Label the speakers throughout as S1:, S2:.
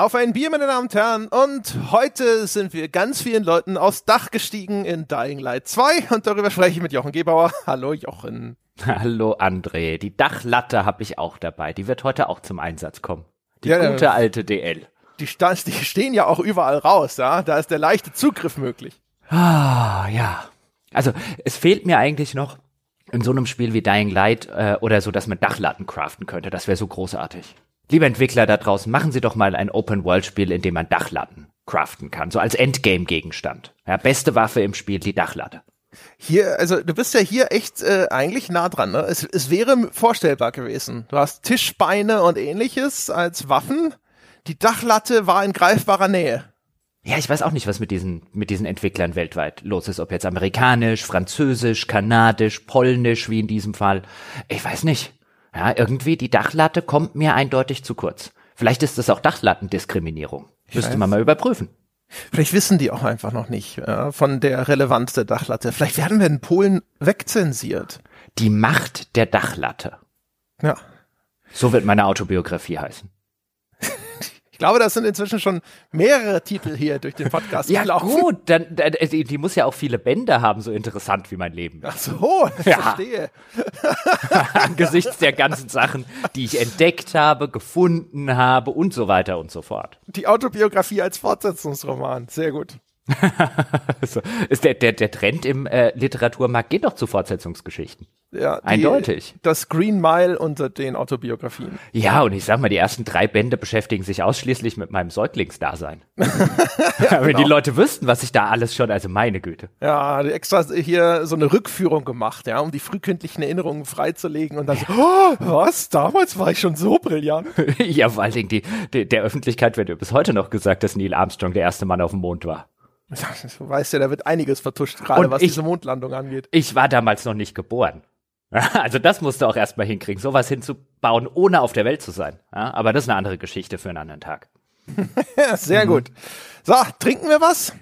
S1: Auf ein Bier, meine Damen und Herren. Und heute sind wir ganz vielen Leuten aufs Dach gestiegen in Dying Light 2. Und darüber spreche ich mit Jochen Gebauer. Hallo Jochen.
S2: Hallo André. Die Dachlatte habe ich auch dabei. Die wird heute auch zum Einsatz kommen. Die ja, gute alte DL.
S1: Die, die stehen ja auch überall raus, ja. Da ist der leichte Zugriff möglich.
S2: Ah, ja. Also es fehlt mir eigentlich noch in so einem Spiel wie Dying Light äh, oder so, dass man Dachlatten craften könnte. Das wäre so großartig. Liebe Entwickler da draußen, machen Sie doch mal ein Open-World-Spiel, in dem man Dachlatten craften kann, so als Endgame-Gegenstand. Ja, beste Waffe im Spiel, die Dachlatte.
S1: Hier, also du bist ja hier echt äh, eigentlich nah dran. Ne? Es, es wäre vorstellbar gewesen. Du hast Tischbeine und ähnliches als Waffen. Die Dachlatte war in greifbarer Nähe.
S2: Ja, ich weiß auch nicht, was mit diesen, mit diesen Entwicklern weltweit los ist. Ob jetzt amerikanisch, französisch, kanadisch, polnisch, wie in diesem Fall. Ich weiß nicht. Ja, irgendwie die Dachlatte kommt mir eindeutig zu kurz. Vielleicht ist das auch Dachlatten-Diskriminierung. Müsste man mal überprüfen.
S1: Vielleicht wissen die auch einfach noch nicht äh, von der Relevanz der Dachlatte. Vielleicht werden wir in Polen wegzensiert.
S2: Die Macht der Dachlatte.
S1: Ja.
S2: So wird meine Autobiografie heißen
S1: glaube, das sind inzwischen schon mehrere Titel hier durch den Podcast
S2: ja, gelaufen. gut, dann, dann die, die, muss ja auch viele Bände haben, so interessant wie mein Leben.
S1: Ach so, ja. verstehe.
S2: Angesichts der ganzen Sachen, die ich entdeckt habe, gefunden habe und so weiter und so fort.
S1: Die Autobiografie als Fortsetzungsroman, sehr gut.
S2: so, ist der, der, der Trend im äh, Literaturmarkt geht doch zu Fortsetzungsgeschichten.
S1: Ja, die, eindeutig. Das Green Mile unter den Autobiografien.
S2: Ja, und ich sag mal, die ersten drei Bände beschäftigen sich ausschließlich mit meinem Säuglingsdasein. ja, Wenn genau. die Leute wüssten, was ich da alles schon, also meine Güte.
S1: Ja, extra hier so eine Rückführung gemacht, ja, um die frühkindlichen Erinnerungen freizulegen und dann ja. so, oh, was? Damals war ich schon so brillant.
S2: ja, vor allen Dingen die, die, der Öffentlichkeit wird bis heute noch gesagt, dass Neil Armstrong der erste Mann auf dem Mond war.
S1: Du weißt ja, da wird einiges vertuscht, gerade was ich, diese Mondlandung angeht.
S2: Ich war damals noch nicht geboren. Also das musst du auch erstmal hinkriegen, sowas hinzubauen, ohne auf der Welt zu sein. Ja, aber das ist eine andere Geschichte für einen anderen Tag.
S1: Sehr mhm. gut. So, trinken wir was?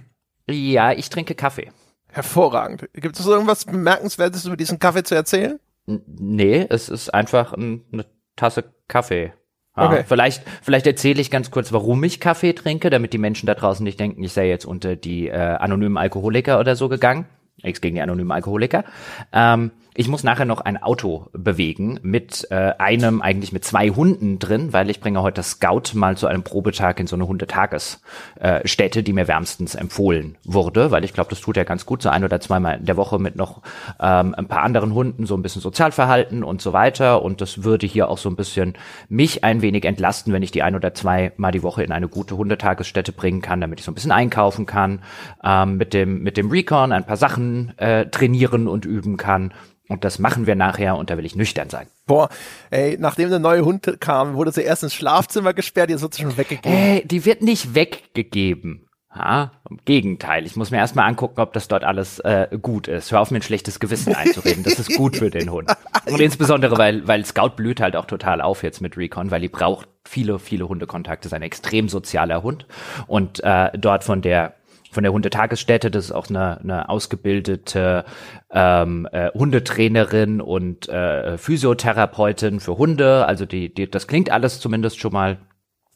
S2: Ja, ich trinke Kaffee.
S1: Hervorragend. Gibt es irgendwas Bemerkenswertes über diesen Kaffee zu erzählen?
S2: N nee, es ist einfach ein, eine Tasse Kaffee. Ja, okay. Vielleicht, vielleicht erzähle ich ganz kurz, warum ich Kaffee trinke, damit die Menschen da draußen nicht denken, ich sei jetzt unter die äh, anonymen Alkoholiker oder so gegangen. Nichts gegen die anonymen Alkoholiker. Ähm, ich muss nachher noch ein Auto bewegen mit äh, einem, eigentlich mit zwei Hunden drin, weil ich bringe heute Scout mal zu einem Probetag in so eine Hundetagesstätte, äh, die mir wärmstens empfohlen wurde, weil ich glaube, das tut ja ganz gut, so ein oder zweimal in der Woche mit noch ähm, ein paar anderen Hunden, so ein bisschen Sozialverhalten und so weiter. Und das würde hier auch so ein bisschen mich ein wenig entlasten, wenn ich die ein oder zwei Mal die Woche in eine gute Hundetagesstätte bringen kann, damit ich so ein bisschen einkaufen kann, ähm, mit dem mit dem Recon ein paar Sachen äh, trainieren und üben kann und das machen wir nachher und da will ich nüchtern sein.
S1: Boah, ey, nachdem der neue Hund kam, wurde sie erst ins Schlafzimmer gesperrt, jetzt wird sie schon weggegeben.
S2: Ey, die wird nicht weggegeben. Ja, im Gegenteil, ich muss mir erstmal angucken, ob das dort alles äh, gut ist. Hör auf, mir ein schlechtes Gewissen einzureden. Das ist gut für den Hund. Und insbesondere, weil, weil Scout blüht halt auch total auf jetzt mit Recon, weil die braucht viele, viele Hundekontakte. Ist ein extrem sozialer Hund. Und äh, dort von der von der Hundetagesstätte. Das ist auch eine, eine ausgebildete ähm, äh, Hundetrainerin und äh, Physiotherapeutin für Hunde. Also die, die, das klingt alles zumindest schon mal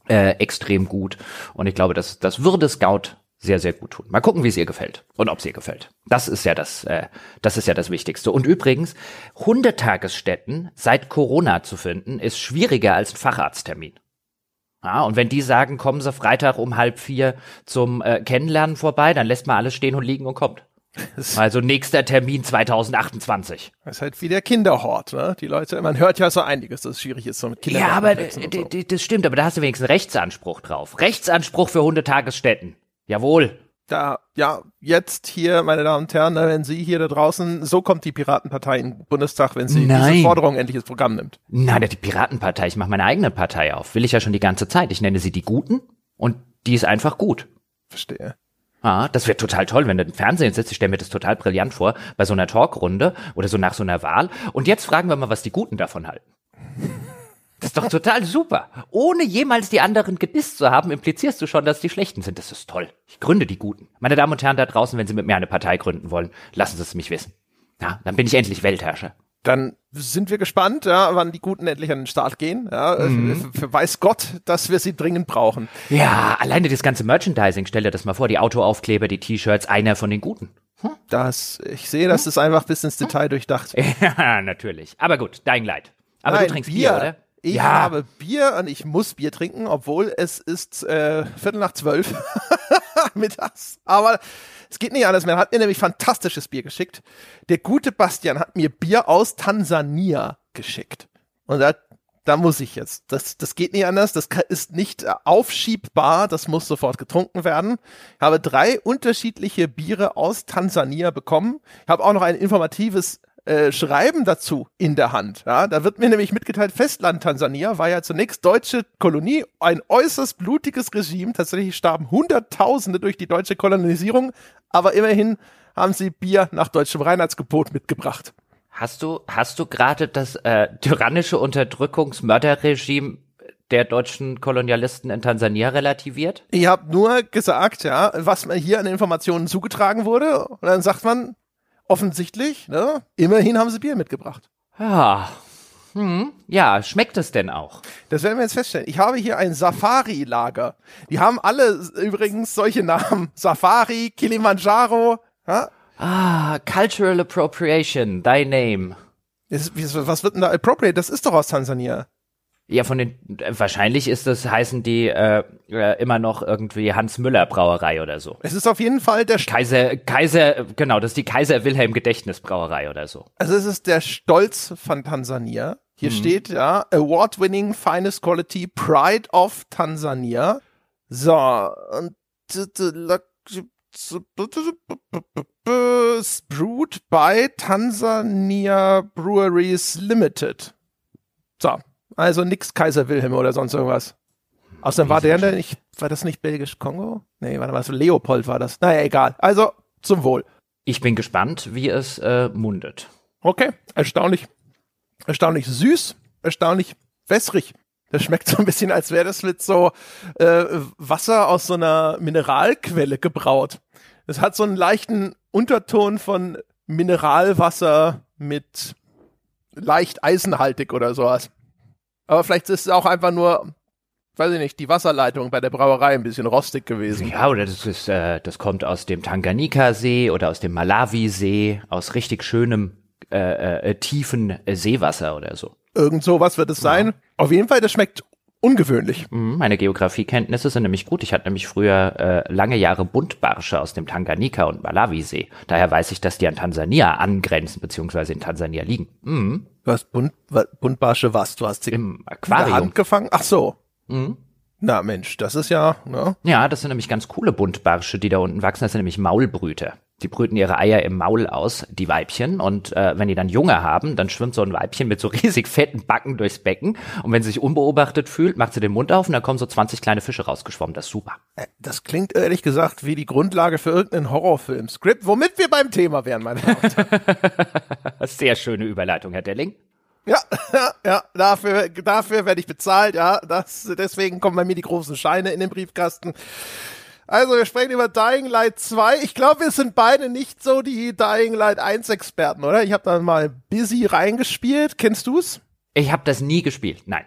S2: äh, extrem gut. Und ich glaube, das, das würde Scout sehr, sehr gut tun. Mal gucken, wie es ihr gefällt und ob es ihr gefällt. Das ist ja das, äh, das ist ja das Wichtigste. Und übrigens, Hundetagesstätten seit Corona zu finden, ist schwieriger als ein Facharzttermin. Ja, und wenn die sagen, kommen Sie Freitag um halb vier zum äh, Kennenlernen vorbei, dann lässt man alles stehen und liegen und kommt. Also nächster Termin 2028.
S1: Das ist halt wie der Kinderhort, ne? Die Leute, man hört ja so einiges, dass es schwierig ist, so mit
S2: Kindern. Ja, aber so. das stimmt, aber da hast du wenigstens Rechtsanspruch drauf. Rechtsanspruch für Hundetagesstätten. Jawohl
S1: da, ja, jetzt hier, meine Damen und Herren, wenn Sie hier da draußen, so kommt die Piratenpartei in den Bundestag, wenn sie Nein. diese Forderung endlich ins Programm nimmt.
S2: Nein, die Piratenpartei, ich mache meine eigene Partei auf. Will ich ja schon die ganze Zeit. Ich nenne sie die Guten und die ist einfach gut.
S1: Verstehe.
S2: Ah, das wäre total toll, wenn du im Fernsehen sitzt. Ich stelle mir das total brillant vor, bei so einer Talkrunde oder so nach so einer Wahl. Und jetzt fragen wir mal, was die Guten davon halten. Das ist doch total super. Ohne jemals die anderen gedisst zu haben, implizierst du schon, dass die Schlechten sind. Das ist toll. Ich gründe die Guten. Meine Damen und Herren da draußen, wenn Sie mit mir eine Partei gründen wollen, lassen Sie es mich wissen. Ja, dann bin ich endlich Weltherrscher.
S1: Dann sind wir gespannt, ja, wann die Guten endlich an den Start gehen. Ja, mhm. für, weiß Gott, dass wir sie dringend brauchen.
S2: Ja, alleine das ganze Merchandising, stell dir das mal vor, die Autoaufkleber, die T-Shirts, einer von den Guten.
S1: Hm? Das, ich sehe, das hm? ist einfach bis ins Detail durchdacht.
S2: Ja, natürlich. Aber gut, dein Leid. Aber Nein, du trinkst Bier, Bier oder?
S1: Ich ja. habe Bier und ich muss Bier trinken, obwohl es ist äh, Viertel nach zwölf mittags. Aber es geht nicht anders. Er hat mir nämlich fantastisches Bier geschickt. Der gute Bastian hat mir Bier aus Tansania geschickt. Und da, da muss ich jetzt. Das, das geht nicht anders. Das ist nicht aufschiebbar. Das muss sofort getrunken werden. Ich habe drei unterschiedliche Biere aus Tansania bekommen. Ich habe auch noch ein informatives äh, Schreiben dazu in der Hand. Ja, da wird mir nämlich mitgeteilt, Festland Tansania war ja zunächst deutsche Kolonie, ein äußerst blutiges Regime. Tatsächlich starben Hunderttausende durch die deutsche Kolonisierung, aber immerhin haben sie Bier nach deutschem Reinheitsgebot mitgebracht.
S2: Hast du, hast du gerade das äh, tyrannische Unterdrückungsmörderregime der deutschen Kolonialisten in Tansania relativiert?
S1: Ich habe nur gesagt, ja, was mir hier an Informationen zugetragen wurde. Und dann sagt man, offensichtlich, ne? Immerhin haben sie Bier mitgebracht.
S2: Ja. Hm, ja, schmeckt es denn auch?
S1: Das werden wir jetzt feststellen. Ich habe hier ein Safari-Lager. Die haben alle übrigens solche Namen. Safari, Kilimanjaro. Ja?
S2: Ah, Cultural Appropriation, thy name.
S1: was wird denn da appropriate? Das ist doch aus Tansania.
S2: Ja, von den wahrscheinlich ist das heißen die äh, äh, immer noch irgendwie Hans Müller Brauerei oder so.
S1: Es ist auf jeden Fall der
S2: Kaiser Kaiser genau, das ist die Kaiser Wilhelm Gedächtnisbrauerei oder so.
S1: Also es ist der Stolz von Tansania. Hier mhm. steht ja Award-winning finest quality Pride of Tansania. So und brewed by Tansania Breweries Limited. So, also nix Kaiser Wilhelm oder sonst irgendwas. Außerdem war der denn nicht, war das nicht Belgisch-Kongo? Nee, warte mal, so Leopold war das. Naja, egal. Also, zum Wohl.
S2: Ich bin gespannt, wie es äh, mundet.
S1: Okay, erstaunlich. Erstaunlich süß, erstaunlich wässrig. Das schmeckt so ein bisschen, als wäre das mit so äh, Wasser aus so einer Mineralquelle gebraut. Es hat so einen leichten Unterton von Mineralwasser mit leicht eisenhaltig oder sowas. Aber vielleicht ist es auch einfach nur, weiß ich nicht, die Wasserleitung bei der Brauerei ein bisschen rostig gewesen.
S2: Ja, oder das ist, äh, das kommt aus dem Tanganika-See oder aus dem Malawi-See, aus richtig schönem, äh, äh, tiefen Seewasser oder so.
S1: Irgend sowas wird es sein. Ja. Auf jeden Fall, das schmeckt ungewöhnlich.
S2: Mhm, meine Geografiekenntnisse sind nämlich gut. Ich hatte nämlich früher äh, lange Jahre Buntbarsche aus dem Tanganika und Malawisee. Daher weiß ich, dass die an Tansania angrenzen, beziehungsweise in Tansania liegen. Mhm.
S1: Was Bunt, Buntbarsche was? Du hast sie
S2: im Aquarium in
S1: Hand gefangen? Ach so. Mhm. Na Mensch, das ist ja, ne?
S2: Ja, das sind nämlich ganz coole Buntbarsche, die da unten wachsen. Das sind nämlich Maulbrüter. Die brüten ihre Eier im Maul aus, die Weibchen. Und äh, wenn die dann Junge haben, dann schwimmt so ein Weibchen mit so riesig fetten Backen durchs Becken. Und wenn sie sich unbeobachtet fühlt, macht sie den Mund auf und dann kommen so 20 kleine Fische rausgeschwommen. Das ist super.
S1: Äh, das klingt ehrlich gesagt wie die Grundlage für irgendeinen Horrorfilm-Skript, womit wir beim Thema wären, meine Damen und
S2: Herren. Sehr schöne Überleitung, Herr Delling.
S1: Ja, ja, ja, dafür, dafür werde ich bezahlt, ja. Das, deswegen kommen bei mir die großen Scheine in den Briefkasten. Also, wir sprechen über Dying Light 2. Ich glaube, wir sind beide nicht so die Dying Light 1 Experten, oder? Ich habe da mal busy reingespielt. Kennst du's?
S2: Ich habe das nie gespielt, nein.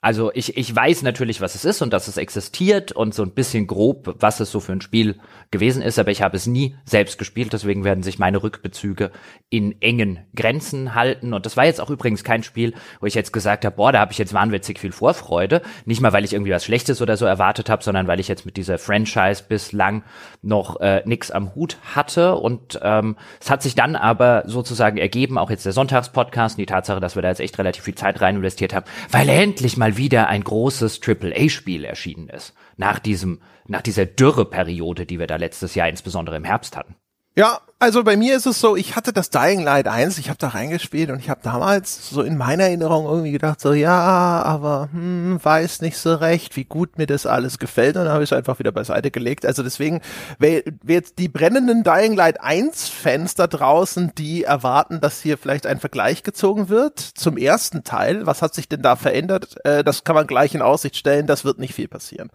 S2: Also ich, ich weiß natürlich, was es ist und dass es existiert und so ein bisschen grob, was es so für ein Spiel gewesen ist, aber ich habe es nie selbst gespielt, deswegen werden sich meine Rückbezüge in engen Grenzen halten. Und das war jetzt auch übrigens kein Spiel, wo ich jetzt gesagt habe, boah, da habe ich jetzt wahnwitzig viel Vorfreude. Nicht mal, weil ich irgendwie was Schlechtes oder so erwartet habe, sondern weil ich jetzt mit dieser Franchise bislang noch äh, nix am Hut hatte. Und ähm, es hat sich dann aber sozusagen ergeben, auch jetzt der Sonntagspodcast und die Tatsache, dass wir da jetzt echt relativ viel Zeit rein investiert haben, weil endlich mal wieder ein großes AAA-Spiel erschienen ist. Nach diesem, nach dieser Dürreperiode, die wir da letztes Jahr insbesondere im Herbst hatten.
S1: Ja, also bei mir ist es so, ich hatte das Dying Light 1, ich habe da reingespielt und ich habe damals so in meiner Erinnerung irgendwie gedacht, so ja, aber hm, weiß nicht so recht, wie gut mir das alles gefällt und dann habe ich es einfach wieder beiseite gelegt. Also deswegen, wer, wer jetzt die brennenden Dying Light 1 Fans da draußen, die erwarten, dass hier vielleicht ein Vergleich gezogen wird zum ersten Teil, was hat sich denn da verändert, äh, das kann man gleich in Aussicht stellen, das wird nicht viel passieren.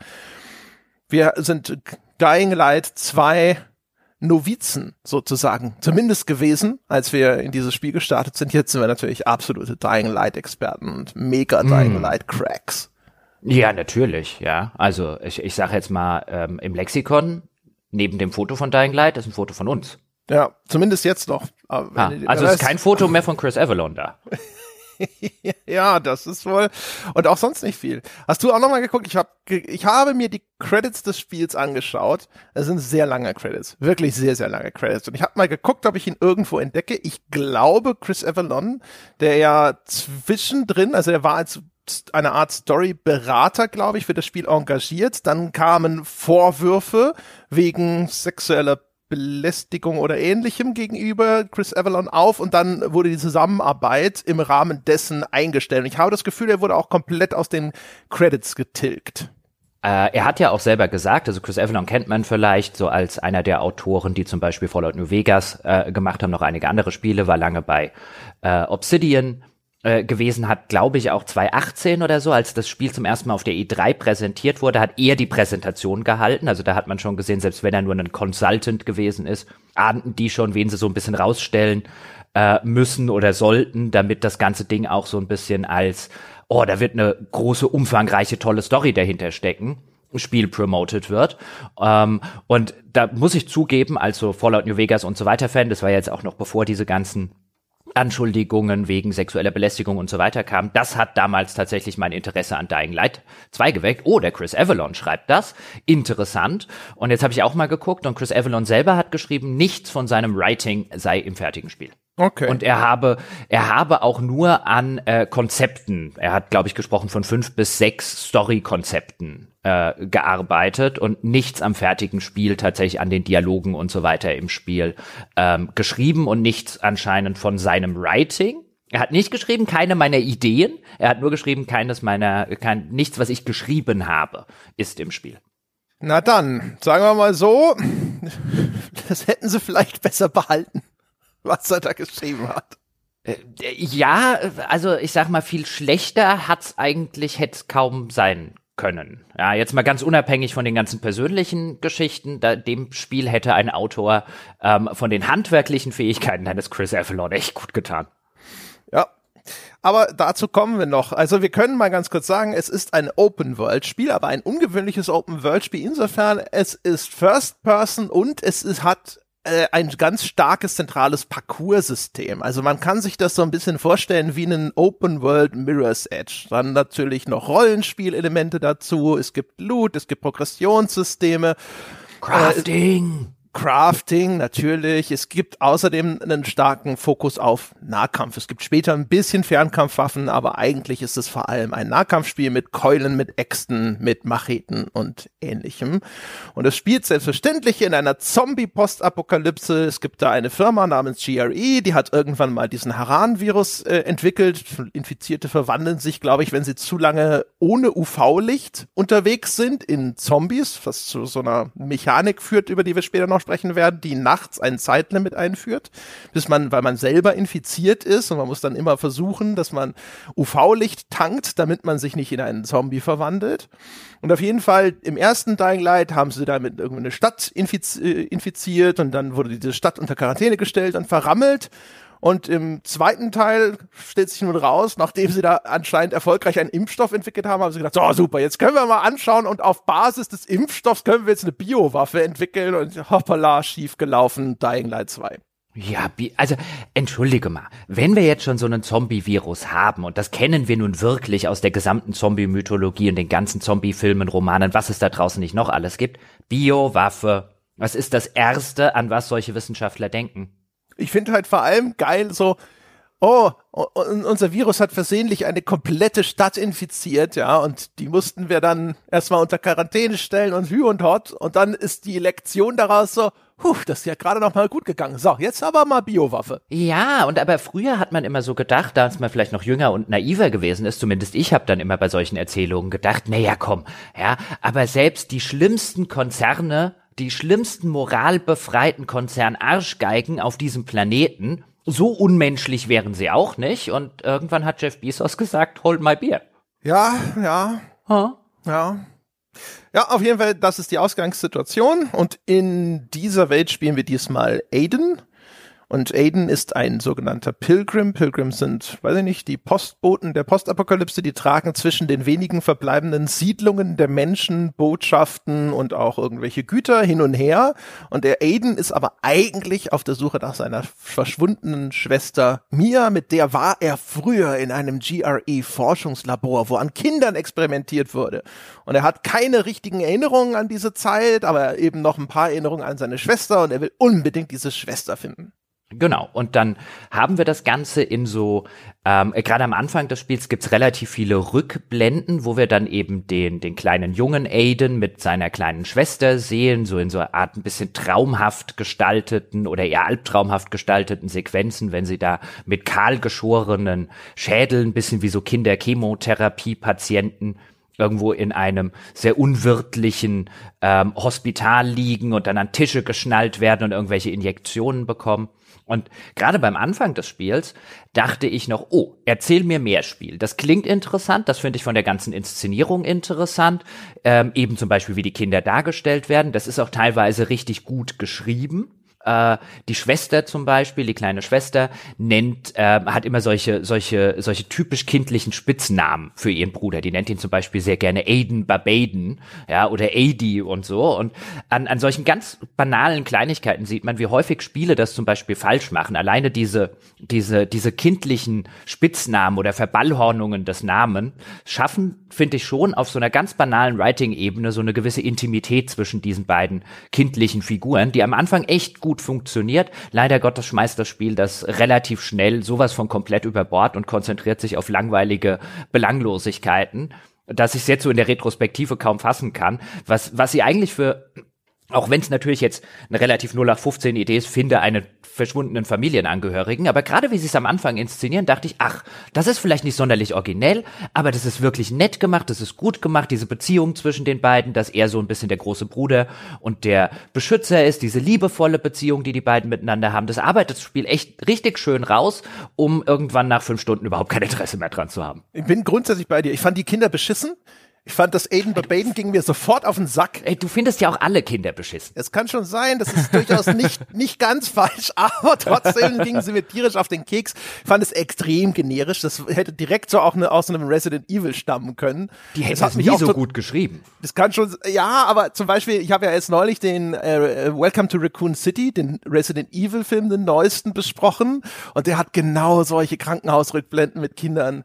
S1: Wir sind Dying Light 2 Novizen sozusagen, zumindest gewesen, als wir in dieses Spiel gestartet sind. Jetzt sind wir natürlich absolute Dying Light Experten und mega Dying mm. Light Cracks.
S2: Ja, natürlich, ja. Also ich, ich sage jetzt mal, ähm, im Lexikon, neben dem Foto von Dying Light, ist ein Foto von uns.
S1: Ja, zumindest jetzt noch.
S2: Ah, also ist kein Foto mehr von Chris Avalon da.
S1: ja, das ist wohl. Und auch sonst nicht viel. Hast du auch nochmal geguckt? Ich, hab, ich habe mir die Credits des Spiels angeschaut. Es sind sehr lange Credits. Wirklich sehr, sehr lange Credits. Und ich habe mal geguckt, ob ich ihn irgendwo entdecke. Ich glaube, Chris Avalon, der ja zwischendrin, also er war als eine Art Story-Berater, glaube ich, für das Spiel engagiert. Dann kamen Vorwürfe wegen sexueller Belästigung oder ähnlichem gegenüber Chris Avalon auf und dann wurde die Zusammenarbeit im Rahmen dessen eingestellt. Und ich habe das Gefühl, er wurde auch komplett aus den Credits getilgt.
S2: Äh, er hat ja auch selber gesagt, also Chris Avalon kennt man vielleicht so als einer der Autoren, die zum Beispiel Fallout New Vegas äh, gemacht haben, noch einige andere Spiele, war lange bei äh, Obsidian äh, gewesen hat, glaube ich, auch 2018 oder so, als das Spiel zum ersten Mal auf der E3 präsentiert wurde, hat er die Präsentation gehalten. Also da hat man schon gesehen, selbst wenn er nur ein Consultant gewesen ist, ahnten die schon, wen sie so ein bisschen rausstellen äh, müssen oder sollten, damit das ganze Ding auch so ein bisschen als, oh, da wird eine große, umfangreiche, tolle Story dahinter stecken. Spiel promoted wird. Ähm, und da muss ich zugeben, also Fallout New Vegas und so weiter Fan, das war jetzt auch noch bevor diese ganzen Anschuldigungen wegen sexueller Belästigung und so weiter kamen. Das hat damals tatsächlich mein Interesse an Dying Light 2 geweckt. Oh, der Chris Avalon schreibt das. Interessant. Und jetzt habe ich auch mal geguckt und Chris Avalon selber hat geschrieben, nichts von seinem Writing sei im fertigen Spiel. Okay. Und er habe, er habe auch nur an äh, Konzepten, er hat, glaube ich, gesprochen von fünf bis sechs Story-Konzepten äh, gearbeitet und nichts am fertigen Spiel, tatsächlich an den Dialogen und so weiter im Spiel ähm, geschrieben und nichts anscheinend von seinem Writing. Er hat nicht geschrieben, keine meiner Ideen. Er hat nur geschrieben, keines meiner, kein, nichts, was ich geschrieben habe, ist im Spiel.
S1: Na dann, sagen wir mal so, das hätten sie vielleicht besser behalten was er da geschrieben hat.
S2: Äh, ja, also ich sag mal, viel schlechter hat's eigentlich, hätte kaum sein können. Ja, jetzt mal ganz unabhängig von den ganzen persönlichen Geschichten, da, dem Spiel hätte ein Autor ähm, von den handwerklichen Fähigkeiten eines Chris Avalon echt gut getan.
S1: Ja, aber dazu kommen wir noch. Also wir können mal ganz kurz sagen, es ist ein Open-World-Spiel, aber ein ungewöhnliches Open-World-Spiel insofern, es ist First-Person und es ist, hat äh, ein ganz starkes zentrales Parcours-System. Also man kann sich das so ein bisschen vorstellen wie einen Open World Mirror's Edge. Dann natürlich noch Rollenspielelemente dazu. Es gibt Loot, es gibt Progressionssysteme.
S2: Crafting.
S1: Äh, Crafting, natürlich. Es gibt außerdem einen starken Fokus auf Nahkampf. Es gibt später ein bisschen Fernkampfwaffen, aber eigentlich ist es vor allem ein Nahkampfspiel mit Keulen, mit Äxten, mit Macheten und ähnlichem. Und es spielt selbstverständlich in einer Zombie-Postapokalypse. Es gibt da eine Firma namens GRE, die hat irgendwann mal diesen Haran-Virus äh, entwickelt. Infizierte verwandeln sich, glaube ich, wenn sie zu lange ohne UV-Licht unterwegs sind in Zombies, was zu so einer Mechanik führt, über die wir später noch sprechen werden, die nachts ein Zeitlimit einführt, bis man, weil man selber infiziert ist und man muss dann immer versuchen, dass man UV-Licht tankt, damit man sich nicht in einen Zombie verwandelt. Und auf jeden Fall im ersten Dying Light haben sie damit irgendeine Stadt infiz äh, infiziert und dann wurde diese Stadt unter Quarantäne gestellt und verrammelt. Und im zweiten Teil stellt sich nun raus, nachdem sie da anscheinend erfolgreich einen Impfstoff entwickelt haben, haben sie gedacht, so super, jetzt können wir mal anschauen und auf Basis des Impfstoffs können wir jetzt eine Biowaffe entwickeln und hoppala, schief gelaufen, Dying Light 2.
S2: Ja, also entschuldige mal, wenn wir jetzt schon so einen Zombie-Virus haben und das kennen wir nun wirklich aus der gesamten Zombie-Mythologie und den ganzen Zombie-Filmen, Romanen, was es da draußen nicht noch alles gibt, Biowaffe, was ist das Erste, an was solche Wissenschaftler denken?
S1: Ich finde halt vor allem geil so, oh, unser Virus hat versehentlich eine komplette Stadt infiziert, ja, und die mussten wir dann erstmal unter Quarantäne stellen und hü und hot. Und dann ist die Lektion daraus so, Puh, das ist ja gerade noch mal gut gegangen. So, jetzt aber mal Biowaffe.
S2: Ja, und aber früher hat man immer so gedacht, da man vielleicht noch jünger und naiver gewesen ist, zumindest ich habe dann immer bei solchen Erzählungen gedacht, naja, komm, ja, aber selbst die schlimmsten Konzerne die schlimmsten moralbefreiten Konzern-Arschgeigen auf diesem Planeten. So unmenschlich wären sie auch nicht. Und irgendwann hat Jeff Bezos gesagt, hold my beer.
S1: Ja, ja. Huh? Ja. Ja, auf jeden Fall, das ist die Ausgangssituation. Und in dieser Welt spielen wir diesmal Aiden. Und Aiden ist ein sogenannter Pilgrim. Pilgrims sind, weiß ich nicht, die Postboten der Postapokalypse, die tragen zwischen den wenigen verbleibenden Siedlungen der Menschen Botschaften und auch irgendwelche Güter hin und her. Und der Aiden ist aber eigentlich auf der Suche nach seiner verschwundenen Schwester Mia, mit der war er früher in einem GRE-Forschungslabor, wo an Kindern experimentiert wurde. Und er hat keine richtigen Erinnerungen an diese Zeit, aber eben noch ein paar Erinnerungen an seine Schwester und er will unbedingt diese Schwester finden.
S2: Genau, und dann haben wir das Ganze in so, ähm, gerade am Anfang des Spiels gibt's relativ viele Rückblenden, wo wir dann eben den, den kleinen jungen Aiden mit seiner kleinen Schwester sehen, so in so einer Art ein bisschen traumhaft gestalteten oder eher albtraumhaft gestalteten Sequenzen, wenn sie da mit kahl geschorenen Schädeln, bisschen wie so Kinderchemotherapie-Patienten irgendwo in einem sehr unwirtlichen ähm, Hospital liegen und dann an Tische geschnallt werden und irgendwelche Injektionen bekommen. Und gerade beim Anfang des Spiels dachte ich noch, oh, erzähl mir mehr Spiel. Das klingt interessant, das finde ich von der ganzen Inszenierung interessant. Ähm, eben zum Beispiel, wie die Kinder dargestellt werden. Das ist auch teilweise richtig gut geschrieben. Äh, die Schwester zum Beispiel, die kleine Schwester, nennt, äh, hat immer solche, solche, solche typisch kindlichen Spitznamen für ihren Bruder. Die nennt ihn zum Beispiel sehr gerne Aiden Barbaden, ja, oder Adi und so. Und an, an solchen ganz banalen Kleinigkeiten sieht man, wie häufig Spiele das zum Beispiel falsch machen. Alleine diese, diese, diese kindlichen Spitznamen oder Verballhornungen des Namen schaffen, finde ich schon, auf so einer ganz banalen Writing-Ebene so eine gewisse Intimität zwischen diesen beiden kindlichen Figuren, die am Anfang echt gut funktioniert. Leider Gottes schmeißt das Spiel das relativ schnell sowas von komplett über Bord und konzentriert sich auf langweilige Belanglosigkeiten, dass ich es jetzt so in der Retrospektive kaum fassen kann. Was, was sie eigentlich für auch wenn es natürlich jetzt eine relativ 0815 Idee ist, finde einen verschwundenen Familienangehörigen. Aber gerade wie sie es am Anfang inszenieren, dachte ich, ach, das ist vielleicht nicht sonderlich originell, aber das ist wirklich nett gemacht, das ist gut gemacht, diese Beziehung zwischen den beiden, dass er so ein bisschen der große Bruder und der Beschützer ist, diese liebevolle Beziehung, die die beiden miteinander haben. Das arbeitet das Spiel echt richtig schön raus, um irgendwann nach fünf Stunden überhaupt kein Interesse mehr dran zu haben.
S1: Ich bin grundsätzlich bei dir. Ich fand die Kinder beschissen. Ich fand, das Aiden Baden ging mir sofort auf den Sack.
S2: Ey, du findest ja auch alle Kinder beschissen.
S1: Es kann schon sein, das ist durchaus nicht, nicht ganz falsch, aber trotzdem gingen sie mir tierisch auf den Keks. Ich fand es extrem generisch. Das hätte direkt so auch eine, aus einem Resident Evil stammen können.
S2: Die hätten es nie so gut geschrieben.
S1: Das kann schon, ja, aber zum Beispiel, ich habe ja jetzt neulich den äh, Welcome to Raccoon City, den Resident Evil Film, den neuesten besprochen und der hat genau solche Krankenhausrückblenden mit Kindern.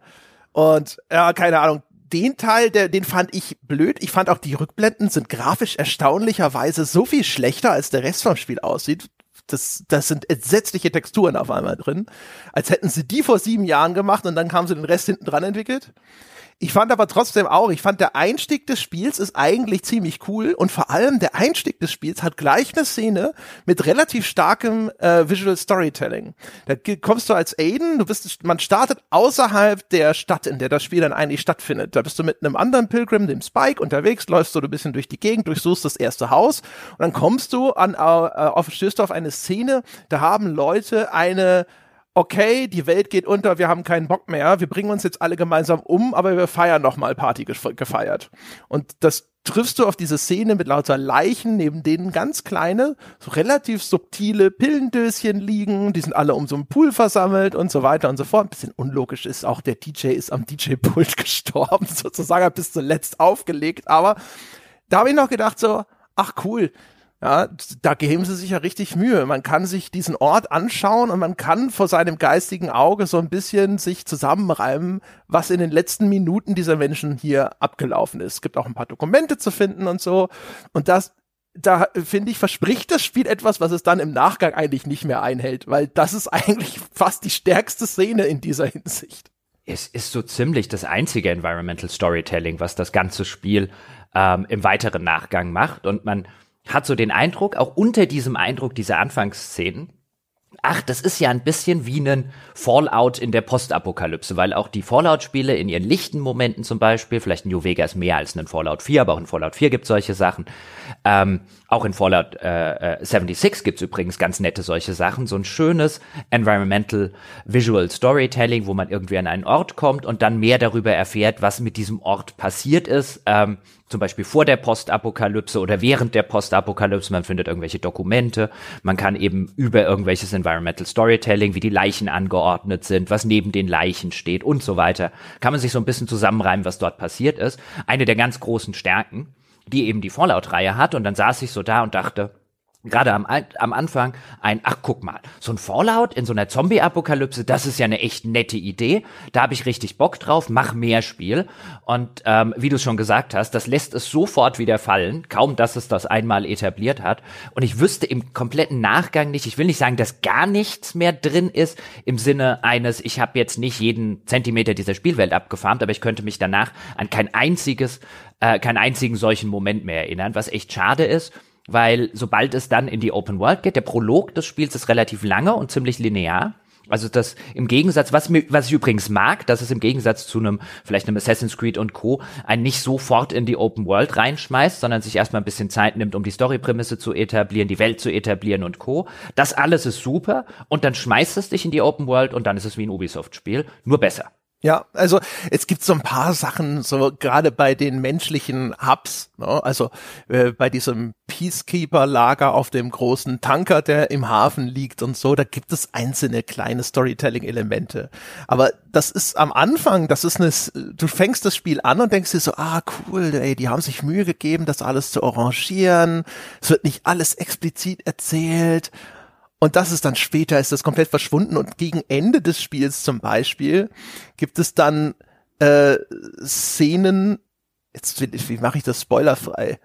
S1: Und ja, keine Ahnung, den Teil, der, den fand ich blöd. Ich fand auch die Rückblenden sind grafisch erstaunlicherweise so viel schlechter, als der Rest vom Spiel aussieht. Das, das sind entsetzliche Texturen auf einmal drin. Als hätten sie die vor sieben Jahren gemacht und dann haben sie den Rest hinten dran entwickelt. Ich fand aber trotzdem auch, ich fand der Einstieg des Spiels ist eigentlich ziemlich cool und vor allem der Einstieg des Spiels hat gleich eine Szene mit relativ starkem äh, Visual Storytelling. Da kommst du als Aiden, du bist, man startet außerhalb der Stadt, in der das Spiel dann eigentlich stattfindet. Da bist du mit einem anderen Pilgrim, dem Spike, unterwegs, läufst du ein bisschen durch die Gegend, durchsuchst das erste Haus und dann kommst du an, äh, auf, stößt du auf eine Szene, da haben Leute eine okay, die Welt geht unter, wir haben keinen Bock mehr, wir bringen uns jetzt alle gemeinsam um, aber wir feiern nochmal Party gefeiert. Und das triffst du auf diese Szene mit lauter Leichen, neben denen ganz kleine, so relativ subtile Pillendöschen liegen, die sind alle um so einen Pool versammelt und so weiter und so fort. Ein bisschen unlogisch ist auch, der DJ ist am DJ-Pult gestorben, sozusagen, bis zuletzt aufgelegt, aber da habe ich noch gedacht so, ach cool, ja, da geben sie sich ja richtig Mühe. Man kann sich diesen Ort anschauen und man kann vor seinem geistigen Auge so ein bisschen sich zusammenreimen, was in den letzten Minuten dieser Menschen hier abgelaufen ist. Es gibt auch ein paar Dokumente zu finden und so. Und das, da finde ich, verspricht das Spiel etwas, was es dann im Nachgang eigentlich nicht mehr einhält, weil das ist eigentlich fast die stärkste Szene in dieser Hinsicht.
S2: Es ist so ziemlich das einzige Environmental Storytelling, was das ganze Spiel ähm, im weiteren Nachgang macht und man hat so den Eindruck, auch unter diesem Eindruck dieser Anfangsszenen, ach, das ist ja ein bisschen wie ein Fallout in der Postapokalypse, weil auch die Fallout-Spiele in ihren lichten Momenten zum Beispiel, vielleicht New Vegas mehr als ein Fallout 4, aber auch in Fallout 4 gibt solche Sachen. Ähm, auch in Fallout äh, 76 gibt's übrigens ganz nette solche Sachen. So ein schönes Environmental Visual Storytelling, wo man irgendwie an einen Ort kommt und dann mehr darüber erfährt, was mit diesem Ort passiert ist. Ähm, zum Beispiel vor der Postapokalypse oder während der Postapokalypse. Man findet irgendwelche Dokumente. Man kann eben über irgendwelches Environmental Storytelling, wie die Leichen angeordnet sind, was neben den Leichen steht und so weiter, kann man sich so ein bisschen zusammenreimen, was dort passiert ist. Eine der ganz großen Stärken, die eben die Fallout-Reihe hat. Und dann saß ich so da und dachte, gerade am, am Anfang ein, ach guck mal, so ein Fallout in so einer Zombie-Apokalypse, das ist ja eine echt nette Idee. Da habe ich richtig Bock drauf, mach mehr Spiel. Und ähm, wie du schon gesagt hast, das lässt es sofort wieder fallen, kaum dass es das einmal etabliert hat. Und ich wüsste im kompletten Nachgang nicht, ich will nicht sagen, dass gar nichts mehr drin ist, im Sinne eines, ich habe jetzt nicht jeden Zentimeter dieser Spielwelt abgefarmt, aber ich könnte mich danach an kein einziges, äh, keinen einzigen solchen Moment mehr erinnern, was echt schade ist weil sobald es dann in die Open World geht, der Prolog des Spiels ist relativ lange und ziemlich linear. Also das im Gegensatz, was, mir, was ich übrigens mag, dass es im Gegensatz zu einem, vielleicht einem Assassin's Creed und Co. einen nicht sofort in die Open World reinschmeißt, sondern sich erstmal ein bisschen Zeit nimmt, um die Storyprämisse zu etablieren, die Welt zu etablieren und Co. Das alles ist super und dann schmeißt es dich in die Open World und dann ist es wie ein Ubisoft-Spiel, nur besser.
S1: Ja, also es gibt so ein paar Sachen, so gerade bei den menschlichen Hubs, ne? also äh, bei diesem Peacekeeper-Lager auf dem großen Tanker, der im Hafen liegt und so, da gibt es einzelne kleine Storytelling-Elemente. Aber das ist am Anfang, das ist eine, du fängst das Spiel an und denkst dir so, ah cool, ey, die haben sich Mühe gegeben, das alles zu arrangieren. Es wird nicht alles explizit erzählt und das ist dann später, ist das komplett verschwunden und gegen Ende des Spiels zum Beispiel gibt es dann äh, Szenen, jetzt wie mache ich das spoilerfrei?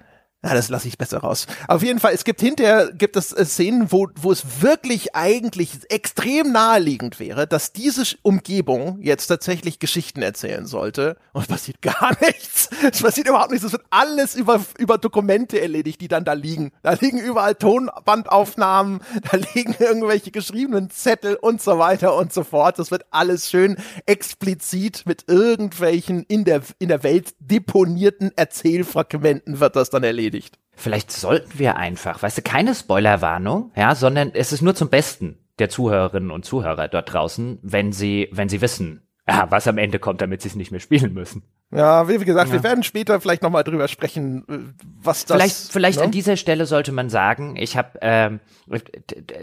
S1: Ja, das lasse ich besser raus. Auf jeden Fall, es gibt hinterher, gibt es äh, Szenen, wo, wo es wirklich eigentlich extrem naheliegend wäre, dass diese Umgebung jetzt tatsächlich Geschichten erzählen sollte. Und es passiert gar nichts. Es passiert überhaupt nichts. Es wird alles über, über Dokumente erledigt, die dann da liegen. Da liegen überall Tonbandaufnahmen, da liegen irgendwelche geschriebenen Zettel und so weiter und so fort. Das wird alles schön explizit mit irgendwelchen in der, in der Welt deponierten Erzählfragmenten wird das dann erledigt erledigt.
S2: Vielleicht sollten wir einfach, weißt du, keine Spoilerwarnung, ja, sondern es ist nur zum Besten der Zuhörerinnen und Zuhörer dort draußen, wenn sie, wenn sie wissen, ja, was am Ende kommt, damit sie es nicht mehr spielen müssen.
S1: Ja, wie gesagt, ja. wir werden später vielleicht nochmal drüber sprechen, äh, was das.
S2: Vielleicht, vielleicht ne? an dieser Stelle sollte man sagen, ich habe, ähm,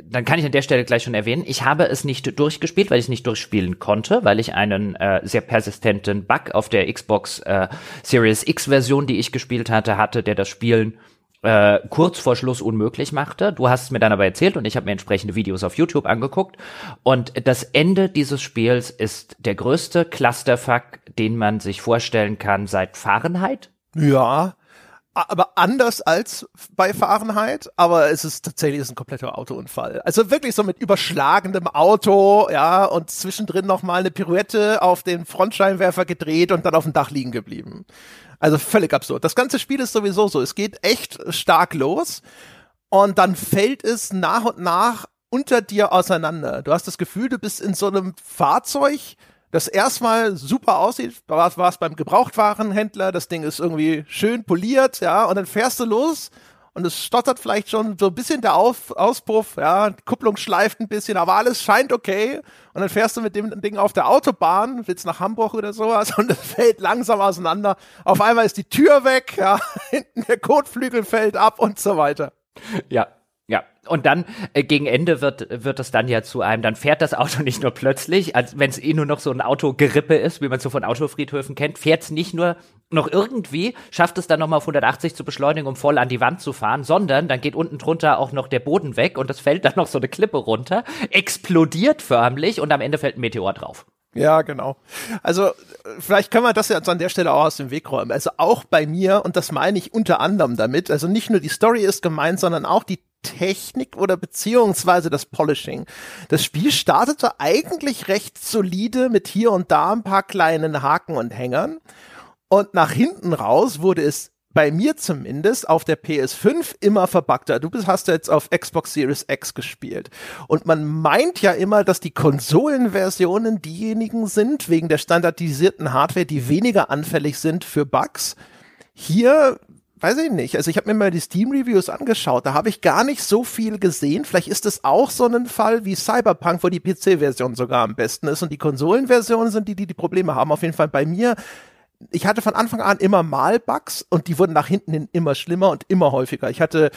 S2: dann kann ich an der Stelle gleich schon erwähnen, ich habe es nicht durchgespielt, weil ich es nicht durchspielen konnte, weil ich einen äh, sehr persistenten Bug auf der Xbox äh, Series X Version, die ich gespielt hatte, hatte, der das Spielen äh, kurz vor Schluss unmöglich machte. Du hast es mir dann aber erzählt und ich habe mir entsprechende Videos auf YouTube angeguckt. Und das Ende dieses Spiels ist der größte Clusterfuck, den man sich vorstellen kann seit Fahrenheit.
S1: Ja, aber anders als bei Fahrenheit, aber es ist tatsächlich ein kompletter Autounfall. Also wirklich so mit überschlagendem Auto, ja, und zwischendrin noch mal eine Pirouette auf den Frontscheinwerfer gedreht und dann auf dem Dach liegen geblieben. Also völlig absurd. Das ganze Spiel ist sowieso so. Es geht echt stark los und dann fällt es nach und nach unter dir auseinander. Du hast das Gefühl, du bist in so einem Fahrzeug, das erstmal super aussieht. Du warst beim Gebrauchtwarenhändler, das Ding ist irgendwie schön poliert, ja, und dann fährst du los und es stottert vielleicht schon so ein bisschen der Auf Auspuff, ja, die Kupplung schleift ein bisschen, aber alles scheint okay. Und dann fährst du mit dem Ding auf der Autobahn, willst nach Hamburg oder sowas und es fällt langsam auseinander. Auf einmal ist die Tür weg, ja, hinten der Kotflügel fällt ab und so weiter.
S2: Ja, ja, und dann äh, gegen Ende wird wird es dann ja zu einem, dann fährt das Auto nicht nur plötzlich, als wenn es eh nur noch so ein Autogerippe ist, wie man so von Autofriedhöfen kennt, fährt es nicht nur noch irgendwie, schafft es dann nochmal auf 180 zu beschleunigen, um voll an die Wand zu fahren, sondern dann geht unten drunter auch noch der Boden weg und es fällt dann noch so eine Klippe runter, explodiert förmlich und am Ende fällt ein Meteor drauf.
S1: Ja, genau. Also vielleicht können wir das jetzt an der Stelle auch aus dem Weg räumen. Also auch bei mir, und das meine ich unter anderem damit, also nicht nur die Story ist gemeint, sondern auch die Technik oder beziehungsweise das Polishing. Das Spiel startete eigentlich recht solide mit hier und da ein paar kleinen Haken und Hängern. Und nach hinten raus wurde es bei mir zumindest auf der PS5 immer verbuggter. Du hast jetzt auf Xbox Series X gespielt. Und man meint ja immer, dass die Konsolenversionen diejenigen sind, wegen der standardisierten Hardware, die weniger anfällig sind für Bugs. Hier weiß ich nicht. Also ich habe mir mal die Steam-Reviews angeschaut, da habe ich gar nicht so viel gesehen. Vielleicht ist es auch so ein Fall wie Cyberpunk, wo die PC-Version sogar am besten ist und die Konsolenversionen sind die, die die Probleme haben. Auf jeden Fall bei mir ich hatte von Anfang an immer mal Bugs und die wurden nach hinten hin immer schlimmer und immer häufiger. Ich hatte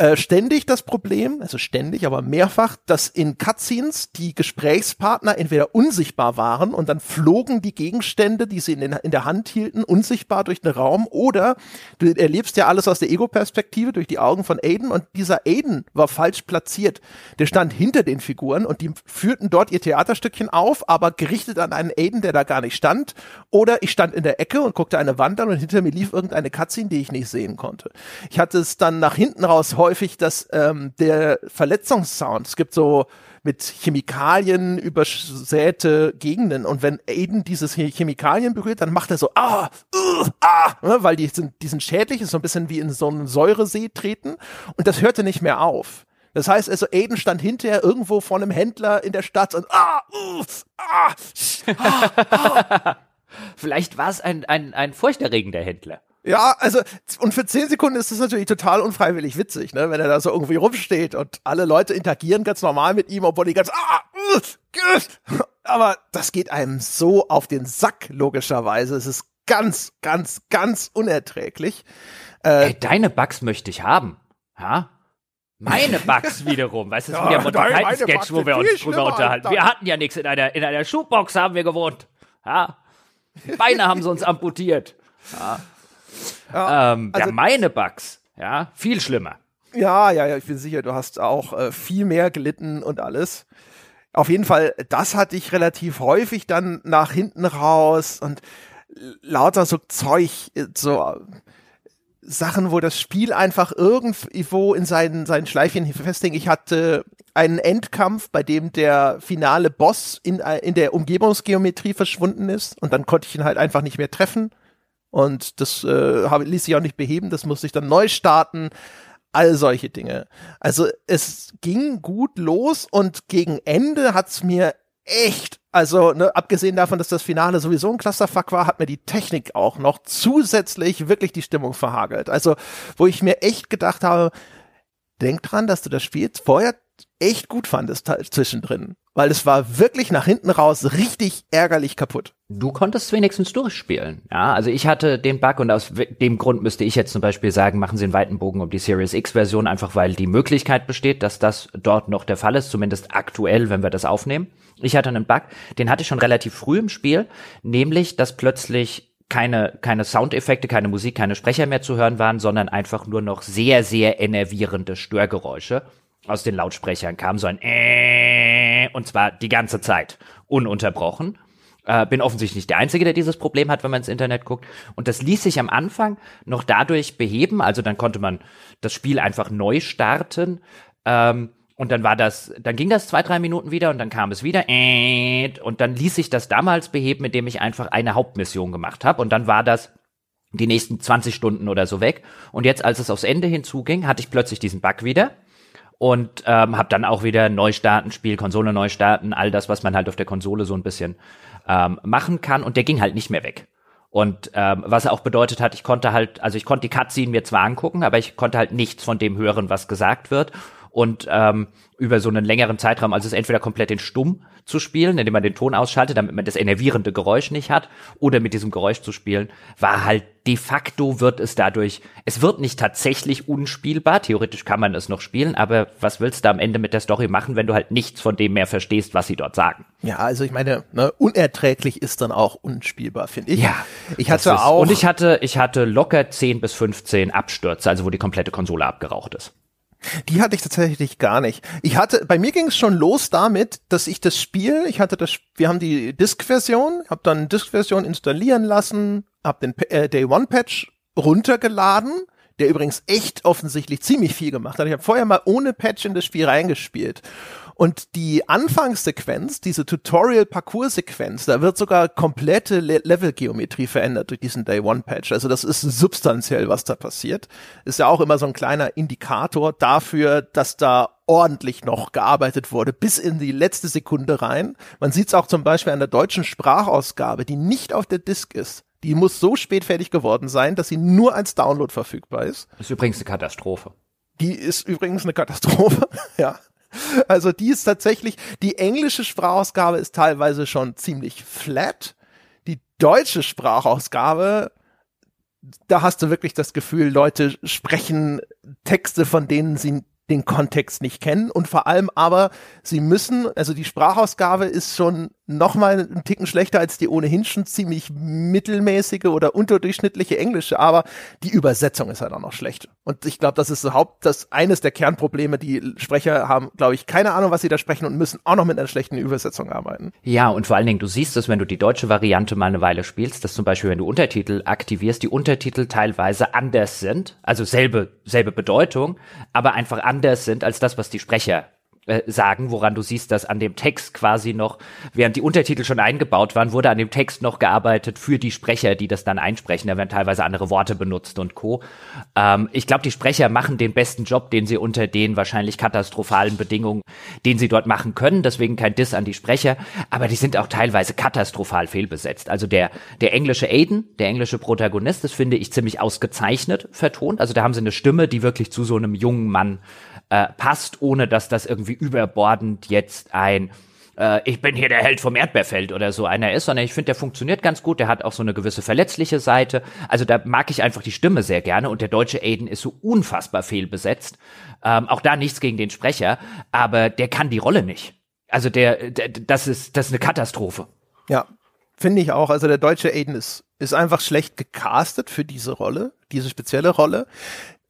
S1: äh, ständig das Problem, also ständig, aber mehrfach, dass in Cutscenes die Gesprächspartner entweder unsichtbar waren und dann flogen die Gegenstände, die sie in, den, in der Hand hielten, unsichtbar durch den Raum oder du erlebst ja alles aus der Ego-Perspektive durch die Augen von Aiden und dieser Aiden war falsch platziert. Der stand hinter den Figuren und die führten dort ihr Theaterstückchen auf, aber gerichtet an einen Aiden, der da gar nicht stand oder ich stand in der Ecke und guckte eine Wand an und hinter mir lief irgendeine Cutscene, die ich nicht sehen konnte. Ich hatte es dann nach hinten raus häufig, dass ähm, der Verletzungssound, es gibt so mit Chemikalien übersäte Gegenden und wenn Aiden dieses Chemikalien berührt, dann macht er so ah, uh, ah, ne, weil die sind, die sind schädlich, ist so ein bisschen wie in so einen Säuresee treten und das hörte nicht mehr auf. Das heißt also, Aiden stand hinterher irgendwo vor einem Händler in der Stadt und ah, uh, ah,
S2: ah, ah. Vielleicht war es ein, ein, ein furchterregender Händler.
S1: Ja, also, und für zehn Sekunden ist das natürlich total unfreiwillig witzig, ne, wenn er da so irgendwie rumsteht und alle Leute interagieren ganz normal mit ihm, obwohl die ganz, ah, uh, uh, aber das geht einem so auf den Sack, logischerweise. Es ist ganz, ganz, ganz unerträglich.
S2: Äh, Ey, deine Bugs möchte ich haben. Ha? Meine Bugs wiederum, weißt du, das ist ja, wieder ein Sketch, wo wir uns drüber unterhalten. Wir hatten ja nichts in einer, in einer Schuhbox haben wir gewohnt. Ja? Beine haben sie uns amputiert. Ja? Ja, ähm, also, ja, meine Bugs, ja, viel schlimmer.
S1: Ja, ja, ja, ich bin sicher, du hast auch äh, viel mehr gelitten und alles. Auf jeden Fall, das hatte ich relativ häufig dann nach hinten raus und lauter so Zeug, so Sachen, wo das Spiel einfach irgendwo in seinen, seinen Schleifchen festhing. Ich hatte einen Endkampf, bei dem der finale Boss in, in der Umgebungsgeometrie verschwunden ist und dann konnte ich ihn halt einfach nicht mehr treffen. Und das äh, ließ sich auch nicht beheben, das musste ich dann neu starten. All solche Dinge. Also es ging gut los und gegen Ende hat's mir echt, also ne, abgesehen davon, dass das Finale sowieso ein Clusterfuck war, hat mir die Technik auch noch zusätzlich wirklich die Stimmung verhagelt. Also wo ich mir echt gedacht habe, denk dran, dass du das Spiel vorher echt gut fandest zwischendrin weil es war wirklich nach hinten raus richtig ärgerlich kaputt.
S2: Du konntest wenigstens durchspielen. Ja, also ich hatte den Bug und aus dem Grund müsste ich jetzt zum Beispiel sagen, machen Sie einen weiten Bogen um die Series X Version, einfach weil die Möglichkeit besteht, dass das dort noch der Fall ist, zumindest aktuell, wenn wir das aufnehmen. Ich hatte einen Bug, den hatte ich schon relativ früh im Spiel, nämlich, dass plötzlich keine, keine Soundeffekte, keine Musik, keine Sprecher mehr zu hören waren, sondern einfach nur noch sehr, sehr enervierende Störgeräusche aus den Lautsprechern kam so ein äh, und zwar die ganze Zeit, ununterbrochen. Äh, bin offensichtlich nicht der Einzige, der dieses Problem hat, wenn man ins Internet guckt. Und das ließ sich am Anfang noch dadurch beheben. Also dann konnte man das Spiel einfach neu starten. Ähm, und dann war das, dann ging das zwei, drei Minuten wieder und dann kam es wieder. Äh, und dann ließ sich das damals beheben, indem ich einfach eine Hauptmission gemacht habe. Und dann war das die nächsten 20 Stunden oder so weg. Und jetzt, als es aufs Ende hinzuging, hatte ich plötzlich diesen Bug wieder und ähm, habe dann auch wieder Neustarten, Spiel, Konsole neu starten, all das, was man halt auf der Konsole so ein bisschen ähm, machen kann. Und der ging halt nicht mehr weg. Und ähm, was auch bedeutet hat, ich konnte halt, also ich konnte die Cutscene mir zwar angucken, aber ich konnte halt nichts von dem hören, was gesagt wird. Und ähm, über so einen längeren Zeitraum, also es entweder komplett in Stumm zu spielen, indem man den Ton ausschaltet, damit man das enervierende Geräusch nicht hat, oder mit diesem Geräusch zu spielen, war halt de facto wird es dadurch, es wird nicht tatsächlich unspielbar, theoretisch kann man es noch spielen, aber was willst du am Ende mit der Story machen, wenn du halt nichts von dem mehr verstehst, was sie dort sagen?
S1: Ja, also ich meine, ne, unerträglich ist dann auch unspielbar, finde ich.
S2: Ja. Ich hatte auch. Und ich hatte, ich hatte locker 10 bis 15 Abstürze, also wo die komplette Konsole abgeraucht ist.
S1: Die hatte ich tatsächlich gar nicht. Ich hatte, bei mir ging es schon los damit, dass ich das Spiel, ich hatte das, wir haben die Disk-Version, habe dann Disk-Version installieren lassen, habe den äh, Day One Patch runtergeladen, der übrigens echt offensichtlich ziemlich viel gemacht hat. Ich habe vorher mal ohne Patch in das Spiel reingespielt Und die Anfangssequenz, diese Tutorial-Parcours-Sequenz, da wird sogar komplette Le Level-Geometrie verändert durch diesen Day-One-Patch. Also das ist substanziell, was da passiert. Ist ja auch immer so ein kleiner Indikator dafür, dass da ordentlich noch gearbeitet wurde, bis in die letzte Sekunde rein. Man sieht es auch zum Beispiel an der deutschen Sprachausgabe, die nicht auf der Disk ist. Die muss so spät fertig geworden sein, dass sie nur als Download verfügbar ist.
S2: Das ist übrigens eine Katastrophe.
S1: Die ist übrigens eine Katastrophe, ja. Also die ist tatsächlich, die englische Sprachausgabe ist teilweise schon ziemlich flat. Die deutsche Sprachausgabe, da hast du wirklich das Gefühl, Leute sprechen Texte, von denen sie den Kontext nicht kennen und vor allem aber, sie müssen, also die Sprachausgabe ist schon nochmal einen Ticken schlechter als die ohnehin schon ziemlich mittelmäßige oder unterdurchschnittliche Englische, aber die Übersetzung ist halt auch noch schlecht. Und ich glaube, das ist überhaupt das eines der Kernprobleme. Die Sprecher haben, glaube ich, keine Ahnung, was sie da sprechen und müssen auch noch mit einer schlechten Übersetzung arbeiten.
S2: Ja, und vor allen Dingen, du siehst es, wenn du die deutsche Variante mal eine Weile spielst, dass zum Beispiel, wenn du Untertitel aktivierst, die Untertitel teilweise anders sind, also selbe, selbe Bedeutung, aber einfach anders sind als das, was die Sprecher äh, sagen, woran du siehst, dass an dem Text quasi noch, während die Untertitel schon eingebaut waren, wurde an dem Text noch gearbeitet für die Sprecher, die das dann einsprechen. Da werden teilweise andere Worte benutzt und Co. Ähm, ich glaube, die Sprecher machen den besten Job, den sie unter den wahrscheinlich katastrophalen Bedingungen, den sie dort machen können. Deswegen kein Diss an die Sprecher, aber die sind auch teilweise katastrophal fehlbesetzt. Also der, der englische Aiden, der englische Protagonist, das finde ich ziemlich ausgezeichnet vertont. Also da haben sie eine Stimme, die wirklich zu so einem jungen Mann äh, passt, ohne dass das irgendwie überbordend jetzt ein äh, ich bin hier der Held vom Erdbeerfeld oder so einer ist, sondern ich finde, der funktioniert ganz gut, der hat auch so eine gewisse verletzliche Seite. Also da mag ich einfach die Stimme sehr gerne und der deutsche Aiden ist so unfassbar fehlbesetzt. Ähm, auch da nichts gegen den Sprecher, aber der kann die Rolle nicht. Also der, der das ist das ist eine Katastrophe.
S1: Ja, finde ich auch. Also der deutsche Aiden ist ist einfach schlecht gecastet für diese Rolle, diese spezielle Rolle.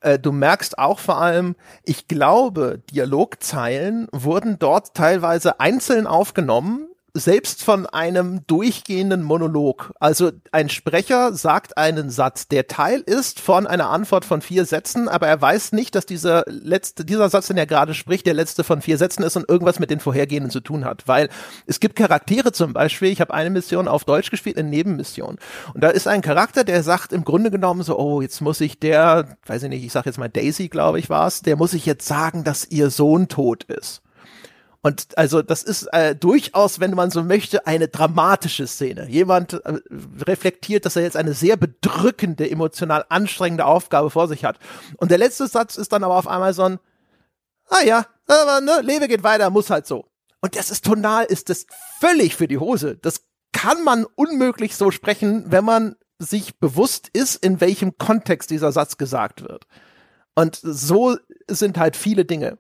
S1: Äh, du merkst auch vor allem, ich glaube, Dialogzeilen wurden dort teilweise einzeln aufgenommen selbst von einem durchgehenden Monolog. Also ein Sprecher sagt einen Satz, der Teil ist von einer Antwort von vier Sätzen, aber er weiß nicht, dass dieser letzte, dieser Satz, den er gerade spricht, der letzte von vier Sätzen ist und irgendwas mit den vorhergehenden zu tun hat. Weil es gibt Charaktere zum Beispiel, ich habe eine Mission auf Deutsch gespielt, eine Nebenmission. Und da ist ein Charakter, der sagt im Grunde genommen so, oh, jetzt muss ich der, weiß ich nicht, ich sag jetzt mal Daisy, glaube ich, war's, der muss ich jetzt sagen, dass ihr Sohn tot ist. Und also das ist äh, durchaus, wenn man so möchte, eine dramatische Szene. Jemand äh, reflektiert, dass er jetzt eine sehr bedrückende, emotional anstrengende Aufgabe vor sich hat. Und der letzte Satz ist dann aber auf einmal so ein, ah ja, aber ne, Lebe geht weiter, muss halt so. Und das ist tonal, ist das völlig für die Hose. Das kann man unmöglich so sprechen, wenn man sich bewusst ist, in welchem Kontext dieser Satz gesagt wird. Und so sind halt viele Dinge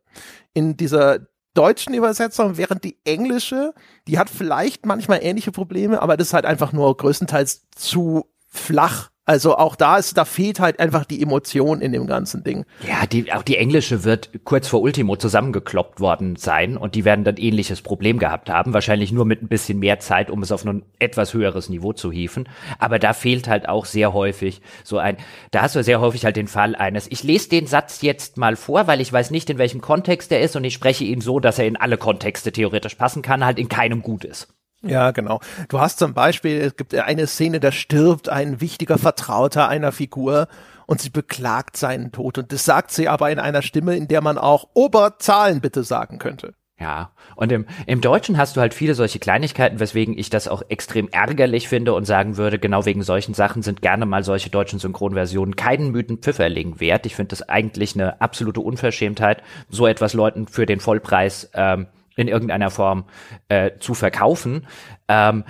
S1: in dieser deutschen Übersetzung, während die englische, die hat vielleicht manchmal ähnliche Probleme, aber das ist halt einfach nur größtenteils zu flach also auch da ist, da fehlt halt einfach die Emotion in dem ganzen Ding.
S2: Ja, die, auch die englische wird kurz vor Ultimo zusammengekloppt worden sein und die werden dann ähnliches Problem gehabt haben. Wahrscheinlich nur mit ein bisschen mehr Zeit, um es auf ein etwas höheres Niveau zu hieven. Aber da fehlt halt auch sehr häufig so ein, da hast du sehr häufig halt den Fall eines, ich lese den Satz jetzt mal vor, weil ich weiß nicht, in welchem Kontext er ist und ich spreche ihn so, dass er in alle Kontexte theoretisch passen kann, halt in keinem gut ist.
S1: Ja, genau. Du hast zum Beispiel, es gibt eine Szene, da stirbt ein wichtiger Vertrauter einer Figur und sie beklagt seinen Tod. Und das sagt sie aber in einer Stimme, in der man auch Oberzahlen bitte sagen könnte.
S2: Ja, und im, im Deutschen hast du halt viele solche Kleinigkeiten, weswegen ich das auch extrem ärgerlich finde und sagen würde, genau wegen solchen Sachen sind gerne mal solche deutschen Synchronversionen keinen müden Pfifferling wert. Ich finde das eigentlich eine absolute Unverschämtheit, so etwas Leuten für den Vollpreis ähm, in irgendeiner Form äh, zu verkaufen. Ähm,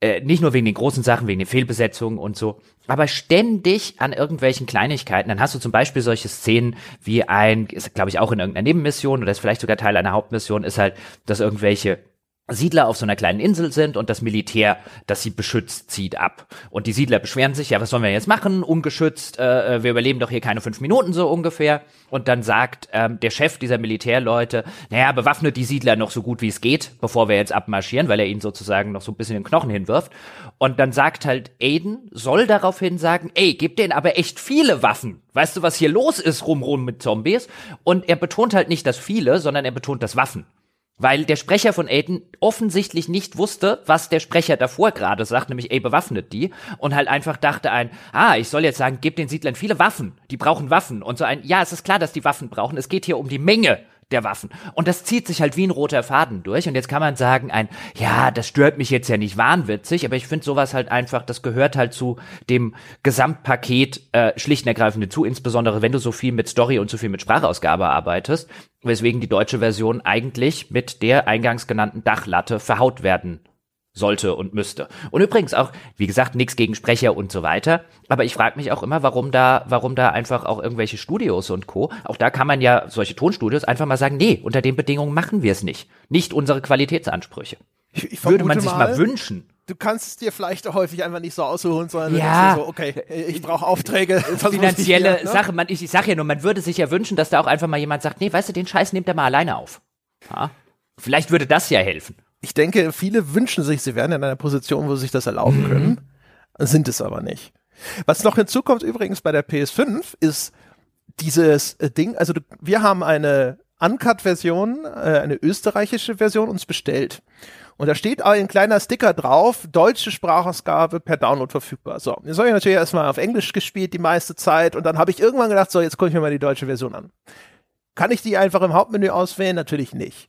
S2: äh, nicht nur wegen den großen Sachen, wegen den Fehlbesetzungen und so, aber ständig an irgendwelchen Kleinigkeiten. Dann hast du zum Beispiel solche Szenen wie ein, ist glaube ich auch in irgendeiner Nebenmission oder ist vielleicht sogar Teil einer Hauptmission, ist halt, dass irgendwelche Siedler auf so einer kleinen Insel sind und das Militär, das sie beschützt, zieht ab. Und die Siedler beschweren sich, ja, was sollen wir jetzt machen? Ungeschützt, äh, äh, wir überleben doch hier keine fünf Minuten so ungefähr. Und dann sagt ähm, der Chef dieser Militärleute, naja, bewaffnet die Siedler noch so gut wie es geht, bevor wir jetzt abmarschieren, weil er ihnen sozusagen noch so ein bisschen den Knochen hinwirft. Und dann sagt halt Aiden, soll daraufhin sagen, ey, gib denen aber echt viele Waffen. Weißt du, was hier los ist rum rum mit Zombies? Und er betont halt nicht das viele, sondern er betont das Waffen. Weil der Sprecher von Aiden offensichtlich nicht wusste, was der Sprecher davor gerade sagt, nämlich, ey, bewaffnet die. Und halt einfach dachte ein, ah, ich soll jetzt sagen, gib den Siedlern viele Waffen. Die brauchen Waffen. Und so ein, ja, es ist klar, dass die Waffen brauchen. Es geht hier um die Menge der Waffen. Und das zieht sich halt wie ein roter Faden durch. Und jetzt kann man sagen, ein, ja, das stört mich jetzt ja nicht wahnwitzig, aber ich finde sowas halt einfach, das gehört halt zu dem Gesamtpaket äh, schlicht und ergreifend zu, insbesondere wenn du so viel mit Story und so viel mit Sprachausgabe arbeitest, weswegen die deutsche Version eigentlich mit der eingangs genannten Dachlatte verhaut werden sollte und müsste. Und übrigens auch, wie gesagt, nichts gegen Sprecher und so weiter. Aber ich frage mich auch immer, warum da, warum da einfach auch irgendwelche Studios und Co. Auch da kann man ja solche Tonstudios einfach mal sagen, nee, unter den Bedingungen machen wir es nicht. Nicht unsere Qualitätsansprüche. Ich, ich Würde man sich mal, mal wünschen
S1: du kannst es dir vielleicht auch häufig einfach nicht so ausholen, sondern ja, so, okay, ich brauche Aufträge.
S2: Finanzielle hier, ne? Sache, man, ich, ich sag ja nur, man würde sich ja wünschen, dass da auch einfach mal jemand sagt, nee, weißt du, den Scheiß nimmt er mal alleine auf. Ja? Vielleicht würde das ja helfen
S1: ich denke, viele wünschen sich, sie wären in einer Position, wo sie sich das erlauben mhm. können, sind es aber nicht. Was noch hinzukommt übrigens bei der PS5 ist dieses äh, Ding, also wir haben eine Uncut-Version, äh, eine österreichische Version uns bestellt. Und da steht ein kleiner Sticker drauf, deutsche Sprachausgabe per Download verfügbar. So, jetzt habe ich natürlich erstmal auf Englisch gespielt die meiste Zeit und dann habe ich irgendwann gedacht, so, jetzt gucke ich mir mal die deutsche Version an. Kann ich die einfach im Hauptmenü auswählen? Natürlich nicht.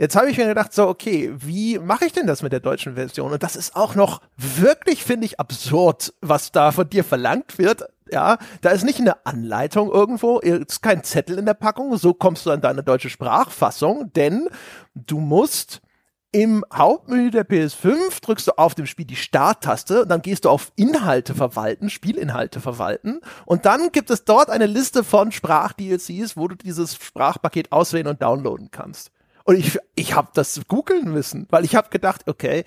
S1: Jetzt habe ich mir gedacht, so, okay, wie mache ich denn das mit der deutschen Version? Und das ist auch noch wirklich, finde ich, absurd, was da von dir verlangt wird. Ja, da ist nicht eine Anleitung irgendwo, ist kein Zettel in der Packung, so kommst du an deine deutsche Sprachfassung, denn du musst im Hauptmenü der PS5 drückst du auf dem Spiel die Starttaste und dann gehst du auf Inhalte verwalten, Spielinhalte verwalten und dann gibt es dort eine Liste von Sprach-DLCs, wo du dieses Sprachpaket auswählen und downloaden kannst. Und ich, ich habe das googeln müssen, weil ich habe gedacht, okay,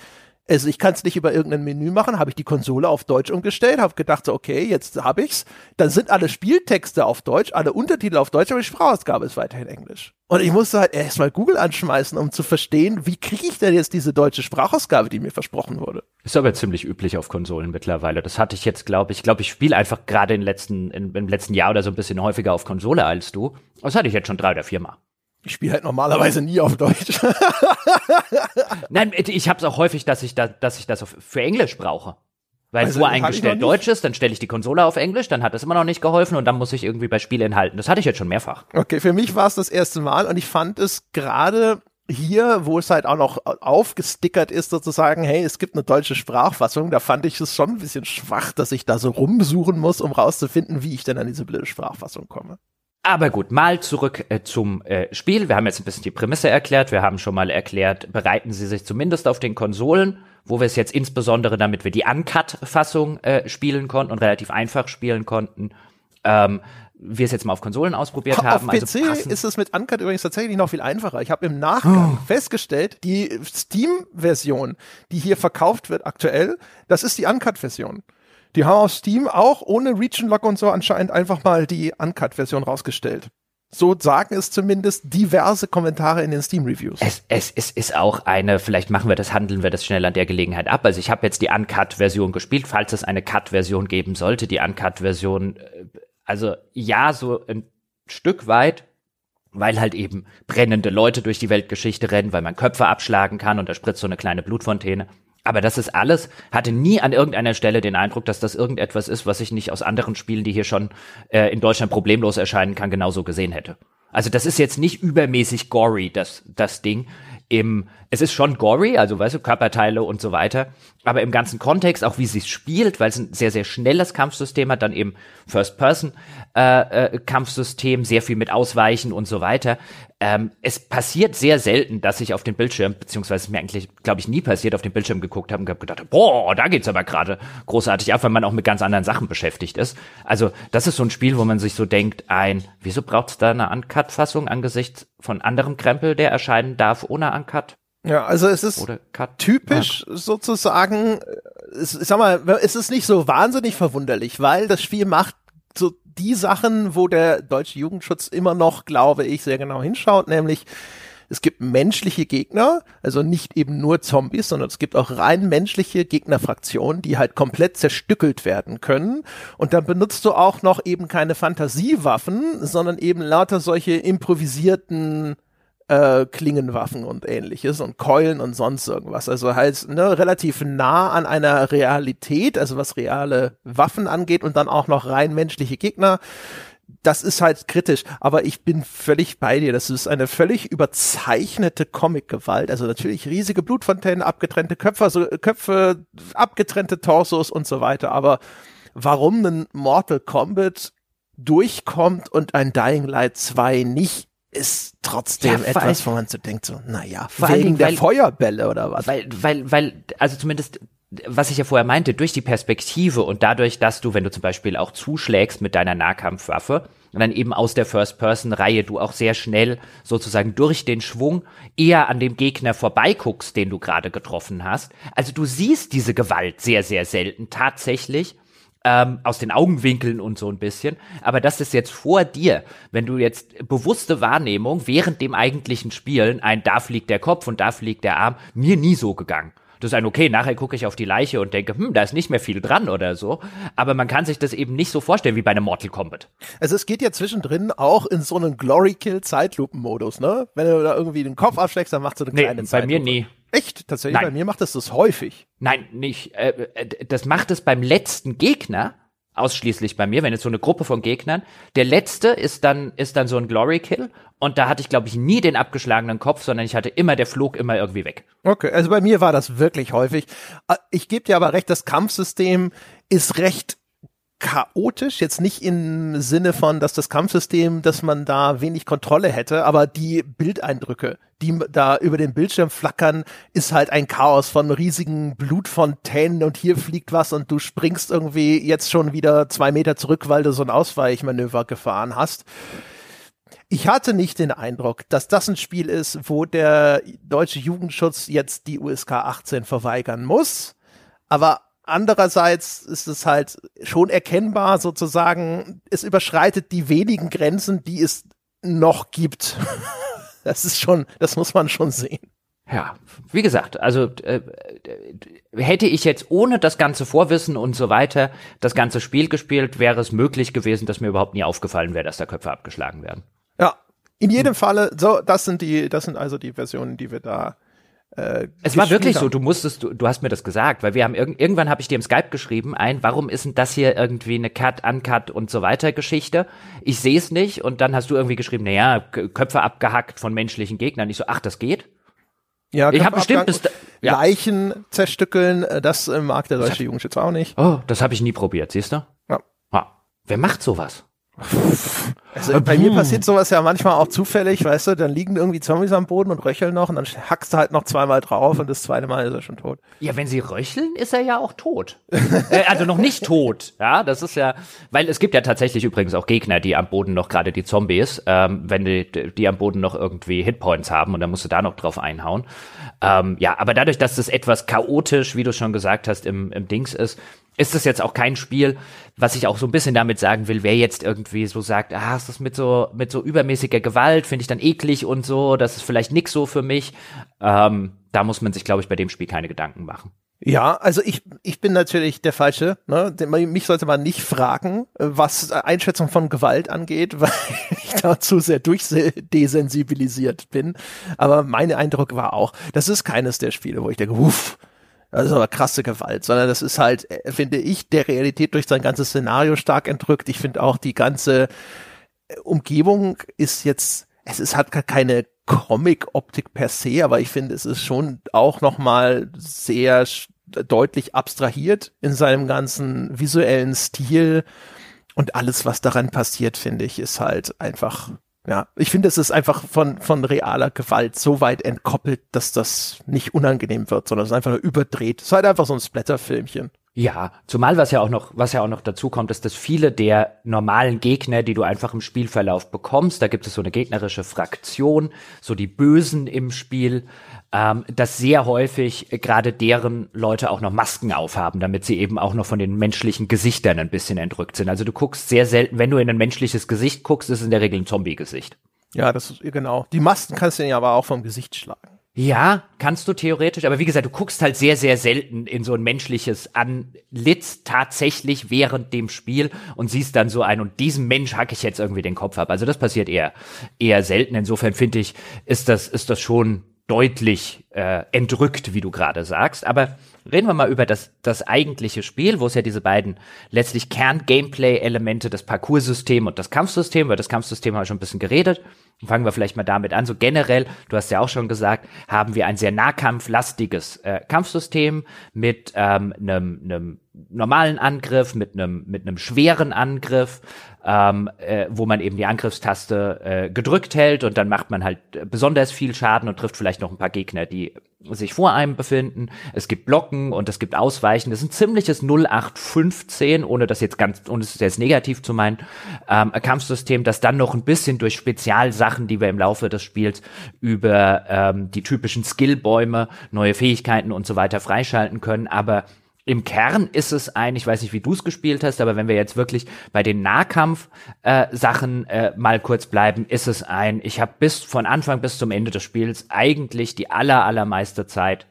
S1: also ich kann es nicht über irgendein Menü machen, habe ich die Konsole auf Deutsch umgestellt, habe gedacht, so, okay, jetzt habe ich's. Dann sind alle Spieltexte auf Deutsch, alle Untertitel auf Deutsch, aber die Sprachausgabe ist weiterhin Englisch. Und ich musste halt erstmal Google anschmeißen, um zu verstehen, wie kriege ich denn jetzt diese deutsche Sprachausgabe, die mir versprochen wurde.
S2: Ist aber ziemlich üblich auf Konsolen mittlerweile. Das hatte ich jetzt, glaube ich, ich glaube, ich spiele einfach gerade im letzten, in, im letzten Jahr oder so ein bisschen häufiger auf Konsole als du. Das hatte ich jetzt schon drei oder vier Mal.
S1: Ich spiele halt normalerweise nie auf Deutsch.
S2: Nein, ich habe es auch häufig, dass ich, da, dass ich das für Englisch brauche. Weil also, voreingestellt Deutsch ist, dann stelle ich die Konsole auf Englisch, dann hat das immer noch nicht geholfen und dann muss ich irgendwie bei Spielinhalten. Das hatte ich jetzt schon mehrfach.
S1: Okay, für mich war es das erste Mal und ich fand es gerade hier, wo es halt auch noch aufgestickert ist, sozusagen, hey, es gibt eine deutsche Sprachfassung, da fand ich es schon ein bisschen schwach, dass ich da so rumsuchen muss, um rauszufinden, wie ich denn an diese blöde Sprachfassung komme.
S2: Aber gut, mal zurück äh, zum äh, Spiel. Wir haben jetzt ein bisschen die Prämisse erklärt. Wir haben schon mal erklärt, bereiten Sie sich zumindest auf den Konsolen, wo wir es jetzt insbesondere, damit wir die Uncut-Fassung äh, spielen konnten und relativ einfach spielen konnten, ähm, wir es jetzt mal auf Konsolen ausprobiert auf haben.
S1: Auf PC also ist es mit Uncut übrigens tatsächlich noch viel einfacher. Ich habe im Nachgang oh. festgestellt, die Steam-Version, die hier verkauft wird aktuell, das ist die Uncut-Version. Die haben auf Steam auch ohne Region Lock und so anscheinend einfach mal die Uncut-Version rausgestellt. So sagen es zumindest diverse Kommentare in den Steam-Reviews.
S2: Es, es, es ist auch eine, vielleicht machen wir das, handeln wir das schnell an der Gelegenheit ab. Also ich habe jetzt die Uncut-Version gespielt, falls es eine Cut-Version geben sollte. Die Uncut-Version, äh, also ja, so ein Stück weit, weil halt eben brennende Leute durch die Weltgeschichte rennen, weil man Köpfe abschlagen kann und da spritzt so eine kleine Blutfontäne. Aber das ist alles, hatte nie an irgendeiner Stelle den Eindruck, dass das irgendetwas ist, was ich nicht aus anderen Spielen, die hier schon äh, in Deutschland problemlos erscheinen kann, genauso gesehen hätte. Also das ist jetzt nicht übermäßig gory, das, das Ding. Im, es ist schon gory, also weißt du, Körperteile und so weiter, aber im ganzen Kontext, auch wie sie es spielt, weil es ein sehr, sehr schnelles Kampfsystem hat, dann eben First-Person-Kampfsystem, äh, äh, sehr viel mit Ausweichen und so weiter. Ähm, es passiert sehr selten, dass ich auf den Bildschirm, beziehungsweise mir eigentlich, glaube ich, nie passiert, auf den Bildschirm geguckt habe und gedacht, boah, da geht's aber gerade großartig ab, weil man auch mit ganz anderen Sachen beschäftigt ist. Also das ist so ein Spiel, wo man sich so denkt, ein, wieso braucht's da eine Uncut-Fassung angesichts von anderem Krempel, der erscheinen darf ohne Uncut?
S1: Ja, also es ist typisch ja. sozusagen, ich sag mal, es ist nicht so wahnsinnig verwunderlich, weil das Spiel macht so die Sachen, wo der deutsche Jugendschutz immer noch, glaube ich, sehr genau hinschaut, nämlich es gibt menschliche Gegner, also nicht eben nur Zombies, sondern es gibt auch rein menschliche Gegnerfraktionen, die halt komplett zerstückelt werden können. Und dann benutzt du auch noch eben keine Fantasiewaffen, sondern eben lauter solche improvisierten äh, Klingenwaffen und ähnliches und Keulen und sonst irgendwas. Also halt ne, relativ nah an einer Realität, also was reale Waffen angeht und dann auch noch rein menschliche Gegner das ist halt kritisch, aber ich bin völlig bei dir. Das ist eine völlig überzeichnete Comic-Gewalt. Also natürlich riesige Blutfontänen, abgetrennte Köpfe, also Köpfe, abgetrennte Torsos und so weiter. Aber warum ein Mortal Kombat durchkommt und ein Dying Light 2 nicht, ist trotzdem ja, etwas, wo man so denkt, so, naja, wegen der weil, Feuerbälle oder was?
S2: Weil, weil, weil, also zumindest was ich ja vorher meinte, durch die Perspektive und dadurch, dass du, wenn du zum Beispiel auch zuschlägst mit deiner Nahkampfwaffe, und dann eben aus der First-Person-Reihe du auch sehr schnell sozusagen durch den Schwung eher an dem Gegner vorbeiguckst, den du gerade getroffen hast. Also du siehst diese Gewalt sehr, sehr selten tatsächlich. Ähm, aus den Augenwinkeln und so ein bisschen. Aber das ist jetzt vor dir, wenn du jetzt bewusste Wahrnehmung während dem eigentlichen Spielen, ein da fliegt der Kopf und da fliegt der Arm, mir nie so gegangen. Das ist ein okay, nachher gucke ich auf die Leiche und denke, hm, da ist nicht mehr viel dran oder so. Aber man kann sich das eben nicht so vorstellen wie bei einem Mortal Kombat.
S1: Also es geht ja zwischendrin auch in so einen Glory-Kill-Zeitlupen-Modus, ne? Wenn du da irgendwie den Kopf abschlägst, dann macht so eine
S2: nee,
S1: kleine
S2: Zeitlupe. bei mir nie.
S1: Echt? Tatsächlich, Nein. bei mir macht das das häufig.
S2: Nein, nicht. Äh, äh das macht es beim letzten Gegner, ausschließlich bei mir, wenn jetzt so eine Gruppe von Gegnern. Der letzte ist dann, ist dann so ein Glory Kill und da hatte ich, glaube ich, nie den abgeschlagenen Kopf, sondern ich hatte immer, der flog immer irgendwie weg.
S1: Okay, also bei mir war das wirklich häufig. Äh, ich gebe dir aber recht, das Kampfsystem ist recht chaotisch, jetzt nicht im Sinne von, dass das Kampfsystem, dass man da wenig Kontrolle hätte, aber die Bildeindrücke, die da über den Bildschirm flackern, ist halt ein Chaos von riesigen Blutfontänen und hier fliegt was und du springst irgendwie jetzt schon wieder zwei Meter zurück, weil du so ein Ausweichmanöver gefahren hast. Ich hatte nicht den Eindruck, dass das ein Spiel ist, wo der deutsche Jugendschutz jetzt die USK 18 verweigern muss. Aber andererseits ist es halt schon erkennbar sozusagen, es überschreitet die wenigen Grenzen, die es noch gibt. Das ist schon, das muss man schon sehen.
S2: Ja, wie gesagt, also äh, hätte ich jetzt ohne das ganze Vorwissen und so weiter das ganze Spiel gespielt, wäre es möglich gewesen, dass mir überhaupt nie aufgefallen wäre, dass da Köpfe abgeschlagen werden.
S1: Ja, in jedem Falle, so, das sind die, das sind also die Versionen, die wir da
S2: äh, es war wirklich so, du musstest, du, du hast mir das gesagt, weil wir haben irg irgendwann habe ich dir im Skype geschrieben, ein, warum ist denn das hier irgendwie eine Cut, Uncut und so weiter Geschichte? Ich sehe es nicht und dann hast du irgendwie geschrieben, naja, Köpfe abgehackt von menschlichen Gegnern. Ich so, ach, das geht?
S1: Ja, ich habe bestimmt bis ja. Leichen zerstückeln, äh, das mag der deutsche Jugendschutz auch nicht.
S2: Oh, das habe ich nie probiert, siehst du? Ja. ja. Wer macht sowas?
S1: Also bei mir passiert sowas ja manchmal auch zufällig, weißt du, dann liegen irgendwie Zombies am Boden und röcheln noch und dann hackst du halt noch zweimal drauf und das zweite Mal ist er schon tot.
S2: Ja, wenn sie röcheln, ist er ja auch tot. äh, also noch nicht tot, ja, das ist ja, weil es gibt ja tatsächlich übrigens auch Gegner, die am Boden noch gerade die Zombies, ähm, wenn die, die am Boden noch irgendwie Hitpoints haben und dann musst du da noch drauf einhauen. Ähm, ja, aber dadurch, dass das etwas chaotisch, wie du schon gesagt hast, im, im Dings ist, ist das jetzt auch kein Spiel, was ich auch so ein bisschen damit sagen will, wer jetzt irgendwie so sagt, ah, ist das mit so, mit so übermäßiger Gewalt, finde ich dann eklig und so, das ist vielleicht nix so für mich. Ähm, da muss man sich, glaube ich, bei dem Spiel keine Gedanken machen.
S1: Ja, also ich, ich bin natürlich der Falsche. Ne? Mich sollte man nicht fragen, was Einschätzung von Gewalt angeht, weil ich dazu sehr durchdesensibilisiert bin. Aber mein Eindruck war auch, das ist keines der Spiele, wo ich denke, uff, das ist aber krasse Gewalt, sondern das ist halt, äh, finde ich, der Realität durch sein ganzes Szenario stark entrückt. Ich finde auch die ganze äh, Umgebung ist jetzt, es ist hat keine Comic-Optik per se, aber ich finde, es ist schon auch nochmal sehr deutlich abstrahiert in seinem ganzen visuellen Stil und alles, was daran passiert, finde ich, ist halt einfach ja, ich finde, es ist einfach von, von realer Gewalt so weit entkoppelt, dass das nicht unangenehm wird, sondern es einfach nur überdreht. Es ist halt einfach so ein Splatterfilmchen.
S2: Ja, zumal was ja auch noch, was ja auch noch dazu kommt, ist, dass viele der normalen Gegner, die du einfach im Spielverlauf bekommst, da gibt es so eine gegnerische Fraktion, so die Bösen im Spiel, ähm, dass sehr häufig gerade deren Leute auch noch Masken aufhaben, damit sie eben auch noch von den menschlichen Gesichtern ein bisschen entrückt sind. Also du guckst sehr selten, wenn du in ein menschliches Gesicht guckst, ist es in der Regel ein Zombie-Gesicht.
S1: Ja, das ist genau. Die Masken kannst du ja aber auch vom Gesicht schlagen.
S2: Ja, kannst du theoretisch, aber wie gesagt, du guckst halt sehr, sehr selten in so ein menschliches Anlitz tatsächlich während dem Spiel und siehst dann so ein und diesem Mensch hacke ich jetzt irgendwie den Kopf ab. Also das passiert eher, eher selten. Insofern finde ich, ist das, ist das schon deutlich äh, entrückt, wie du gerade sagst. Aber reden wir mal über das, das eigentliche Spiel, wo es ja diese beiden letztlich Kern-Gameplay-Elemente, das Parcoursystem und das Kampfsystem, weil das Kampfsystem haben wir schon ein bisschen geredet. Fangen wir vielleicht mal damit an. So generell, du hast ja auch schon gesagt, haben wir ein sehr nahkampflastiges äh, Kampfsystem mit ähm, einem, einem normalen Angriff, mit einem mit einem schweren Angriff, ähm, äh, wo man eben die Angriffstaste äh, gedrückt hält und dann macht man halt besonders viel Schaden und trifft vielleicht noch ein paar Gegner, die sich vor einem befinden. Es gibt Blocken und es gibt Ausweichen. Das ist ein ziemliches 0815, ohne das jetzt ganz, ohne es jetzt negativ zu meinen, ähm, Kampfsystem, das dann noch ein bisschen durch Spezialsachen, die wir im Laufe des Spiels über ähm, die typischen Skillbäume, neue Fähigkeiten und so weiter freischalten können, aber im Kern ist es ein, ich weiß nicht, wie du es gespielt hast, aber wenn wir jetzt wirklich bei den Nahkampf-Sachen äh, äh, mal kurz bleiben, ist es ein, ich habe bis von Anfang bis zum Ende des Spiels eigentlich die aller, allermeiste Zeit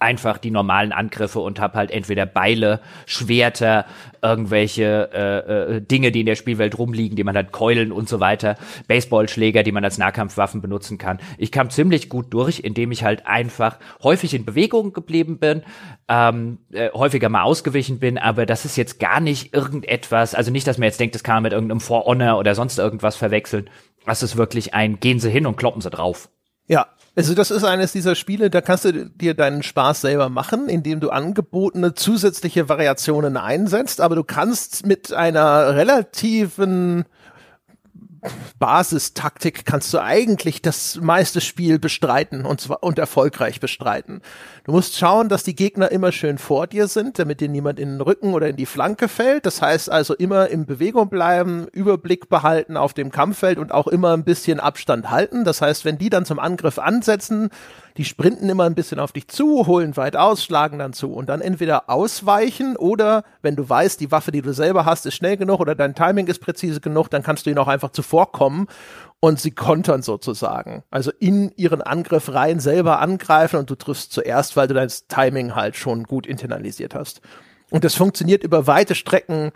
S2: einfach die normalen Angriffe und habe halt entweder Beile, Schwerter, irgendwelche äh, äh, Dinge, die in der Spielwelt rumliegen, die man hat, Keulen und so weiter, Baseballschläger, die man als Nahkampfwaffen benutzen kann. Ich kam ziemlich gut durch, indem ich halt einfach häufig in Bewegung geblieben bin, ähm, äh, häufiger mal ausgewichen bin, aber das ist jetzt gar nicht irgendetwas, also nicht, dass man jetzt denkt, das kann man mit irgendeinem For Honor oder sonst irgendwas verwechseln. Das ist wirklich ein, gehen sie hin und kloppen sie drauf.
S1: Ja, also das ist eines dieser Spiele, da kannst du dir deinen Spaß selber machen, indem du angebotene zusätzliche Variationen einsetzt, aber du kannst mit einer relativen Basistaktik kannst du eigentlich das meiste Spiel bestreiten und zwar und erfolgreich bestreiten. Du musst schauen, dass die Gegner immer schön vor dir sind, damit dir niemand in den Rücken oder in die Flanke fällt. Das heißt also immer in Bewegung bleiben, Überblick behalten auf dem Kampffeld und auch immer ein bisschen Abstand halten. Das heißt, wenn die dann zum Angriff ansetzen, die sprinten immer ein bisschen auf dich zu, holen weit aus, schlagen dann zu und dann entweder ausweichen oder wenn du weißt, die Waffe, die du selber hast, ist schnell genug oder dein Timing ist präzise genug, dann kannst du ihnen auch einfach zuvorkommen und sie kontern sozusagen. Also in ihren Angriff rein selber angreifen und du triffst zuerst, weil du dein Timing halt schon gut internalisiert hast. Und das funktioniert über weite Strecken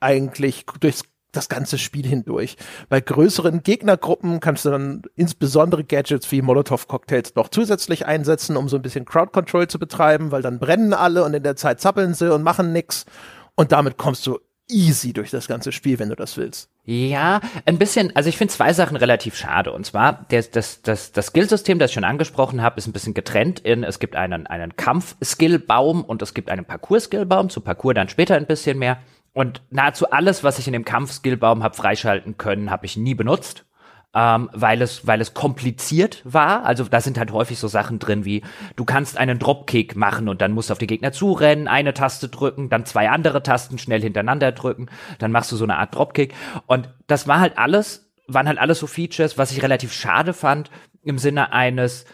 S1: eigentlich durchs das ganze Spiel hindurch. Bei größeren Gegnergruppen kannst du dann insbesondere Gadgets wie Molotov-Cocktails noch zusätzlich einsetzen, um so ein bisschen Crowd-Control zu betreiben, weil dann brennen alle und in der Zeit zappeln sie und machen nix. Und damit kommst du easy durch das ganze Spiel, wenn du das willst.
S2: Ja, ein bisschen, also ich finde zwei Sachen relativ schade. Und zwar, das, das, das, das Skillsystem, das ich schon angesprochen habe, ist ein bisschen getrennt in, es gibt einen, einen Kampf-Skill-Baum und es gibt einen Parcours-Skill-Baum, zu Parcours dann später ein bisschen mehr. Und nahezu alles, was ich in dem Kampf-Skillbaum habe freischalten können, habe ich nie benutzt. Ähm, weil es weil es kompliziert war. Also da sind halt häufig so Sachen drin wie du kannst einen Dropkick machen und dann musst du auf die Gegner zurennen, eine Taste drücken, dann zwei andere Tasten schnell hintereinander drücken, dann machst du so eine Art Dropkick und das war halt alles waren halt alles so Features, was ich relativ schade fand im Sinne eines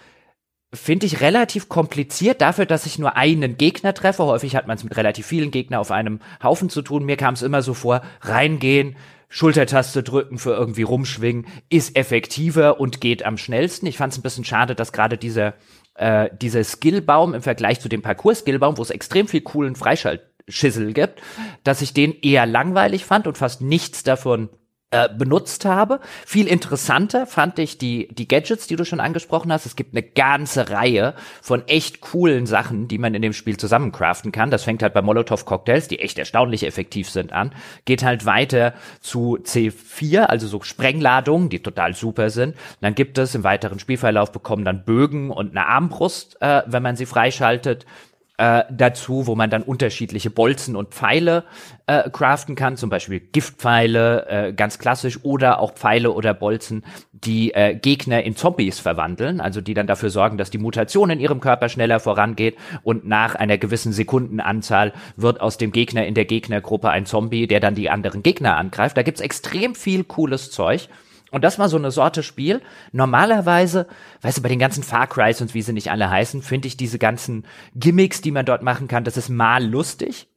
S2: finde ich relativ kompliziert dafür, dass ich nur einen Gegner treffe. Häufig hat man es mit relativ vielen Gegnern auf einem Haufen zu tun. Mir kam es immer so vor, reingehen, Schultertaste drücken für irgendwie rumschwingen, ist effektiver und geht am schnellsten. Ich fand es ein bisschen schade, dass gerade dieser, äh, dieser Skillbaum im Vergleich zu dem Parcours-Skillbaum, wo es extrem viel coolen Freischaltschissel gibt, dass ich den eher langweilig fand und fast nichts davon äh, benutzt habe. Viel interessanter fand ich die, die Gadgets, die du schon angesprochen hast. Es gibt eine ganze Reihe von echt coolen Sachen, die man in dem Spiel zusammencraften kann. Das fängt halt bei Molotov-Cocktails, die echt erstaunlich effektiv sind, an. Geht halt weiter zu C4, also so Sprengladungen, die total super sind. dann gibt es im weiteren Spielverlauf bekommen dann Bögen und eine Armbrust, äh, wenn man sie freischaltet äh, dazu, wo man dann unterschiedliche Bolzen und Pfeile äh, craften kann, zum Beispiel Giftpfeile, äh, ganz klassisch, oder auch Pfeile oder Bolzen, die äh, Gegner in Zombies verwandeln, also die dann dafür sorgen, dass die Mutation in ihrem Körper schneller vorangeht und nach einer gewissen Sekundenanzahl wird aus dem Gegner in der Gegnergruppe ein Zombie, der dann die anderen Gegner angreift. Da gibt's extrem viel cooles Zeug. Und das war so eine Sorte Spiel. Normalerweise, weißt du, bei den ganzen Far Crys und wie sie nicht alle heißen, finde ich diese ganzen Gimmicks, die man dort machen kann, das ist mal lustig.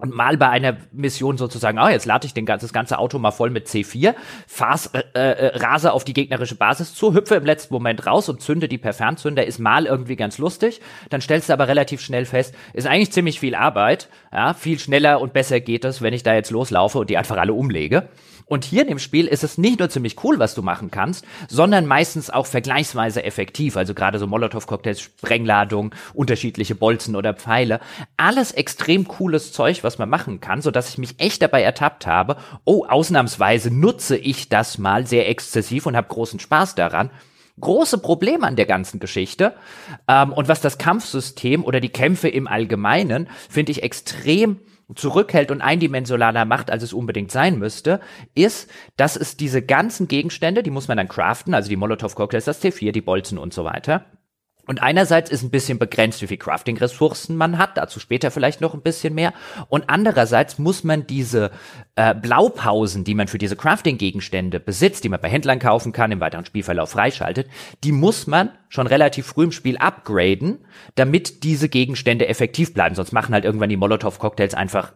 S2: und mal bei einer Mission sozusagen, ah, jetzt lade ich den, das ganze Auto mal voll mit C4, fahr's, äh, äh, rase auf die gegnerische Basis zu, hüpfe im letzten Moment raus und zünde die per Fernzünder, ist mal irgendwie ganz lustig, dann stellst du aber relativ schnell fest, ist eigentlich ziemlich viel Arbeit, ja, viel schneller und besser geht es, wenn ich da jetzt loslaufe und die einfach alle umlege. Und hier in dem Spiel ist es nicht nur ziemlich cool, was du machen kannst, sondern meistens auch vergleichsweise effektiv. Also gerade so Molotow-Cocktails, Sprengladung, unterschiedliche Bolzen oder Pfeile. Alles extrem cooles Zeug, was man machen kann, so dass ich mich echt dabei ertappt habe. Oh, ausnahmsweise nutze ich das mal sehr exzessiv und habe großen Spaß daran große Probleme an der ganzen Geschichte. Ähm, und was das Kampfsystem oder die Kämpfe im Allgemeinen, finde ich extrem zurückhält und eindimensionaler macht, als es unbedingt sein müsste, ist, dass es diese ganzen Gegenstände, die muss man dann craften, also die Molotow-Cocktails, das T4, die Bolzen und so weiter, und einerseits ist ein bisschen begrenzt, wie viel Crafting-Ressourcen man hat, dazu später vielleicht noch ein bisschen mehr. Und andererseits muss man diese äh, Blaupausen, die man für diese Crafting-Gegenstände besitzt, die man bei Händlern kaufen kann, im weiteren Spielverlauf freischaltet, die muss man schon relativ früh im Spiel upgraden, damit diese Gegenstände effektiv bleiben. Sonst machen halt irgendwann die Molotow-Cocktails einfach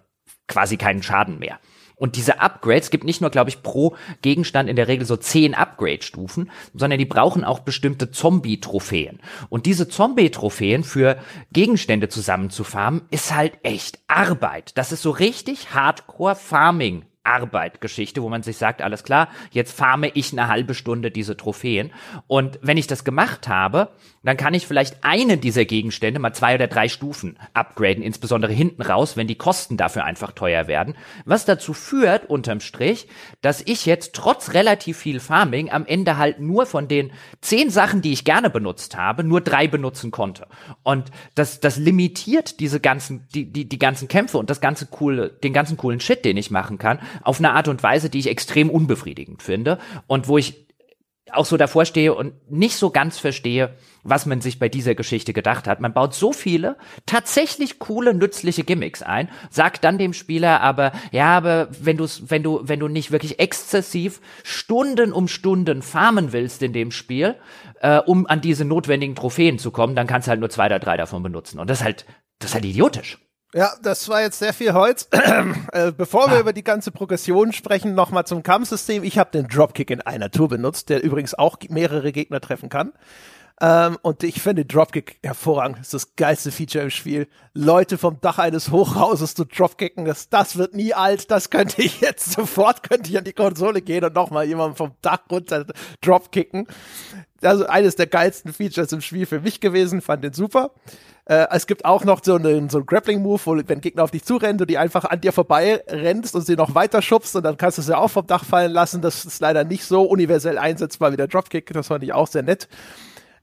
S2: quasi keinen Schaden mehr. Und diese Upgrades gibt nicht nur, glaube ich, pro Gegenstand in der Regel so zehn Upgrade-Stufen, sondern die brauchen auch bestimmte Zombie-Trophäen. Und diese Zombie-Trophäen für Gegenstände zusammenzufarmen, ist halt echt Arbeit. Das ist so richtig Hardcore-Farming Arbeit-Geschichte, wo man sich sagt, alles klar, jetzt farme ich eine halbe Stunde diese Trophäen. Und wenn ich das gemacht habe, dann kann ich vielleicht einen dieser Gegenstände mal zwei oder drei Stufen upgraden, insbesondere hinten raus, wenn die Kosten dafür einfach teuer werden. Was dazu führt, unterm Strich, dass ich jetzt trotz relativ viel Farming am Ende halt nur von den zehn Sachen, die ich gerne benutzt habe, nur drei benutzen konnte. Und das, das limitiert diese ganzen, die, die, die ganzen Kämpfe und das ganze coole, den ganzen coolen Shit, den ich machen kann, auf eine Art und Weise, die ich extrem unbefriedigend finde und wo ich auch so davor stehe und nicht so ganz verstehe, was man sich bei dieser Geschichte gedacht hat. Man baut so viele tatsächlich coole, nützliche Gimmicks ein, sagt dann dem Spieler aber, ja, aber wenn du, wenn du, wenn du nicht wirklich exzessiv Stunden um Stunden farmen willst in dem Spiel, äh, um an diese notwendigen Trophäen zu kommen, dann kannst du halt nur zwei oder drei davon benutzen. Und das ist halt, das ist halt idiotisch.
S1: Ja, das war jetzt sehr viel Holz. äh, bevor wir ah. über die ganze Progression sprechen, nochmal zum Kampfsystem. Ich habe den Dropkick in einer Tour benutzt, der übrigens auch mehrere Gegner treffen kann. Ähm, und ich finde Dropkick hervorragend. Das ist das geilste Feature im Spiel. Leute vom Dach eines Hochhauses zu Dropkicken, das, das wird nie alt. Das könnte ich jetzt sofort, könnte ich an die Konsole gehen und nochmal jemanden vom Dach runter Dropkicken. Also eines der geilsten Features im Spiel für mich gewesen, fand den super. Äh, es gibt auch noch so einen, so Grappling-Move, wo wenn Gegner auf dich zurennen, du die einfach an dir vorbei rennst und sie noch weiter schubst und dann kannst du sie auch vom Dach fallen lassen. Das ist leider nicht so universell einsetzbar wie der Dropkick. Das fand ich auch sehr nett.